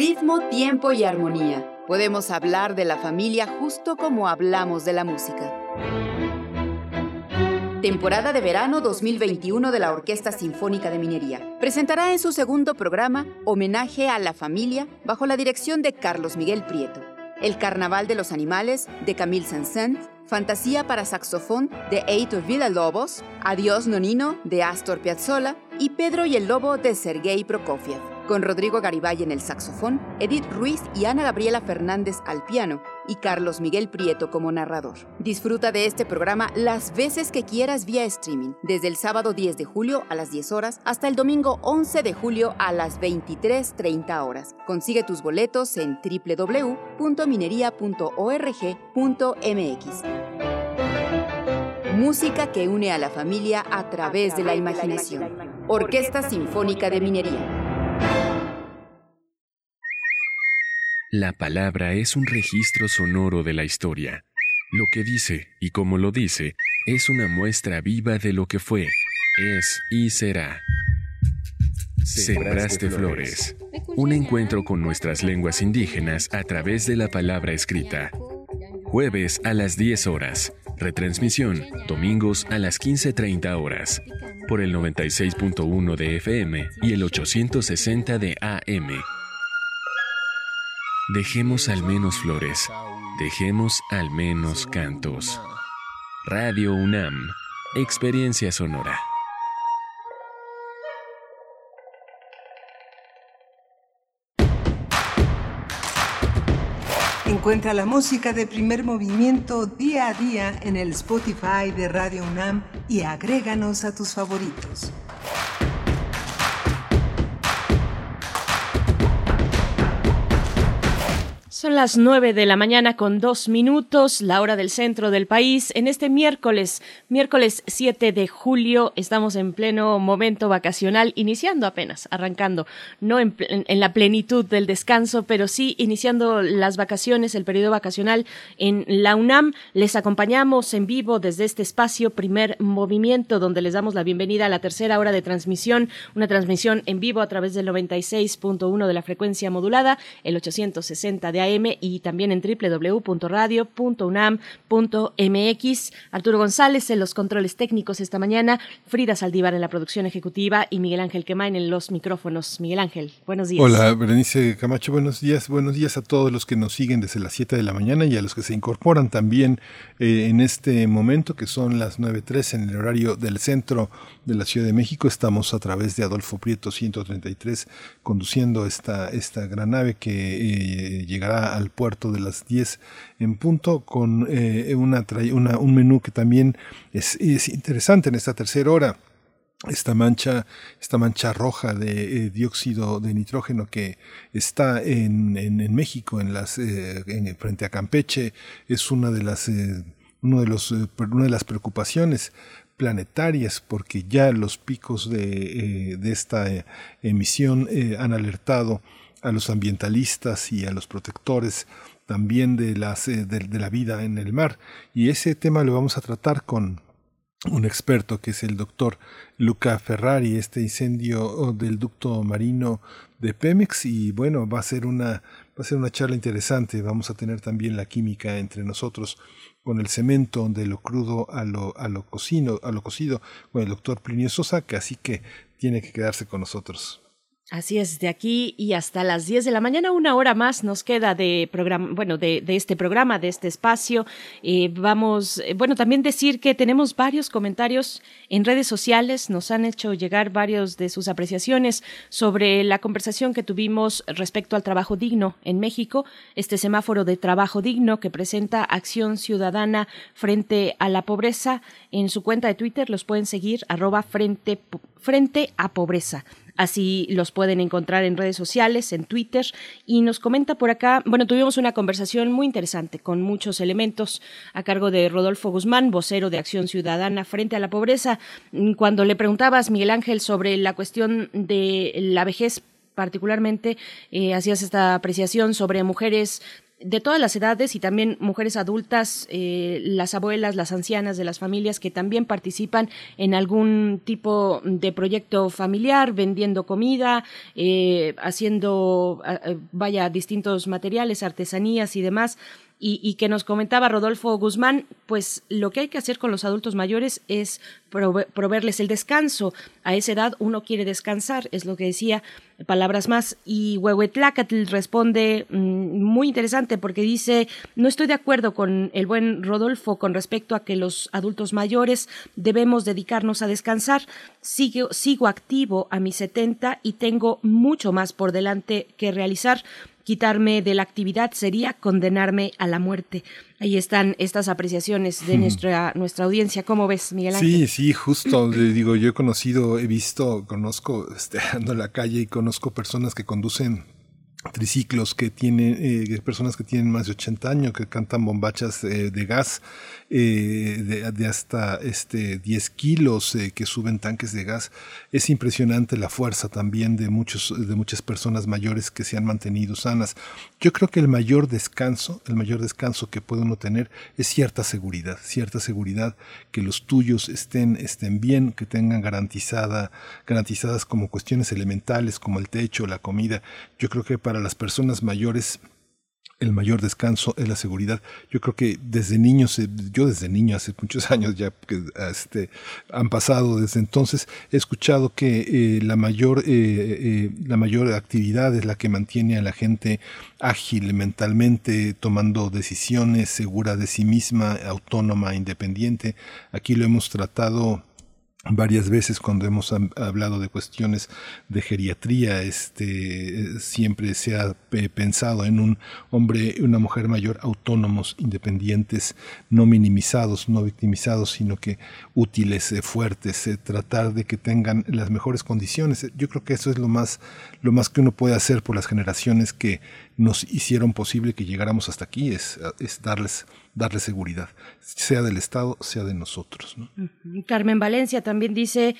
Ritmo, tiempo y armonía. Podemos hablar de la familia justo como hablamos de la música. Temporada de verano 2021 de la Orquesta Sinfónica de Minería. Presentará en su segundo programa Homenaje a la Familia bajo la dirección de Carlos Miguel Prieto. El Carnaval de los Animales de Camille Saint-Saëns, Fantasía para saxofón de Heitor Villa-Lobos, Adiós Nonino de Astor Piazzolla y Pedro y el Lobo de Sergei Prokofiev con Rodrigo Garibay en el saxofón, Edith Ruiz y Ana Gabriela Fernández al piano y Carlos Miguel Prieto como narrador. Disfruta de este programa las veces que quieras vía streaming, desde el sábado 10 de julio a las 10 horas hasta el domingo 11 de julio a las 23.30 horas. Consigue tus boletos en www.minería.org.mx. Música que une a la familia a través de la imaginación. Orquesta Sinfónica de Minería. La palabra es un registro sonoro de la historia. Lo que dice y como lo dice es una muestra viva de lo que fue, es y será. Sembraste Flores. Un encuentro con nuestras lenguas indígenas a través de la palabra escrita. Jueves a las 10 horas. Retransmisión domingos a las 15.30 horas. Por el 96.1 de FM y el 860 de AM. Dejemos al menos flores. Dejemos al menos cantos. Radio UNAM. Experiencia sonora. Encuentra la música de primer movimiento día a día en el Spotify de Radio UNAM y agréganos a tus favoritos. Son las nueve de la mañana con dos minutos, la hora del centro del país. En este miércoles, miércoles 7 de julio, estamos en pleno momento vacacional, iniciando apenas, arrancando, no en, en, la plenitud del descanso, pero sí iniciando las vacaciones, el periodo vacacional en la UNAM. Les acompañamos en vivo desde este espacio, primer movimiento, donde les damos la bienvenida a la tercera hora de transmisión, una transmisión en vivo a través del 96.1 de la frecuencia modulada, el 860 de Y también en www.radio.unam.mx. Arturo González en los controles técnicos esta mañana, Frida Saldívar en la producción ejecutiva y Miguel Ángel Quemain en los micrófonos. Miguel Ángel, buenos días. Hola, Berenice Camacho, buenos días. Buenos días a todos los que nos siguen desde las 7 de la mañana y a los que se incorporan también eh, en este momento, que son las 9.03 en el horario del centro de la Ciudad de México. Estamos a través de Adolfo Prieto 133 conduciendo esta, esta gran nave que eh, llegará al puerto de las 10 en punto con eh, una, un menú que también es, es interesante en esta tercera hora. Esta mancha, esta mancha roja de eh, dióxido de nitrógeno que está en, en, en México, en las, eh, en, frente a Campeche, es una de las, eh, uno de los, una de las preocupaciones planetarias porque ya los picos de, de esta emisión han alertado a los ambientalistas y a los protectores también de, las, de, de la vida en el mar. Y ese tema lo vamos a tratar con un experto que es el doctor Luca Ferrari, este incendio del ducto marino de Pemex y bueno, va a ser una va a ser una charla interesante, vamos a tener también la química entre nosotros con el cemento de lo crudo a lo a lo cocino, a lo cocido con el doctor Plinio Sosa, que así que tiene que quedarse con nosotros. Así es, de aquí y hasta las 10 de la mañana, una hora más nos queda de programa, bueno, de, este programa, de este espacio. Eh, vamos, eh, bueno, también decir que tenemos varios comentarios en redes sociales, nos han hecho llegar varios de sus apreciaciones sobre la conversación que tuvimos respecto al trabajo digno en México, este semáforo de trabajo digno que presenta Acción Ciudadana frente a la pobreza. En su cuenta de Twitter los pueden seguir, arroba frente, frente a pobreza. Así los pueden encontrar en redes sociales, en Twitter. Y nos comenta por acá, bueno, tuvimos una conversación muy interesante con muchos elementos a cargo de Rodolfo Guzmán, vocero de Acción Ciudadana frente a la pobreza. Cuando le preguntabas, Miguel Ángel, sobre la cuestión de la vejez particularmente eh, hacías esta apreciación sobre mujeres de todas las edades y también mujeres adultas, eh, las abuelas, las ancianas de las familias que también participan en algún tipo de proyecto familiar, vendiendo comida, eh, haciendo, vaya, distintos materiales, artesanías y demás. Y, que nos comentaba Rodolfo Guzmán, pues lo que hay que hacer con los adultos mayores es proveerles el descanso. A esa edad uno quiere descansar, es lo que decía, palabras más. Y Huehuetlacatl responde mm, muy interesante porque dice, no estoy de acuerdo con el buen Rodolfo con respecto a que los adultos mayores debemos dedicarnos a descansar. Sigo, sigo activo a mis 70 y tengo mucho más por delante que realizar quitarme de la actividad sería condenarme a la muerte. Ahí están estas apreciaciones de nuestra, nuestra audiencia. ¿Cómo ves, Miguel Ángel? Sí, sí, justo. digo, yo he conocido, he visto, conozco, este, ando en la calle y conozco personas que conducen triciclos que tienen eh, personas que tienen más de 80 años que cantan bombachas eh, de gas eh, de, hasta este 10 kilos que suben tanques de gas. Es impresionante la fuerza también de muchos de muchas personas mayores que se han mantenido sanas. Yo creo que el mayor descanso el mayor descanso que puede uno tener es cierta seguridad cierta seguridad que los tuyos estén estén bien que tengan garantizada garantizadas como cuestiones elementales como el techo la comida. Yo creo que para las personas mayores el mayor descanso es la seguridad. Yo creo que desde niños, eh, yo desde niño, hace muchos años ya que este, han pasado desde entonces, he escuchado que eh, la, mayor, eh, la mayor actividad es la que mantiene a la gente ágil mentalmente, tomando decisiones, segura de sí misma, autónoma, independiente. Aquí lo hemos tratado varias veces cuando hemos hablado de cuestiones de geriatría, este, siempre se ha pensado en un hombre y una mujer mayor autónomos, independientes, no minimizados, no victimizados, sino que útiles, eh, fuertes, eh, tratar de que tengan las mejores condiciones. Yo creo que eso es lo más, lo más que uno puede hacer por las generaciones que nos hicieron posible que llegáramos hasta aquí, es, es darles darle seguridad, sea del Estado, sea de nosotros. Carmen Valencia también dice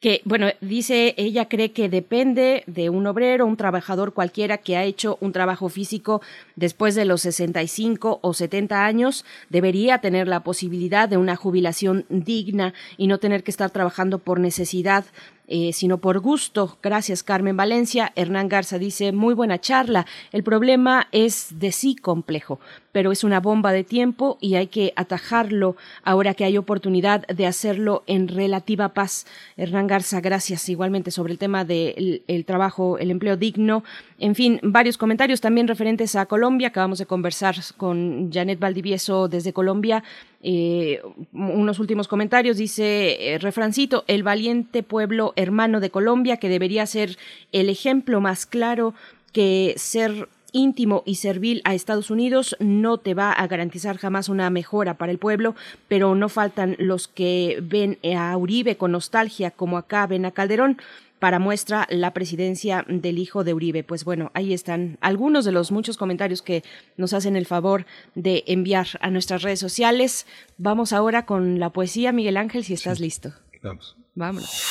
que, bueno, dice, ella cree que depende de un obrero, un trabajador cualquiera que ha hecho un trabajo físico después de los 65 o 70 años, debería tener la posibilidad de una jubilación digna y no tener que estar trabajando por necesidad eh, sino por gusto. Gracias, Carmen Valencia. Hernán Garza dice, muy buena charla. El problema es de sí complejo, pero es una bomba de tiempo y hay que atajarlo ahora que hay oportunidad de hacerlo en relativa paz. Hernán Garza, gracias igualmente sobre el tema del trabajo, el empleo digno. En fin, varios comentarios también referentes a Colombia. Acabamos de conversar con Janet Valdivieso desde Colombia. Eh, unos últimos comentarios, dice eh, refrancito, el valiente pueblo hermano de Colombia que debería ser el ejemplo más claro que ser íntimo y servil a Estados Unidos no te va a garantizar jamás una mejora para el pueblo, pero no faltan los que ven a Uribe con nostalgia como acá ven a Calderón para muestra la presidencia del hijo de Uribe. Pues bueno, ahí están algunos de los muchos comentarios que nos hacen el favor de enviar a nuestras redes sociales. Vamos ahora con la poesía, Miguel Ángel, si estás listo. Vamos. Vámonos.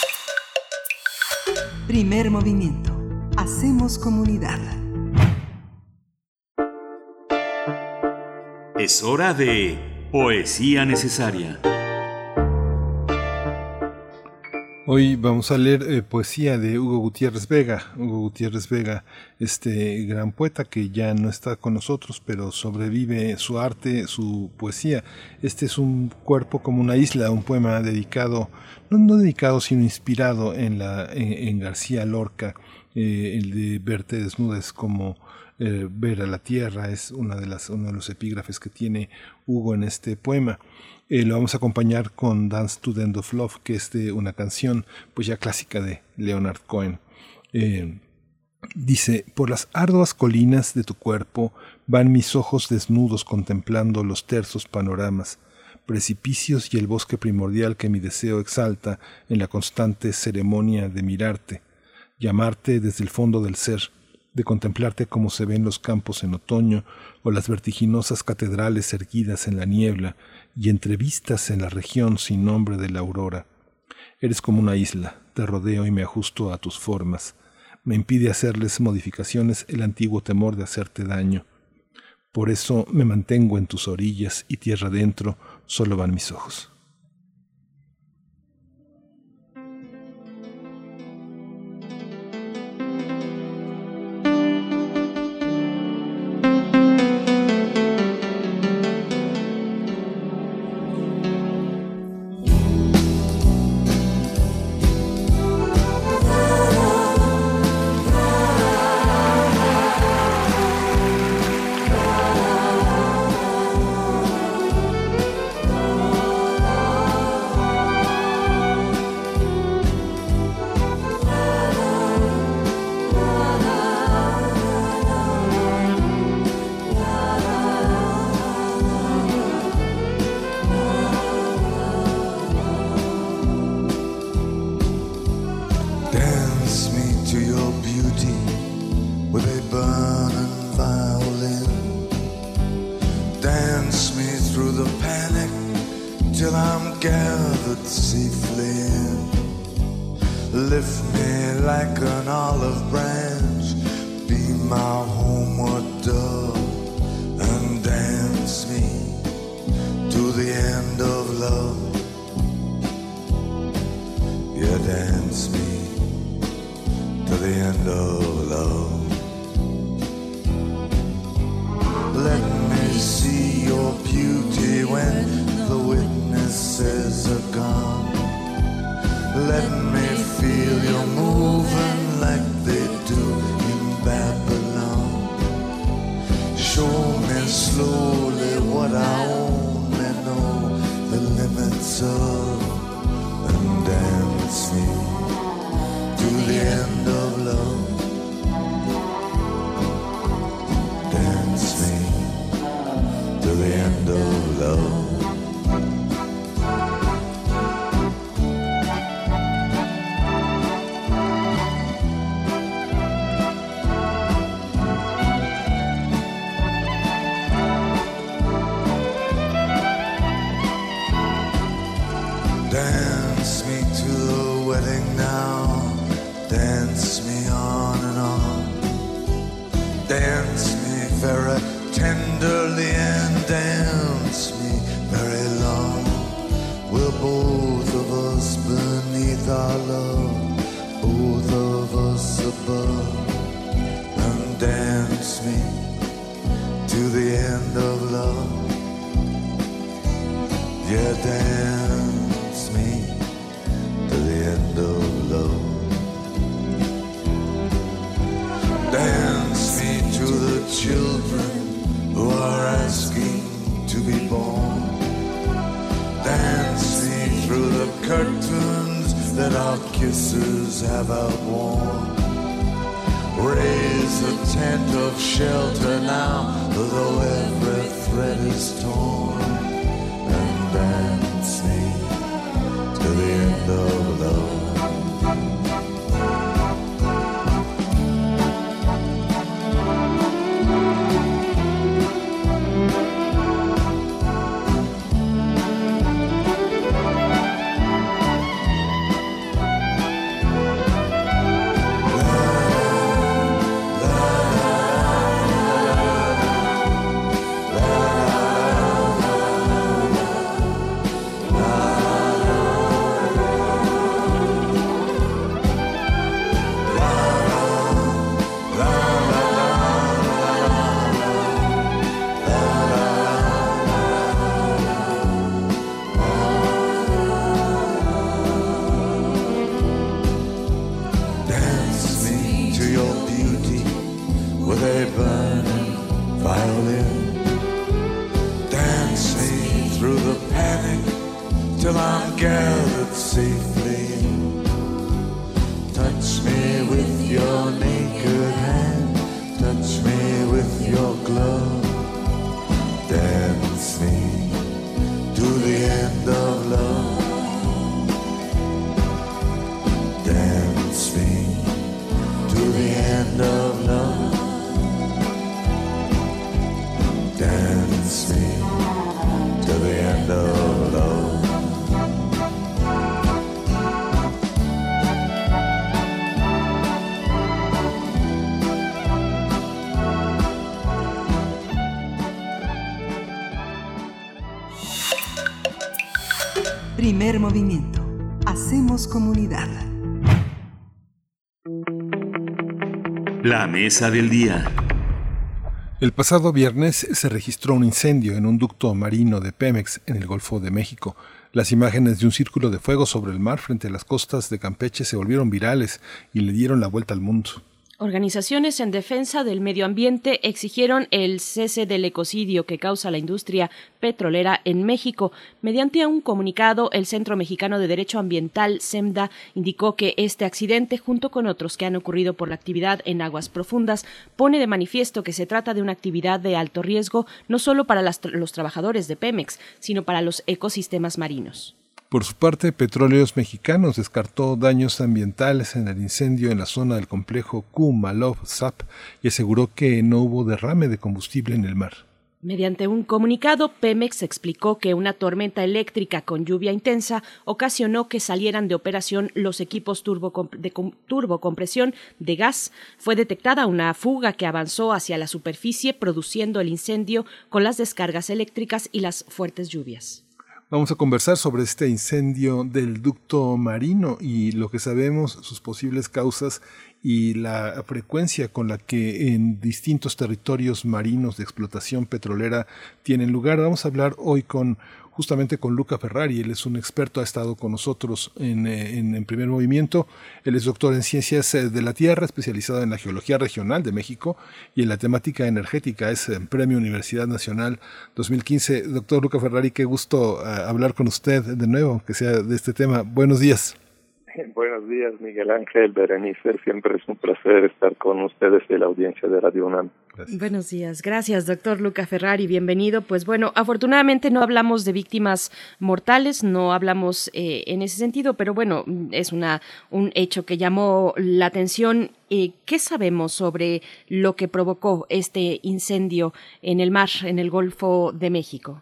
Primer movimiento. Hacemos comunidad. Es hora de poesía necesaria. Hoy vamos a leer eh, poesía de Hugo Gutiérrez Vega. Hugo Gutiérrez Vega, este gran poeta que ya no está con nosotros, pero sobrevive su arte, su poesía. Este es un cuerpo como una isla, un poema dedicado, no, dedicado, sino inspirado en, la, en, García Lorca, eh, el de Verte desnudes como eh, ver a la tierra, es una de las, uno de los epígrafes que tiene Hugo en este poema. Eh, lo vamos a acompañar con Dance to the End of Love, que es de una canción pues ya clásica de Leonard Cohen. Eh, dice, por las arduas colinas de tu cuerpo van mis ojos desnudos contemplando los tersos panoramas, precipicios y el bosque primordial que mi deseo exalta en la constante ceremonia de mirarte, llamarte desde el fondo del ser, de contemplarte como se ven los campos en otoño o las vertiginosas catedrales erguidas en la niebla, y entrevistas en la región sin nombre de la aurora. Eres como una isla, te rodeo y me ajusto a tus formas. Me impide hacerles modificaciones el antiguo temor de hacerte daño. Por eso me mantengo en tus orillas y tierra adentro solo van mis ojos. Primer movimiento. Hacemos comunidad. La mesa del día. El pasado viernes se registró un incendio en un ducto marino de Pemex en el Golfo de México. Las imágenes de un círculo de fuego sobre el mar frente a las costas de Campeche se volvieron virales y le dieron la vuelta al mundo. Organizaciones en defensa del medio ambiente exigieron el cese del ecocidio que causa la industria petrolera en México. Mediante un comunicado, el Centro Mexicano de Derecho Ambiental, CEMDA, indicó que este accidente, junto con otros que han ocurrido por la actividad en aguas profundas, pone de manifiesto que se trata de una actividad de alto riesgo no solo para los trabajadores de Pemex, sino para los ecosistemas marinos. Por su parte, Petróleos Mexicanos descartó daños ambientales en el incendio en la zona del complejo Kumalov-Zap y aseguró que no hubo derrame de combustible en el mar. Mediante un comunicado, Pemex explicó que una tormenta eléctrica con lluvia intensa ocasionó que salieran de operación los equipos de turbocompresión de gas. Fue detectada una fuga que avanzó hacia la superficie, produciendo el incendio con las descargas eléctricas y las fuertes lluvias. Vamos a conversar sobre este incendio del ducto marino y lo que sabemos, sus posibles causas y la frecuencia con la que en distintos territorios marinos de explotación petrolera tienen lugar. Vamos a hablar hoy con justamente con Luca Ferrari. Él es un experto, ha estado con nosotros en, en, primer movimiento. Él es doctor en ciencias eh, de la Tierra, especializado en la geología regional de México y en la temática energética. Es eh, Premio Universidad Nacional 2015. Doctor Luca Ferrari, qué gusto eh, hablar con usted de nuevo, que sea de este tema. Buenos días. Buenos días, Miguel Ángel, Berenice. Siempre es un placer estar con ustedes y la audiencia de Radio UNAM. Buenos días. Gracias, doctor Luca Ferrari. Bienvenido. Pues bueno, afortunadamente no hablamos de víctimas mortales, no hablamos eh, en ese sentido, pero bueno, es una, un hecho que llamó la atención. Eh, ¿Qué sabemos sobre lo que provocó este incendio en el mar, en el Golfo de México?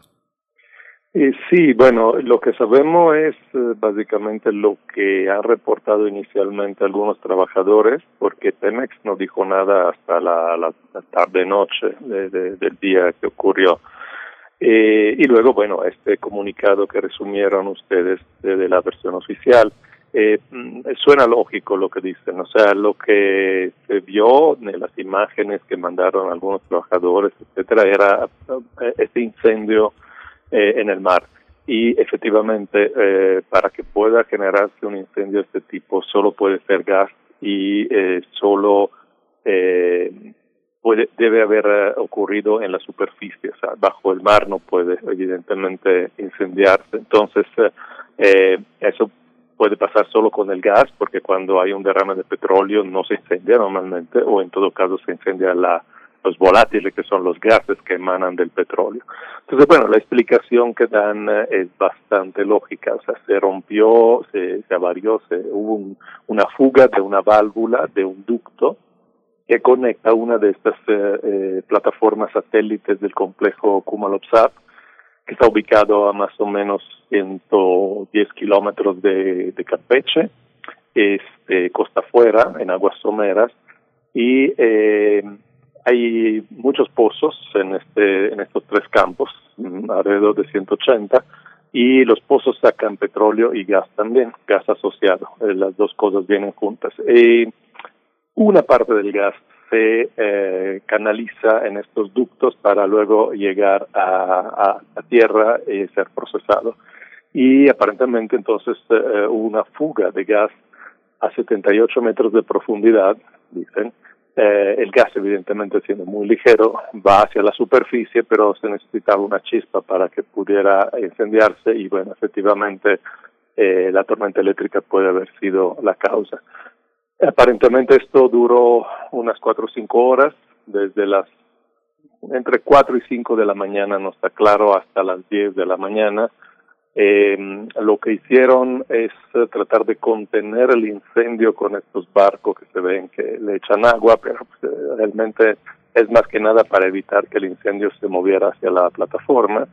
Eh, sí, bueno, lo que sabemos es eh, básicamente lo que han reportado inicialmente algunos trabajadores, porque Pemex no dijo nada hasta la, tarde-noche de, del día que ocurrió. Eh, y luego, bueno, este comunicado que resumieron ustedes de, la versión oficial, eh, mm, suena lógico lo que dicen, o sea, lo que se vio en las imágenes que mandaron algunos trabajadores, etcétera, era eh, este incendio eh, en el mar. Y efectivamente, eh, para que pueda generarse un incendio de este tipo, solo puede ser gas y eh, solo eh, puede, debe haber eh, ocurrido en la superficie, o sea, bajo el mar no puede evidentemente incendiarse. Entonces, eh, eso puede pasar solo con el gas, porque cuando hay un derrame de petróleo no se incendia normalmente, o en todo caso se incendia la, los volátiles, que son los gases que emanan del petróleo. Entonces, bueno, la explicación que dan eh, es bastante lógica, o sea, se rompió, se, se avarió, se, hubo una fuga de una válvula, de un ducto, que conecta una de estas eh, eh, plataformas satélites del complejo Kumalopsat, que está ubicado a más o menos 110 kilómetros de, de Campeche, este, costa afuera, en aguas someras, y eh, hay muchos pozos en este en estos tres campos, mm, alrededor de 180, y los pozos sacan petróleo y gas también, gas asociado. Eh, las dos cosas vienen juntas. Y una parte del gas se eh, canaliza en estos ductos para luego llegar a, a, tierra y ser procesado. Y aparentemente entonces eh, hubo una fuga de gas a 78 metros de profundidad, dicen, eh, el gas, evidentemente, siendo muy ligero, va hacia la superficie, pero se necesitaba una chispa para que pudiera incendiarse y, bueno, efectivamente, eh, la tormenta eléctrica puede haber sido la causa. Aparentemente esto duró unas cuatro o cinco horas, desde las entre cuatro y cinco de la mañana, no está claro, hasta las diez de la mañana. Eh, lo que hicieron es eh, tratar de contener el incendio con estos barcos que se ven que le echan agua, pero pues, eh, realmente es más que nada para evitar que el incendio se moviera hacia la plataforma.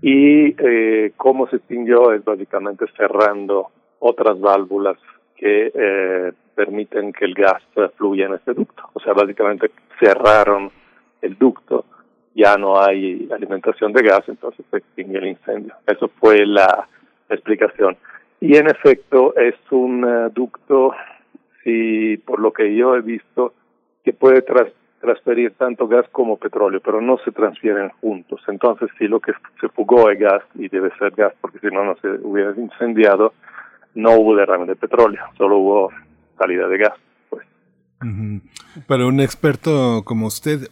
Y eh, cómo se extinguió es básicamente cerrando otras válvulas que eh, permiten que el gas fluya en este ducto. O sea, básicamente cerraron el ducto ya no hay alimentación de gas, entonces se extingue el incendio. Eso fue la explicación. Y en efecto es un uh, ducto, si por lo que yo he visto, que puede tras transferir tanto gas como petróleo, pero no se transfieren juntos. Entonces, si lo que se fugó es gas, y debe ser gas, porque si no, no se hubiera incendiado, no hubo derrame de petróleo, solo hubo salida de gas. Pues. Para un experto como usted,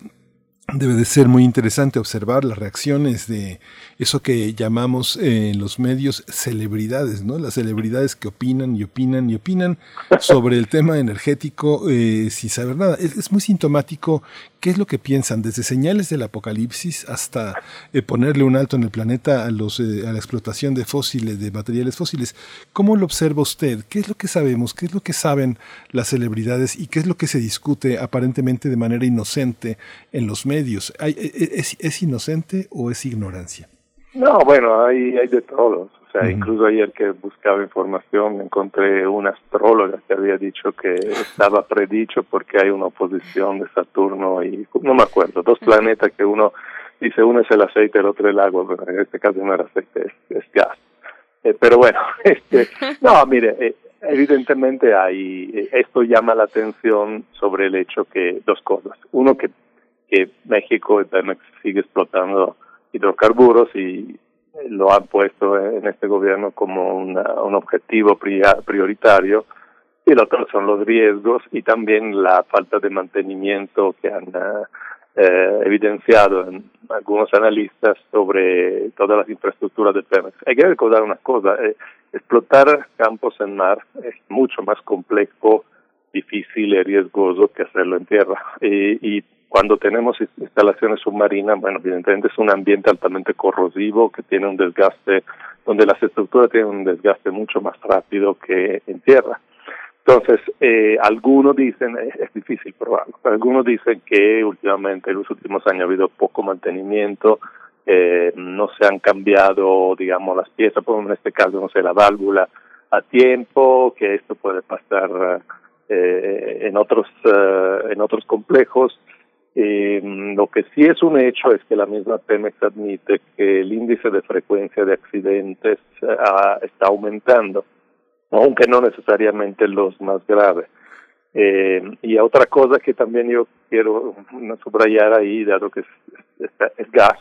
Debe de ser muy interesante observar las reacciones de eso que llamamos en los medios celebridades, ¿no? Las celebridades que opinan y opinan y opinan sobre el tema energético eh, sin saber nada. Es, muy sintomático ¿Qué es lo que piensan? Desde señales del apocalipsis hasta eh, ponerle un alto en el planeta a, los, eh, a la explotación de fósiles, de materiales fósiles. ¿Cómo lo observa usted? ¿Qué es lo que sabemos? ¿Qué es lo que saben las celebridades? ¿Y qué es lo que se discute aparentemente de manera inocente en los medios? ¿Hay- e- e- ¿Es, es inocente o es ignorancia? No, bueno, hay de todos. O sea, incluso ayer que buscaba información encontré una astróloga que había dicho que estaba predicho porque hay una oposición de Saturno y no me acuerdo, dos planetas que uno dice uno es el aceite, el otro el agua, pero en este caso no era aceite, es, es gas. Eh, pero bueno, este, no, mire, eh, evidentemente hay, eh, esto llama la atención sobre el hecho que dos cosas. Uno, que, que México sigue explotando hidrocarburos y lo han puesto en este gobierno como una- un objetivo prioritario y el otro son los riesgos y también la falta de mantenimiento que han ah, eh, evidenciado en algunos analistas sobre todas las infraestructuras de Pemex. Hay que recordar una cosa, eh, explotar campos en mar es mucho más complejo, difícil y riesgoso que hacerlo en tierra. Y, y cuando tenemos ins- instalaciones submarinas, bueno, evidentemente es un ambiente altamente corrosivo que tiene un desgaste, donde las estructuras tienen un desgaste mucho más rápido que en tierra. Entonces, eh, algunos dicen, es, es difícil probarlo, algunos dicen que últimamente, en los últimos años, ha habido poco mantenimiento, eh, no se han cambiado, digamos, las piezas, por ejemplo, en este caso, no sé, la válvula a tiempo, que esto puede pasar eh, en otros eh, en otros complejos. Eh, lo que sí es un hecho es que la misma Pemex admite que el índice de frecuencia de accidentes eh, está aumentando aunque no necesariamente los más graves. Eh, y otra cosa que también yo quiero subrayar ahí, dado que es, gas,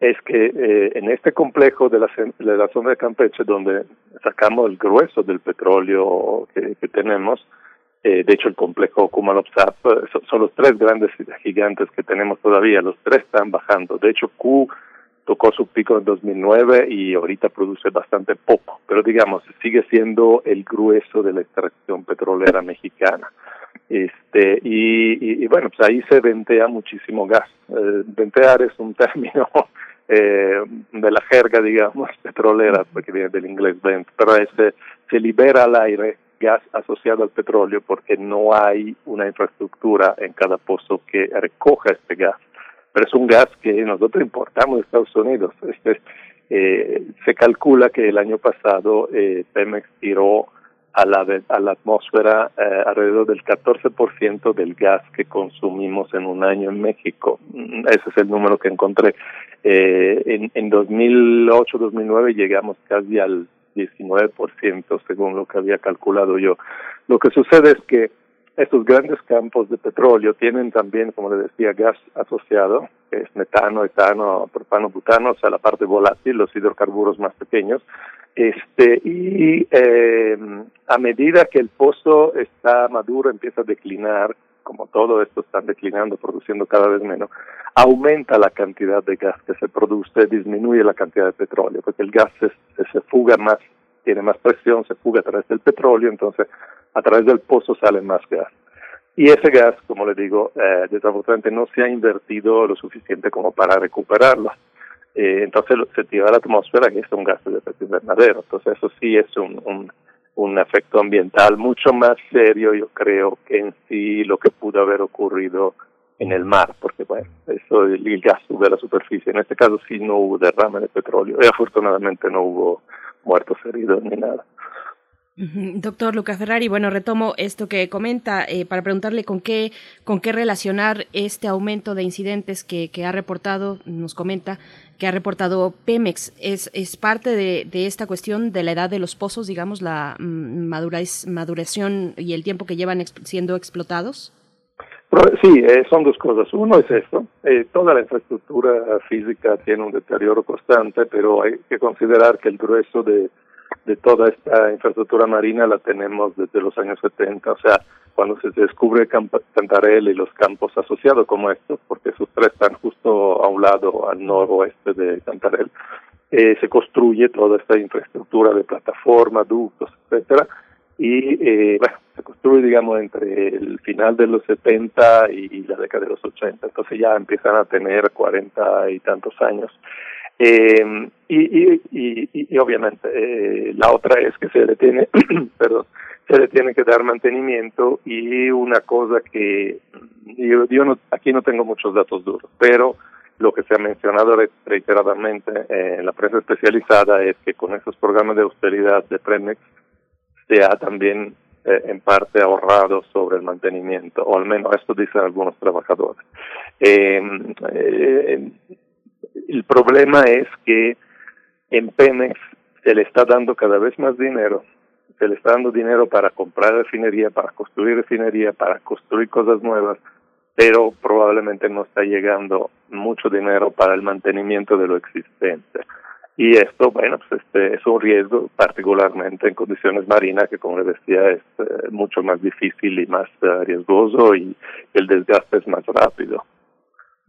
es que eh, en este complejo de la, de la zona de Campeche, donde sacamos el grueso del petróleo que tenemos, eh, de hecho el complejo Kumalopsap, eh, son, son los tres grandes gigantes que tenemos todavía, los tres están bajando. De hecho, Q tocó su pico en 2009 y ahorita produce bastante poco, pero digamos, sigue siendo el grueso de la extracción petrolera mexicana. Este, y bueno, pues ahí se ventea muchísimo gas. Eh, ventear es un término eh, de la jerga, digamos, petrolera, porque viene del inglés vent, pero este, se libera al aire gas asociado al petróleo porque no hay una infraestructura en cada pozo que recoja este gas pero es un gas que nosotros importamos de Estados Unidos. Este, eh, se calcula que el año pasado eh, Pemex tiró a la, atmósfera eh, alrededor del 14% del gas que consumimos en un año en México. Mm, Ese es el número que encontré. Eh, en, en 2008-2009 llegamos casi al 19% según lo que había calculado yo. Lo que sucede es que estos grandes campos de petróleo tienen también, como le decía, gas asociado, que es metano, etano, propano, butano, o sea, la parte volátil, los hidrocarburos más pequeños. Este, y eh, a medida que el pozo está maduro, empieza a declinar, como todo esto están declinando, produciendo cada vez menos, aumenta la cantidad de gas que se produce, disminuye la cantidad de petróleo, porque el gas se, se, fuga más, tiene más presión, se fuga a través del petróleo, entonces a través del pozo sale más gas. Y ese gas, como le digo, eh, desafortunadamente no se ha invertido lo suficiente como para recuperarlo. Eh, entonces se tira a la atmósfera y es un gas de efecto invernadero. Entonces eso sí es un, un, un efecto ambiental mucho más serio, yo creo, que en sí lo que pudo haber ocurrido en el mar, porque bueno, eso el, gas sube a la superficie. En este caso sí no hubo derrame de petróleo y afortunadamente no hubo muertos heridos ni nada. Doctor Luca Ferrari, bueno, retomo esto que comenta eh, para preguntarle con qué, con qué relacionar este aumento de incidentes que, ha reportado, nos comenta, que ha reportado Pemex. ¿Es, es parte de, esta cuestión de la edad de los pozos, digamos, la mm, madurez- maduración y el tiempo que llevan siendo explotados? Sí, eh, son dos cosas. Uno es esto, eh, toda la infraestructura física tiene un deterioro constante, pero hay que considerar que el grueso de, de toda esta infraestructura marina la tenemos desde los años 70, o sea, cuando se descubre Cantarell y los campos asociados como estos, porque esos tres están justo a un lado, al noroeste de Cantarell, eh, se construye toda esta infraestructura de plataforma, ductos, etcétera, y eh, bueno, se construye, digamos, entre el final de los 70 y la década de los 80, entonces ya empiezan a tener 40 y tantos años. Eh, y, y, y, obviamente eh, la otra es que se le tiene, perdón, se le tiene que dar mantenimiento y una cosa que yo, yo no, aquí no tengo muchos datos duros, pero lo que se ha mencionado reiteradamente en la prensa especializada es que con esos programas de austeridad de Premex se ha también eh, en parte ahorrado sobre el mantenimiento, o al menos esto dicen algunos trabajadores. Eh, eh, el problema es que en Pemex se le está dando cada vez más dinero, se le está dando dinero para comprar refinería, para construir refinería, para construir cosas nuevas, pero probablemente no está llegando mucho dinero para el mantenimiento de lo existente. Y esto, bueno, pues este es un riesgo, particularmente en condiciones marinas, que como les decía es eh, mucho más difícil y más eh, riesgoso y el desgaste es más rápido.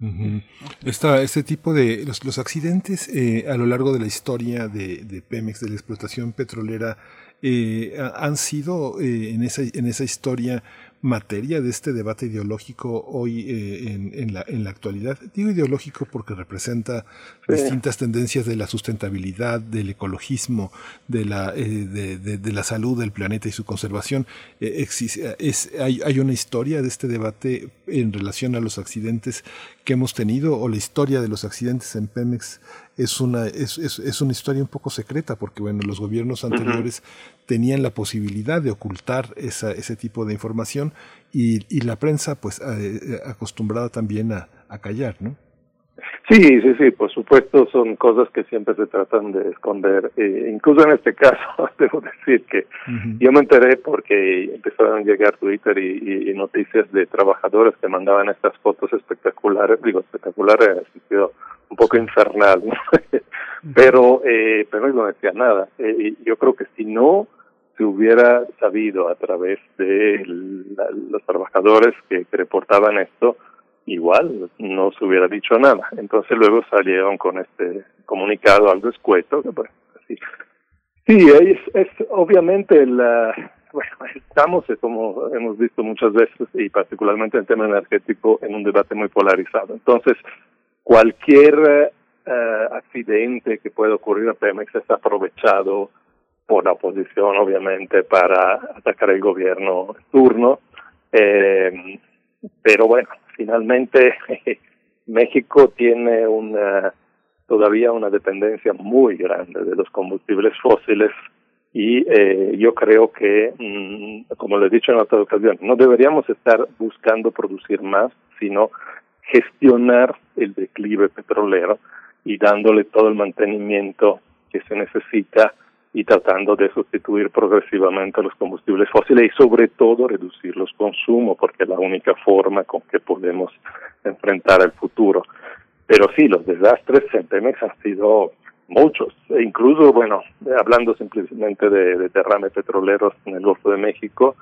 Ujú. Esta- este tipo de los, los accidentes eh, a lo largo de la historia de, de Pemex, de la explotación petrolera, eh, ha- han sido eh, en, esa, en esa historia materia de este debate ideológico hoy eh, en, en, la, en la actualidad. Digo ideológico porque representa Sí. distintas tendencias de la sustentabilidad, del ecologismo, de la, eh, de, de- de la salud del planeta y su conservación. Eh, exis- es, hay, hay una historia de este debate en relación a los accidentes que hemos tenido o la historia de los accidentes en Pemex es una, es, es, es una historia un poco secreta porque bueno, los gobiernos anteriores tenían la posibilidad de ocultar esa, ese tipo de información y, y la prensa pues eh, eh, acostumbrada también a, a callar, ¿no? Sí, sí, sí, por supuesto son cosas que siempre se tratan de esconder. Eh, incluso en este caso, debo decir que yo me enteré porque empezaron a llegar Twitter y, y noticias de trabajadores que mandaban estas fotos espectaculares, digo espectaculares en el sentido un poco infernal, ¿no? pero eh, pero no decía nada. Eh, yo creo que si no se hubiera sabido a través de la- los trabajadores que, que reportaban esto, igual no se hubiera dicho nada. Entonces luego salieron con este comunicado algo escueto. Que, pues, así. Sí, es, es obviamente la, bueno, estamos, eh, como hemos visto muchas veces, y particularmente en el tema energético, en un debate muy polarizado. Entonces, cualquier eh, accidente que pueda ocurrir a Pemex es aprovechado por la oposición, obviamente, para atacar el gobierno turno. Pero bueno, finalmente México tiene una todavía una dependencia muy grande de los combustibles fósiles y eh, yo creo que, mm, como le he dicho en otra ocasión, no deberíamos estar buscando producir más, sino gestionar el declive petrolero y dándole todo el mantenimiento que se necesita y tratando de sustituir progresivamente los combustibles fósiles y sobre todo reducir los consumos porque es la única forma con que podemos enfrentar el futuro. Pero sí, los desastres en Pemex han sido muchos, e incluso, bueno, hablando simplemente de, de derrames petroleros en el Golfo de México,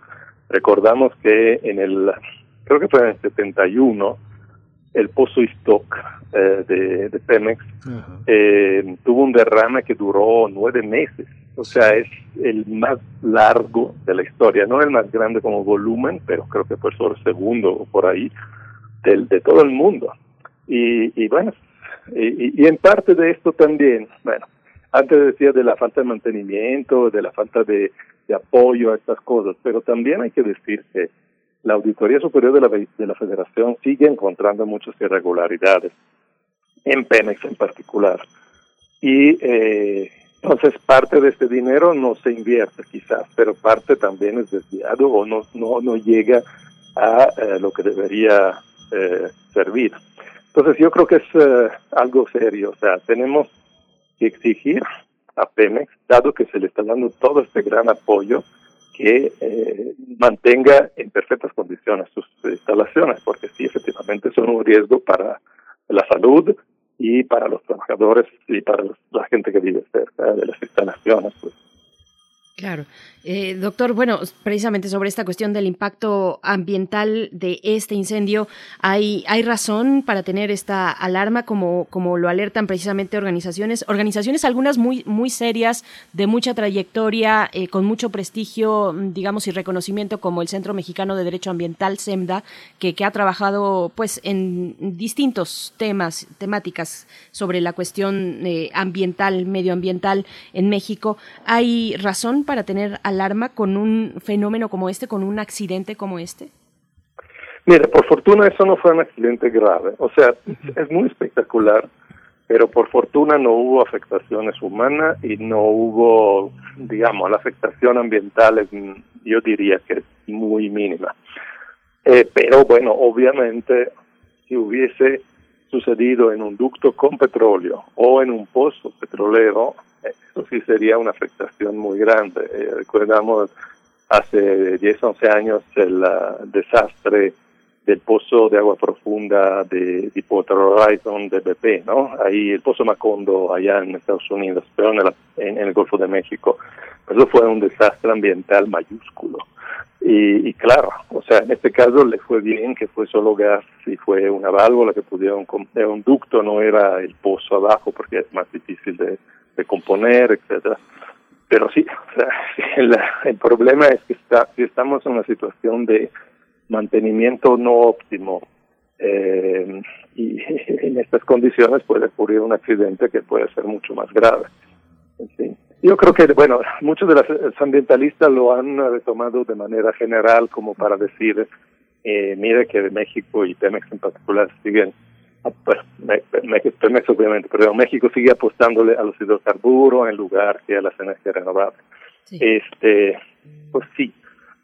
recordamos que en el, creo que fue en el 71, el pozo Stock eh, de, de Pemex eh, tuvo un derrame que duró nueve meses. O sea, es el más largo de la historia, no el más grande como volumen, pero creo que fue solo el segundo o por ahí del, de todo el mundo. Y, y bueno, y, y en parte de esto también, bueno, antes decía de la falta de mantenimiento, de la falta de, de apoyo a estas cosas, pero también hay que decir que la Auditoría Superior de la, de la Federación sigue encontrando muchas irregularidades, en Pemex en particular. Y eh, entonces parte de este dinero no se invierte quizás, pero parte también es desviado o no, no, no llega a eh, lo que debería eh, servir. Entonces yo creo que es eh, algo serio, o sea, tenemos que exigir a Pemex, dado que se le está dando todo este gran apoyo, que eh, mantenga en perfectas condiciones sus instalaciones, porque sí, efectivamente son un riesgo para la salud y para los trabajadores y para la gente que vive cerca de las instalaciones. Pues. Claro. Eh, doctor, bueno, precisamente sobre esta cuestión del impacto ambiental de este incendio, ¿hay, hay razón para tener esta alarma como, como lo alertan precisamente organizaciones? Organizaciones algunas muy, muy serias, de mucha trayectoria, eh, con mucho prestigio, digamos, y reconocimiento como el Centro Mexicano de Derecho Ambiental, SEMDA, que, que ha trabajado pues en distintos temas, temáticas sobre la cuestión eh, ambiental, medioambiental en México. ¿Hay razón para tener alarma con un fenómeno como este, con un accidente como este? Mire, por fortuna eso no fue un accidente grave. O sea, es muy espectacular, pero por fortuna no hubo afectaciones humanas y no hubo, digamos, la afectación ambiental es, yo diría que es muy mínima. Eh, pero bueno, obviamente, si hubiese sucedido en un ducto con petróleo o en un pozo petrolero, eso sí sería una afectación muy grande. Eh, recordamos hace 10, 11 años el uh, desastre del pozo de agua profunda de Deepwater Horizon de BP, ¿no? Ahí el pozo Macondo allá en Estados Unidos, pero en, el, en, el Golfo de México. Eso fue un desastre ambiental mayúsculo. Y, y, claro, o sea, en este caso le fue bien que fue solo gas y fue una válvula que pudieron, era un ducto, no era el pozo abajo porque es más difícil de, de componer, etcétera. Pero sí, o sea, el, problema es que está, si estamos en una situación de mantenimiento no óptimo eh, y en estas condiciones puede ocurrir un accidente que puede ser mucho más grave. Yo creo que, bueno, muchos de los ambientalistas lo han retomado de manera general como para decir, eh, mire que México y Pemex en particular siguen, pues, Pemex obviamente, pero México sigue apostándole a los hidrocarburos en lugar que a las energías renovables. Sí. Este, pues sí,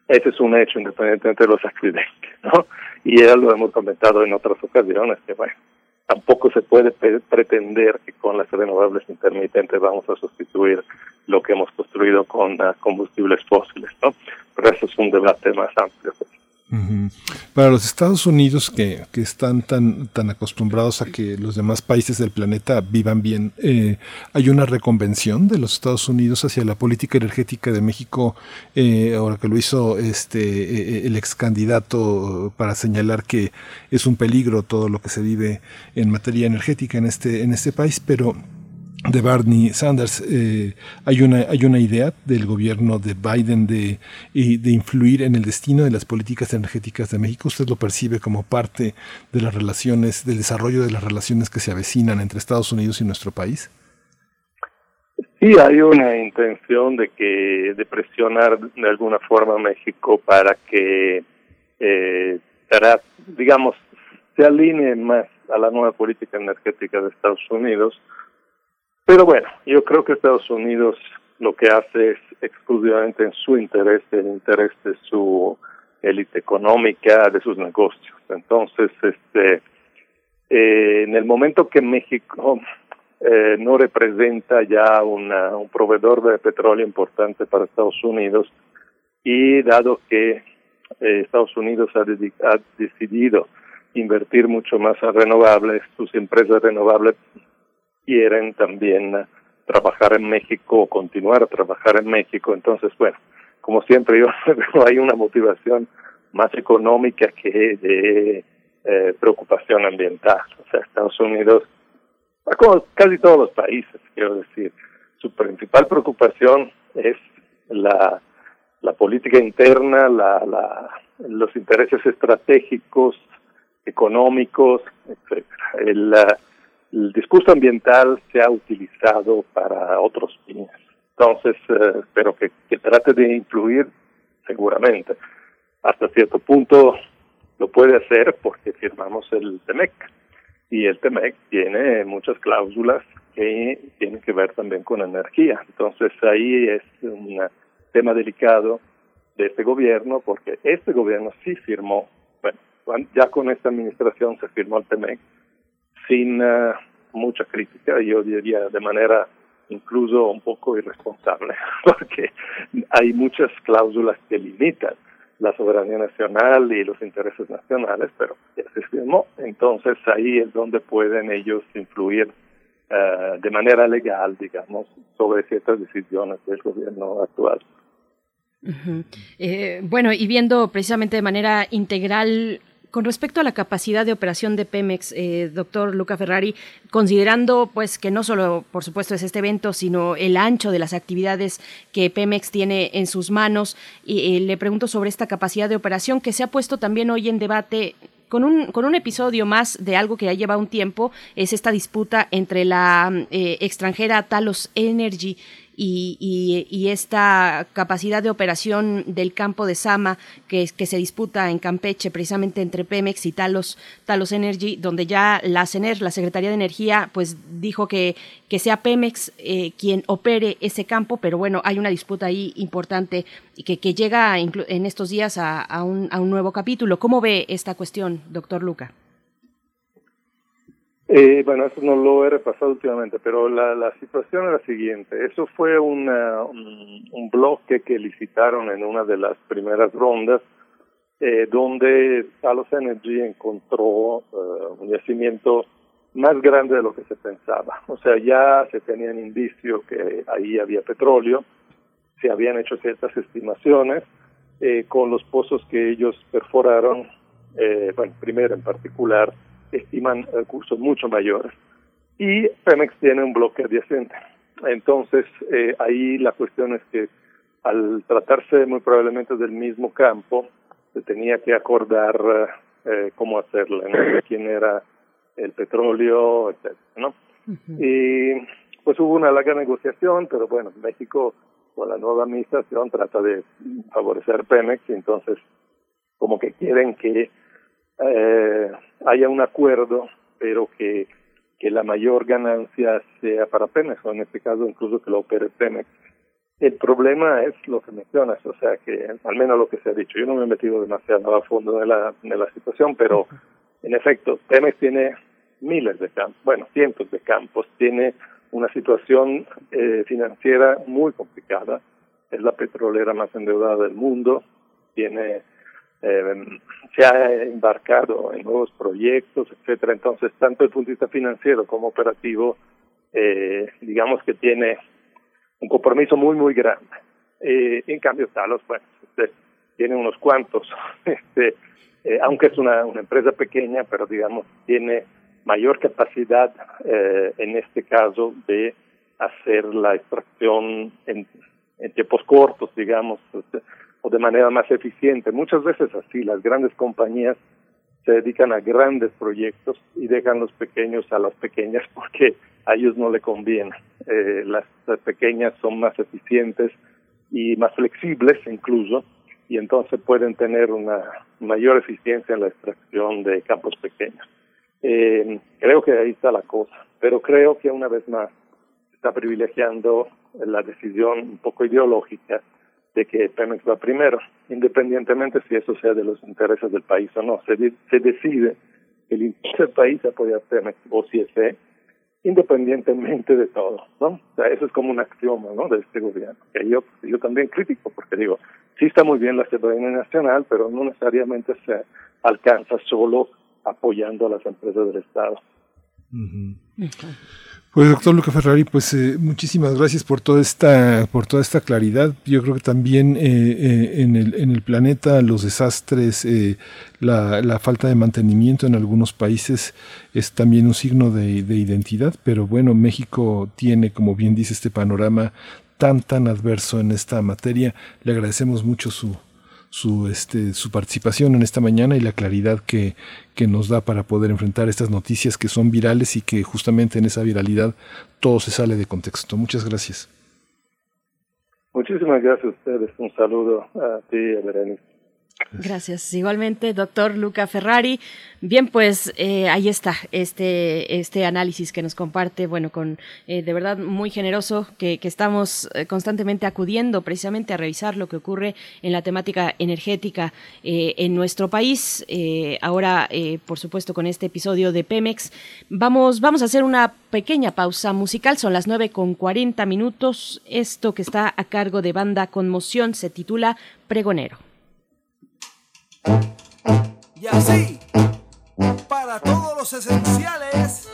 ese es un hecho independientemente de los accidentes, ¿no? Y ya lo hemos comentado en otras ocasiones, que bueno, tampoco se puede pretender que con las renovables intermitentes vamos a sustituir lo que hemos construido con uh, combustibles fósiles, ¿no? Pero eso es un debate más amplio. Para los Estados Unidos que, que, están tan, tan acostumbrados a que los demás países del planeta vivan bien, eh, ¿hay una reconvención de los Estados Unidos hacia la política energética de México, eh, ahora que lo hizo este eh, el ex candidato para señalar que es un peligro todo lo que se vive en materia energética en este, en este país, pero de Barney Sanders. Eh, hay, una, hay una idea del gobierno de Biden de, de influir en el destino de las políticas energéticas de México. ¿Usted lo percibe como parte de las relaciones, del desarrollo de las relaciones que se avecinan entre Estados Unidos y nuestro país? Sí, hay una intención de que de presionar de alguna forma a México para que, eh, digamos, se alinee más a la nueva política energética de Estados Unidos pero bueno, yo creo que Estados Unidos lo que hace es exclusivamente en su interés, el interés de su élite económica, de sus negocios. Entonces, este, eh, en el momento que México eh, no representa ya una, un proveedor de petróleo importante para Estados Unidos y dado que eh, Estados Unidos ha, ha decidido invertir mucho más a renovables, sus empresas renovables quieren también trabajar en México, continuar a trabajar en México. Entonces, bueno, como siempre, yo hay una motivación más económica que de eh, preocupación ambiental. O sea, Estados Unidos, como casi todos los países, quiero decir, su principal preocupación es la, la política interna, la, la, los intereses estratégicos, económicos, etcétera. El, el discurso ambiental se ha utilizado para otros fines. Entonces, eh, pero que, que trate de influir, seguramente. Hasta cierto punto lo puede hacer porque firmamos el TEMEC. Y el TEMEC tiene muchas cláusulas que tienen que ver también con energía. Entonces ahí es un tema delicado de este gobierno porque este gobierno sí firmó, bueno, ya con esta administración se firmó el TEMEC sin uh, mucha crítica, yo diría de manera incluso un poco irresponsable, porque hay muchas cláusulas que limitan la soberanía nacional y los intereses nacionales, pero ya se firmó, entonces ahí es donde pueden ellos influir uh, de manera legal, digamos, sobre ciertas decisiones del gobierno actual. Eh, bueno, y viendo precisamente de manera integral con respecto a la capacidad de operación de Pemex, eh, doctor Luca Ferrari, considerando pues que no solo, por supuesto, es este evento, sino el ancho de las actividades que Pemex tiene en sus manos, y eh, le pregunto sobre esta capacidad de operación que se ha puesto también hoy en debate con un, con un episodio más de algo que ya lleva un tiempo, es esta disputa entre la eh, extranjera Talos Energy y, y- y esta capacidad de operación del campo de Sama que, que se disputa en Campeche precisamente entre Pemex y Talos, Talos Energy, donde ya la CENER, la Secretaría de Energía, pues dijo que, que sea Pemex eh, quien opere ese campo, pero bueno, hay una disputa ahí importante y que, que llega en estos días a, a un, a un nuevo capítulo. ¿Cómo ve esta cuestión, doctor Luca? Eh, bueno, eso no lo he repasado últimamente, pero la, la situación es la siguiente. Eso fue una, un, un bloque que licitaron en una de las primeras rondas, eh, donde Talos Energy encontró eh, un yacimiento más grande de lo que se pensaba. O sea, ya se tenían indicio que ahí había petróleo, se habían hecho ciertas estimaciones eh, con los pozos que ellos perforaron, eh, bueno, primero en particular, estiman recursos mucho mayores. Y Pemex tiene un bloque adyacente. Entonces, eh, ahí la cuestión es que al tratarse muy probablemente del mismo campo, se tenía que acordar eh, cómo hacerlo, ¿no? Quién era el petróleo, etcétera, ¿no? Y pues hubo una larga negociación, pero bueno, México con la nueva administración trata de favorecer Pemex y entonces como que quieren que eh, haya un acuerdo, pero que, que la mayor ganancia sea para Pemex, o en este caso incluso que lo opere Pemex. El problema es lo que mencionas, o sea que al menos lo que se ha dicho. Yo no me he metido demasiado a fondo de la, de la situación, pero en efecto, Pemex tiene miles de campos, bueno, cientos de campos, tiene una situación eh, financiera muy complicada, es la petrolera más endeudada del mundo, tiene eh, se ha embarcado en nuevos proyectos, etcétera. Entonces, tanto el punto de vista financiero como operativo, eh, digamos que tiene un compromiso muy, muy grande. Eh, en cambio, Talos, bueno, este, tiene unos cuantos, este, aunque es una, empresa pequeña, pero digamos, tiene mayor capacidad, eh, en este caso, de hacer la extracción en, en tiempos cortos, digamos, este, o de manera más eficiente. Muchas veces así, las grandes compañías se dedican a grandes proyectos y dejan los pequeños a las pequeñas porque a ellos no le conviene. Eh, las, pequeñas son más eficientes y más flexibles incluso y entonces pueden tener una mayor eficiencia en la extracción de campos pequeños. Eh, creo que ahí está la cosa, pero creo que una vez más está privilegiando la decisión un poco ideológica de que Pemex va primero, independientemente si eso sea de los intereses del país o no. Se, de- se decide que el interés del país apoya a Pemex o CFE, independientemente de todo, ¿no? O sea, eso es como un axioma, ¿no? De este gobierno, que yo, yo también critico, porque digo, sí está muy bien la soberanía nacional, pero no necesariamente se alcanza solo apoyando a las empresas del Estado. Pues doctor Luca Ferrari, pues eh, muchísimas gracias por toda esta, por toda esta claridad. Yo creo que también eh, eh, en, el, en el planeta los desastres, la, la falta de mantenimiento en algunos países es también un signo de, de identidad, pero bueno, México tiene, como bien dice este panorama, tan tan adverso en esta materia. Le agradecemos mucho su, su, este, su participación en esta mañana y la claridad que, que nos da para poder enfrentar estas noticias que son virales y que justamente en esa viralidad todo se sale de contexto. Muchas gracias. Muchísimas gracias a ustedes. Un saludo a ti a Berenice. Gracias. Igualmente, doctor Luca Ferrari. Bien, pues eh, ahí está este, este análisis que nos comparte, bueno, con eh, de verdad muy generoso, que, estamos eh, constantemente acudiendo precisamente a revisar lo que ocurre en la temática energética en nuestro país. Ahora, por supuesto, con este episodio de Pemex, vamos, vamos a hacer una pequeña pausa musical. Son las 9 con 40 minutos. Esto que está a cargo de Banda Conmoción se titula Pregonero. Y así, para todos los esenciales.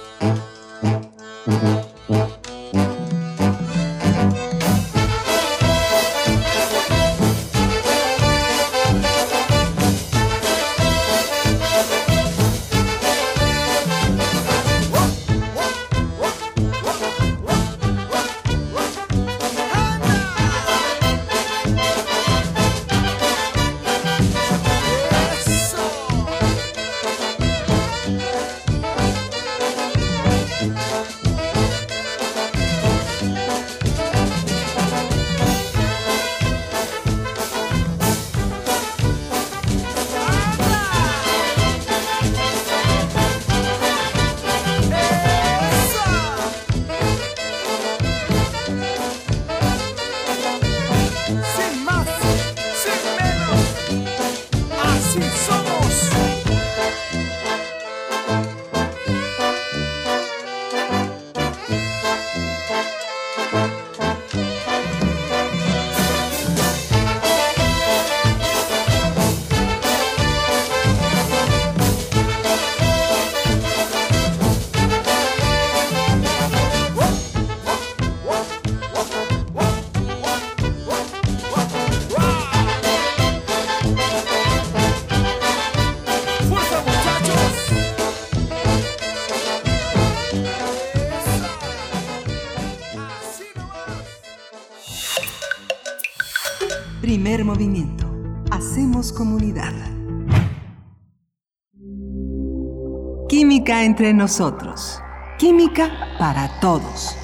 Entre nosotros. Química para todos.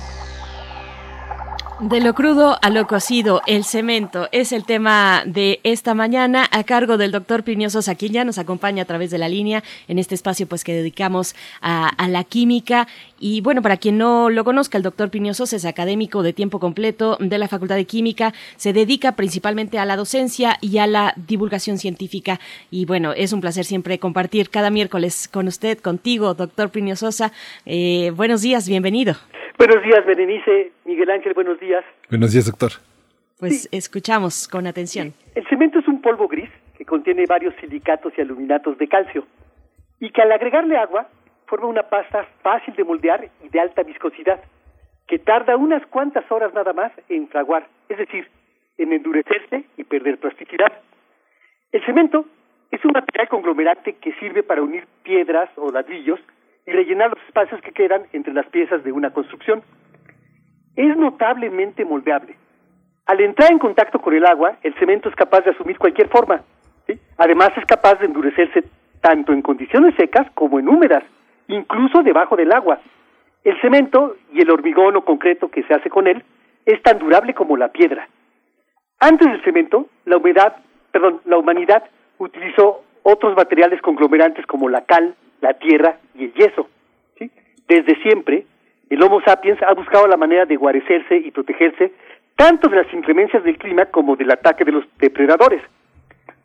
De lo crudo a lo cocido, el cemento es el tema de esta mañana a cargo del doctor quien ya nos acompaña a través de la línea en este espacio pues que dedicamos a la química. Y bueno, para quien no lo conozca, el doctor Plinio Sosa es académico de tiempo completo de la Facultad de Química, se dedica principalmente a la docencia y a la divulgación científica. Y bueno, es un placer siempre compartir cada miércoles con usted, contigo, doctor Plinio Sosa. Eh, buenos días, bienvenido. Buenos días, Berenice. Miguel Ángel, buenos días. Buenos días, doctor. Pues escuchamos con atención. El cemento es un polvo gris que contiene varios silicatos y aluminatos de calcio y que al agregarle agua forma una pasta fácil de moldear y de alta viscosidad que tarda unas cuantas horas nada más en fraguar, es decir, en endurecerse y perder plasticidad. El cemento es un material conglomerante que sirve para unir piedras o ladrillos y rellenar los espacios que quedan entre las piezas de una construcción. Es notablemente moldeable. Al entrar en contacto con el agua, el cemento es capaz de asumir cualquier forma. Además, es capaz de endurecerse tanto en condiciones secas como en húmedas, incluso debajo del agua. El cemento y el hormigón o concreto que se hace con él es tan durable como la piedra. Antes del cemento, la humedad, perdón, la humanidad utilizó otros materiales conglomerantes como la cal, la tierra y el yeso. Desde siempre, el Homo sapiens ha buscado la manera de guarecerse y protegerse tanto de las inclemencias del clima como del ataque de los depredadores.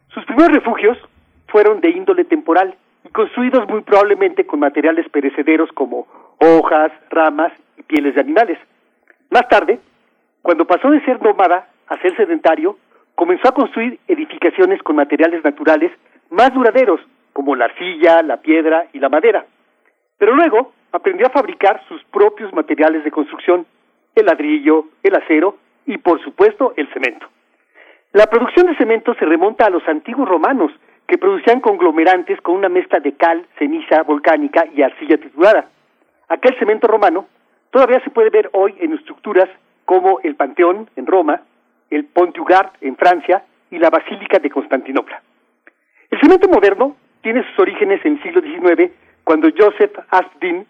Sus primeros refugios fueron de índole temporal construidos muy probablemente con materiales perecederos como hojas, ramas y pieles de animales. Más tarde, cuando pasó de ser nómada a ser sedentario, comenzó a construir edificaciones con materiales naturales más duraderos, como la arcilla, la piedra y la madera. Pero luego aprendió a fabricar sus propios materiales de construcción, el ladrillo, el acero y por supuesto el cemento. La producción de cemento se remonta a los antiguos romanos, que producían conglomerantes con una mezcla de cal, ceniza volcánica y arcilla triturada. Aquel cemento romano todavía se puede ver hoy en estructuras como el Panteón en Roma, el Pont en Francia y la Basílica de Constantinopla. El cemento moderno tiene sus orígenes en el siglo XIX, cuando Joseph Aspdin,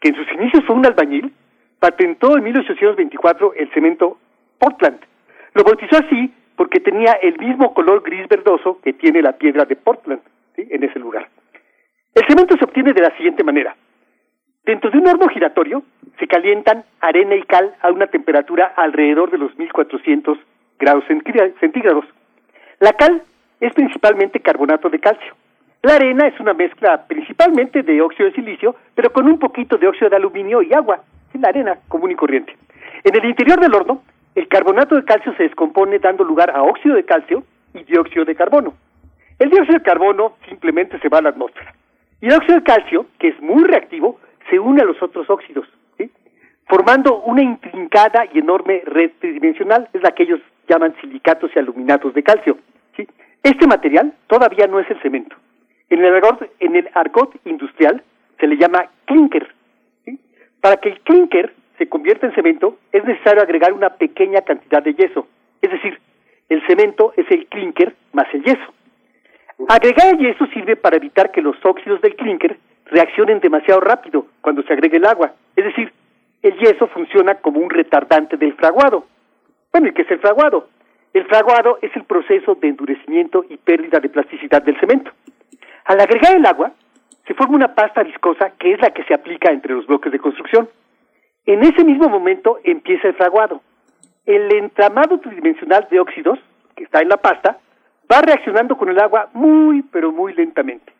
que en sus inicios fue un albañil, patentó en 1824 el cemento Portland. Lo bautizó así porque tenía el mismo color gris verdoso que tiene la piedra de Portland en ese lugar. El cemento se obtiene de la siguiente manera. Dentro de un horno giratorio se calientan arena y cal a una temperatura alrededor de los 1400 grados centígrados. La cal es principalmente carbonato de calcio. La arena es una mezcla principalmente de óxido de silicio, pero con un poquito de óxido de aluminio y agua, la arena común y corriente. En el interior del horno, el carbonato de calcio se descompone dando lugar a óxido de calcio y dióxido de carbono. El dióxido de carbono simplemente se va a la atmósfera. Y el óxido de calcio, que es muy reactivo, se une a los otros óxidos, formando una intrincada y enorme red tridimensional, es la que ellos llaman silicatos y aluminatos de calcio. Este material todavía no es el cemento. En el argot, en el industrial se le llama clinker. Para que el clinker se convierta en cemento es necesario agregar una pequeña cantidad de yeso. Es decir, el cemento es el clinker más el yeso. Agregar el yeso sirve para evitar que los óxidos del clinker reaccionen demasiado rápido cuando se agregue el agua. Es decir, el yeso funciona como un retardante del fraguado. Bueno, ¿y qué es el fraguado? El fraguado es el proceso de endurecimiento y pérdida de plasticidad del cemento. Al agregar el agua, se forma una pasta viscosa que es la que se aplica entre los bloques de construcción. En ese mismo momento empieza el fraguado. El entramado tridimensional de óxidos, que está en la pasta, va reaccionando con el agua muy, pero muy lentamente,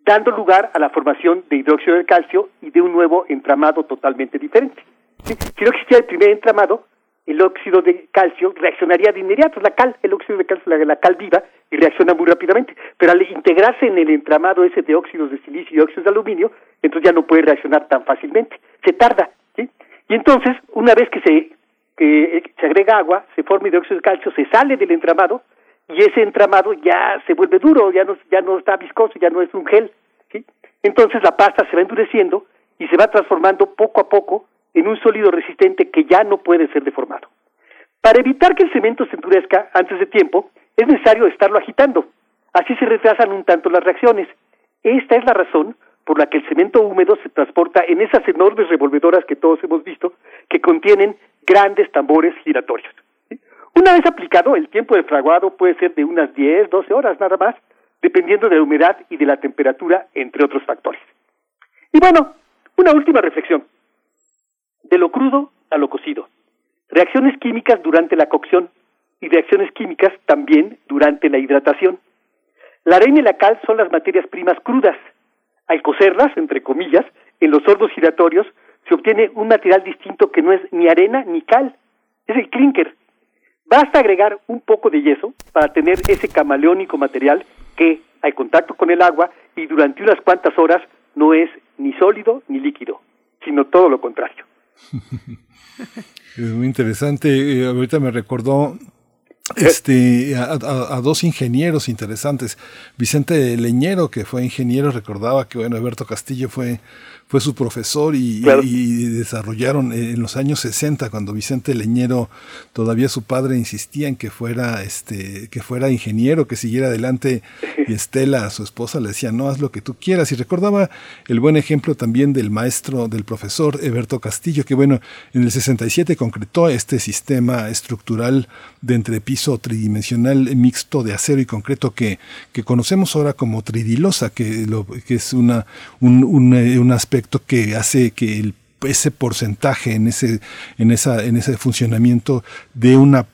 dando lugar a la formación de hidróxido de calcio y de un nuevo entramado totalmente diferente. ¿Sí? Si no existiera el primer entramado, el óxido de calcio reaccionaría de inmediato, la cal, el óxido de calcio, la, la cal viva, y reacciona muy rápidamente. Pero al integrarse en el entramado ese de óxidos de silicio y óxidos de aluminio, entonces ya no puede reaccionar tan fácilmente. Se tarda. Y entonces, una vez que se, que se agrega agua, se forma hidróxido de calcio, se sale del entramado, y ese entramado ya se vuelve duro, ya no, ya no está viscoso, ya no es un gel. Entonces la pasta se va endureciendo y se va transformando poco a poco en un sólido resistente que ya no puede ser deformado. Para evitar que el cemento se endurezca antes de tiempo, es necesario estarlo agitando. Así se retrasan un tanto las reacciones. Esta es la razón por la que el cemento húmedo se transporta en esas enormes revolvedoras que todos hemos visto, que contienen grandes tambores giratorios. Una vez aplicado, el tiempo de fraguado puede ser de unas 10, 12 horas nada más, dependiendo de la humedad y de la temperatura, entre otros factores. Y bueno, una última reflexión. De lo crudo a lo cocido. Reacciones químicas durante la cocción y reacciones químicas también durante la hidratación. La arena y la cal son las materias primas crudas. Al cocerlas, entre comillas, en los hornos giratorios se obtiene un material distinto que no es ni arena ni cal, es el clinker. Basta agregar un poco de yeso para tener ese camaleónico material que, al contacto con el agua y durante unas cuantas horas, no es ni sólido ni líquido, sino todo lo contrario. Es muy interesante. Eh, ahorita me recordó este, a, a- a dos ingenieros interesantes. Vicente Leñero, que fue ingeniero, recordaba que bueno, Alberto Castillo fue, fue su profesor y, Claro. y desarrollaron eh, en los años 60, cuando Vicente Leñero, todavía su padre insistía en que fuera, este, que fuera ingeniero, que siguiera adelante, y Estela, su esposa, le decía, no, haz lo que tú quieras. Y recordaba el buen ejemplo también del maestro, del profesor Alberto Castillo, que bueno, en el 67 concretó este sistema estructural de entrepiso tridimensional mixto de acero y concreto que, que conocemos ahora como tridilosa, que, lo, que es una, un, un, eh, un aspecto que hace que el ese porcentaje en ese en esa en ese funcionamiento de una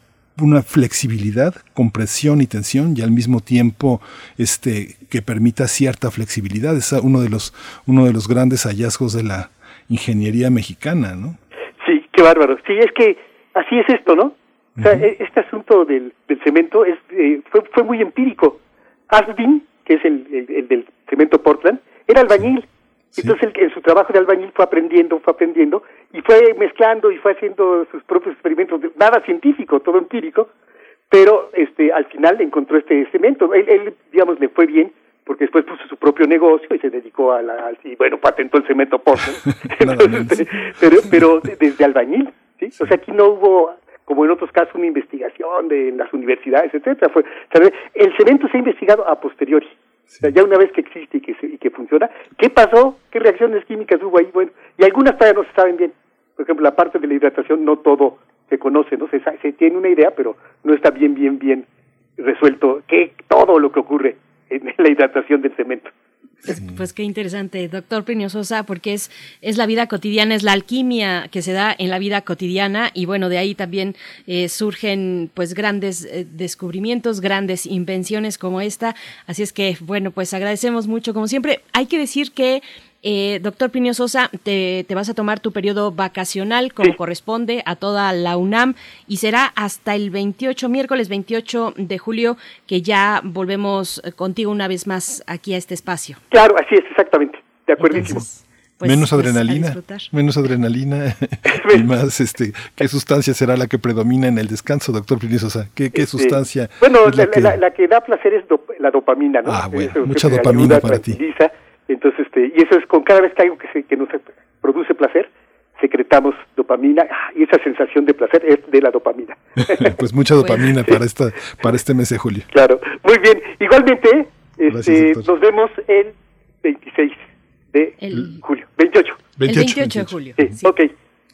una flexibilidad, compresión y tensión y al mismo tiempo este que permita cierta flexibilidad es uno de los uno de los grandes hallazgos de la ingeniería mexicana, ¿no? Sí, qué bárbaro. Sí, es que así es esto, ¿no? O sea, e- este asunto del, del cemento es, eh, fue, fue muy empírico. Asbin, que es el, el- el del cemento Portland, era albañil. Entonces él, en su trabajo de albañil fue aprendiendo, fue aprendiendo y fue mezclando y fue haciendo sus propios experimentos, nada científico, todo empírico, pero este al final encontró este cemento. Él, él, digamos, le fue bien porque después puso su propio negocio y se dedicó a la, al- y bueno, patentó el cemento Portland. Entonces, pero, pero de- desde albañil, ¿sí? O sea, aquí no hubo, como en otros casos, una investigación de las universidades, etcétera. Fue, ¿sabe? El cemento se ha investigado a posteriori. Ya una vez que existe y que, y que funciona, ¿qué pasó? ¿Qué reacciones químicas hubo ahí? Bueno, y algunas todavía no se saben bien. Por ejemplo, la parte de la hidratación no todo se conoce, ¿no? Se, se tiene una idea, pero no está bien, bien, bien resuelto qué todo lo que ocurre en la hidratación del cemento. Pues qué interesante, doctor Plinio Sosa, porque es, es la vida cotidiana, es la alquimia que se da en la vida cotidiana y bueno, de ahí también eh, surgen pues grandes eh, descubrimientos, grandes invenciones como esta. Así es que bueno, pues agradecemos mucho como siempre. Hay que decir que eh, doctor Plinio Sosa, te, te vas a tomar tu periodo vacacional como corresponde a toda la UNAM y será hasta el 28, miércoles 28 de julio, que ya volvemos eh, contigo una vez más aquí a este espacio. Claro, así es, exactamente. De acuerdísimo. Pues, menos pues, adrenalina, menos adrenalina y más este qué sustancia será la que predomina en el descanso, doctor Plinio Sosa? ¿Qué, qué Este, sustancia? Bueno, la la, que- la- la que da placer es dop- la dopamina, ¿no? Ah, bueno, Eso mucha dopamina ayuda, para ti. Entonces, este, y eso es con cada vez que algo que, se, que nos produce placer, secretamos dopamina ah, y esa sensación de placer es de la dopamina. pues mucha dopamina para esta para este mes de julio. Claro, muy bien. Igualmente, este, nos vemos el 26 de julio, 28. El 28 de julio. Sí, sí. ok.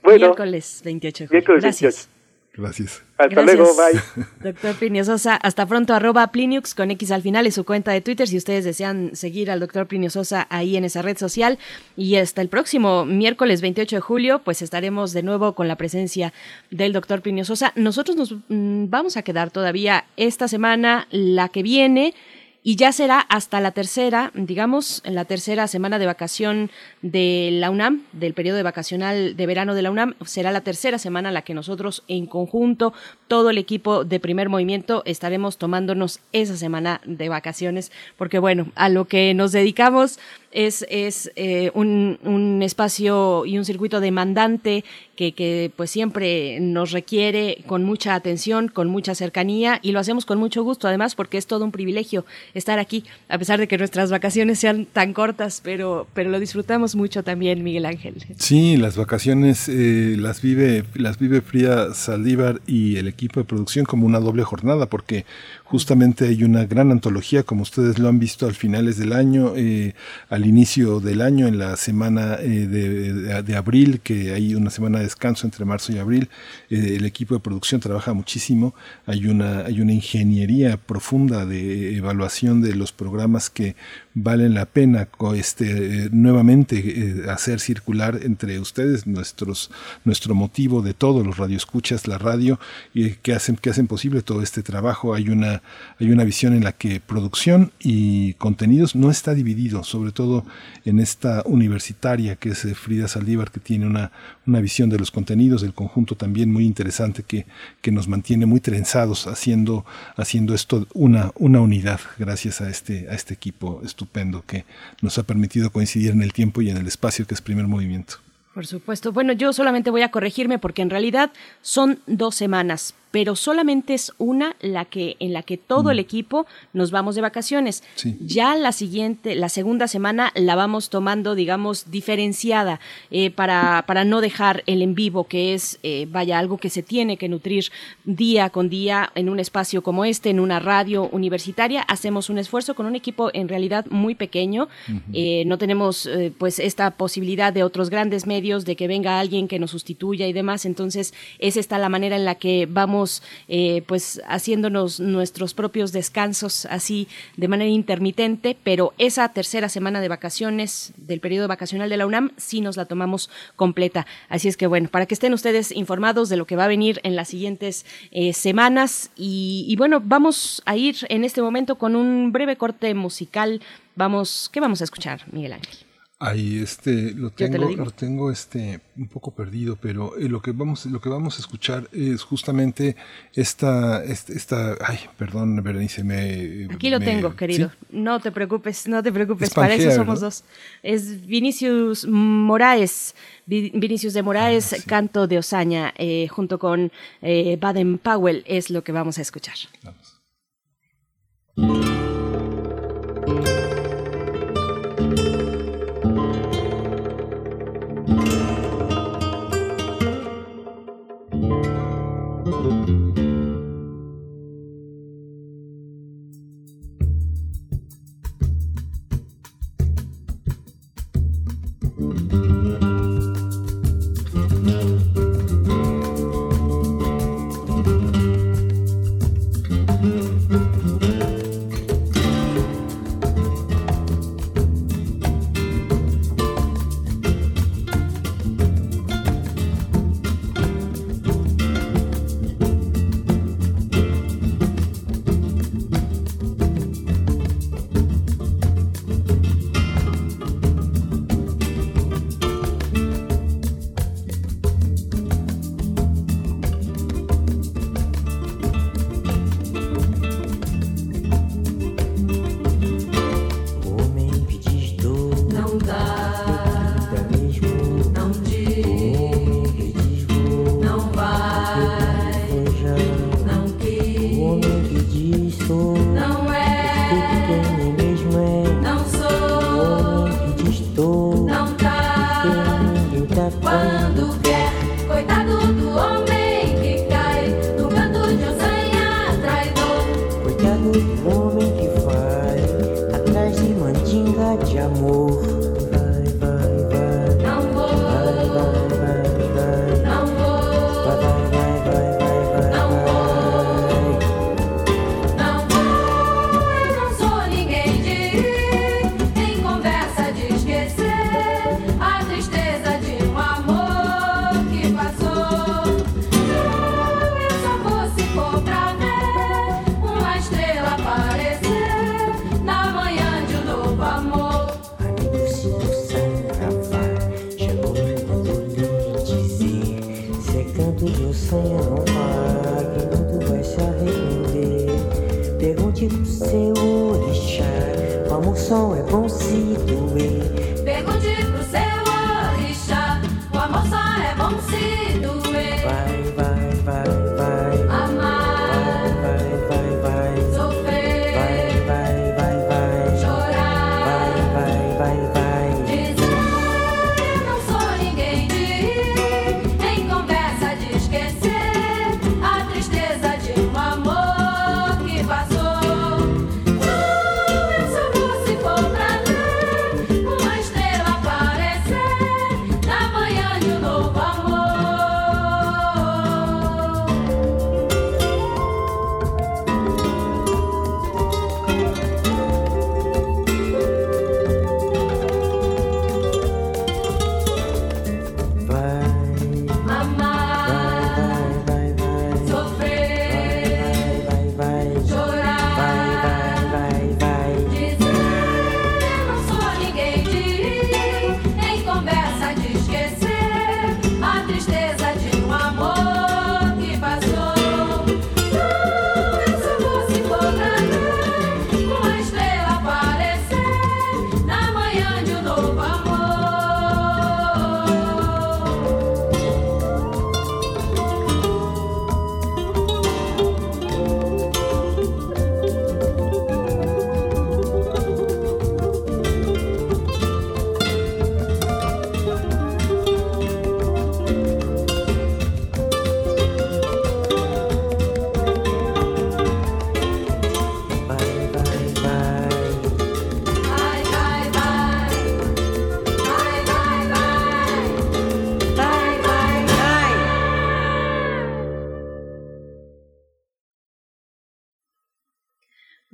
Bueno, Miércoles 28 de julio. miércoles Gracias. 28. Gracias. Hasta Gracias, luego, bye. Doctor Plinio Sosa, hasta pronto, arroba Pliniux con X al final es su cuenta de Twitter si ustedes desean seguir al doctor Plinio Sosa ahí en esa red social. Y hasta el próximo miércoles 28 de julio, pues estaremos de nuevo con la presencia del doctor Plinio Sosa. Nosotros nos mm, vamos a quedar todavía esta semana, la que viene. Y ya será hasta la tercera, digamos, en la tercera semana de vacación de la UNAM, del periodo de vacacional de verano de la UNAM, será la tercera semana en la que nosotros en conjunto, todo el equipo de primer movimiento, estaremos tomándonos esa semana de vacaciones, porque bueno, a lo que nos dedicamos Es, es eh, un, un espacio y un circuito demandante que, que pues siempre nos requiere con mucha atención, con mucha cercanía y lo hacemos con mucho gusto además porque es todo un privilegio estar aquí a pesar de que nuestras vacaciones sean tan cortas, pero, pero lo disfrutamos mucho también, Miguel Ángel. Sí, las vacaciones eh, las vive las vive Frida Saldívar y el equipo de producción como una doble jornada porque justamente hay una gran antología como ustedes lo han visto al finales del año, eh, al inicio del año en la semana eh, de, de- de abril que hay una semana de descanso entre marzo y abril. Eh, el equipo de producción trabaja muchísimo. Hay una, hay una ingeniería profunda de evaluación de los programas que valen la pena este, eh, nuevamente eh, hacer circular entre ustedes nuestros, nuestro motivo de todos los radioescuchas, la radio, y que hacen, que hacen posible todo este trabajo. Hay una, hay una visión en la que producción y contenidos no está dividido, sobre todo en esta universitaria que es eh, Frida Saldívar, que tiene una, una visión de los contenidos, del conjunto también muy interesante que, que nos mantiene muy trenzados haciendo, haciendo esto una, una unidad gracias a este, a este equipo estupendo que nos ha permitido coincidir en el tiempo y en el espacio que es primer movimiento. Por supuesto. Bueno, yo solamente voy a corregirme porque en realidad son dos semanas, pero solamente es una la que en la que todo el equipo nos vamos de vacaciones. Sí. Ya la siguiente, la segunda semana la vamos tomando, digamos, diferenciada eh, para para no dejar el en vivo que es eh, vaya algo que se tiene que nutrir día con día en un espacio como este, en una radio universitaria. Hacemos un esfuerzo con un equipo en realidad muy pequeño. Eh, no tenemos pues esta posibilidad de otros grandes medios de que venga alguien que nos sustituya y demás entonces es esta la manera en la que vamos eh, pues haciéndonos nuestros propios descansos así de manera intermitente pero esa tercera semana de vacaciones del periodo vacacional de la UNAM sí nos la tomamos completa. Así es que bueno para que estén ustedes informados de lo que va a venir en las siguientes eh, semanas y, y bueno vamos a ir en este momento con un breve corte musical. Vamos qué vamos a escuchar Miguel Ángel Ahí este lo te lo tengo, lo, tengo este un poco perdido, pero eh, lo que vamos lo que vamos a escuchar es justamente esta este- esta ay, perdón, Berenice me Aquí lo me- tengo, querido. ¿sí? No te preocupes, no te preocupes. Es Para eso somos ¿verdad? dos. Es Vinicius Moraes, Vi- Vinicius de Moraes, Ah, Canto de Osaña, eh, junto con eh, Baden Powell, es lo que vamos a escuchar. Homem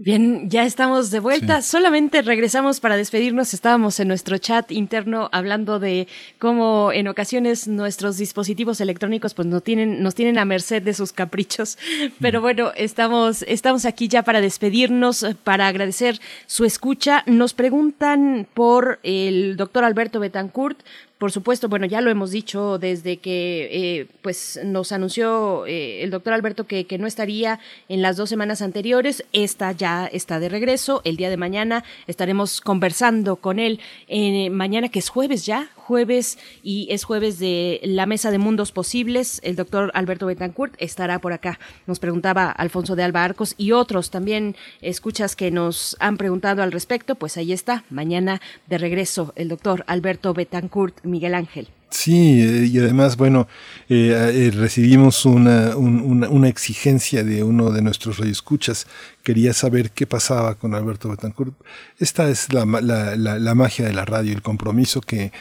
Bien, ya estamos de vuelta. Solamente regresamos para despedirnos. Estábamos en nuestro chat interno hablando de cómo en ocasiones nuestros dispositivos electrónicos pues no tienen, nos tienen a merced de sus caprichos. Pero bueno, estamos, estamos aquí ya para despedirnos, para agradecer su escucha. Nos preguntan por el doctor Alberto Betancourt. Por supuesto, bueno, ya lo hemos dicho desde que eh, pues nos anunció eh, el doctor Alberto que, que no estaría en las dos semanas anteriores. Esta ya está de regreso. El día de mañana estaremos conversando con él. Eh, mañana que es jueves ya, jueves y es jueves de la mesa de mundos posibles. El doctor Alberto Betancourt estará por acá. Nos preguntaba Alfonso de Alba Arcos y otros también escuchas que nos han preguntado al respecto. Pues ahí está, mañana de regreso el doctor Alberto Betancourt Miguel Ángel. Sí, eh, y además, bueno, eh, eh, recibimos una, un- una, una exigencia de uno de nuestros radioescuchas. Quería saber qué pasaba con Alberto Betancourt. Esta es la, la, la- la magia de la radio, el compromiso que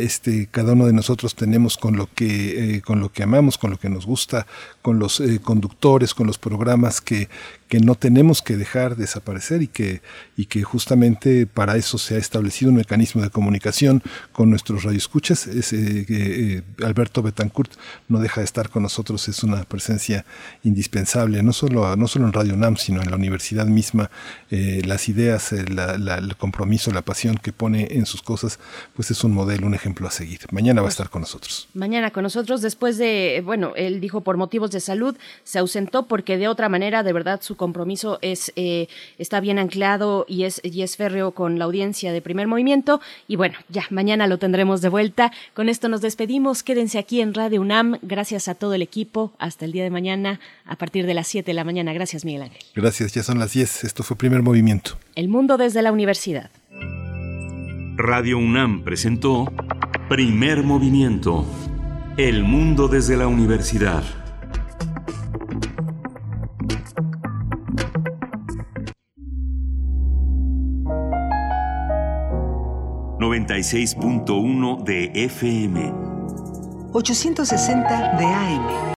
este, cada uno de nosotros tenemos con lo que, eh, con lo que amamos, con lo que nos gusta, con los eh, conductores, con los programas que, que no tenemos que dejar desaparecer y que, y que justamente para eso se ha establecido un mecanismo de comunicación con nuestros radioescuchas. Es, eh, eh, Alberto Betancourt no deja de estar con nosotros, es una presencia indispensable, no solo, no solo en Radio Sino en la universidad misma. Eh, las ideas, eh, el compromiso, la pasión que pone en sus cosas, pues es un modelo, un ejemplo a seguir. Mañana va a estar con nosotros. Mañana con nosotros, después de, bueno, él dijo por motivos de salud, se ausentó porque de otra manera, de verdad, su compromiso es eh, está bien anclado y es, y es férreo con la audiencia de primer movimiento. Y bueno, ya, mañana lo tendremos de vuelta. Con esto nos despedimos. Quédense aquí en Radio UNAM. Gracias a todo el equipo. Hasta el día de mañana, a partir de las 7 de la mañana. Gracias, Miguel Ángel. Gracias, ya son las 10. Esto fue primer movimiento. El mundo desde la universidad. Radio UNAM presentó Primer Movimiento. El mundo desde la universidad. ...96.1 de FM... 860 de AM.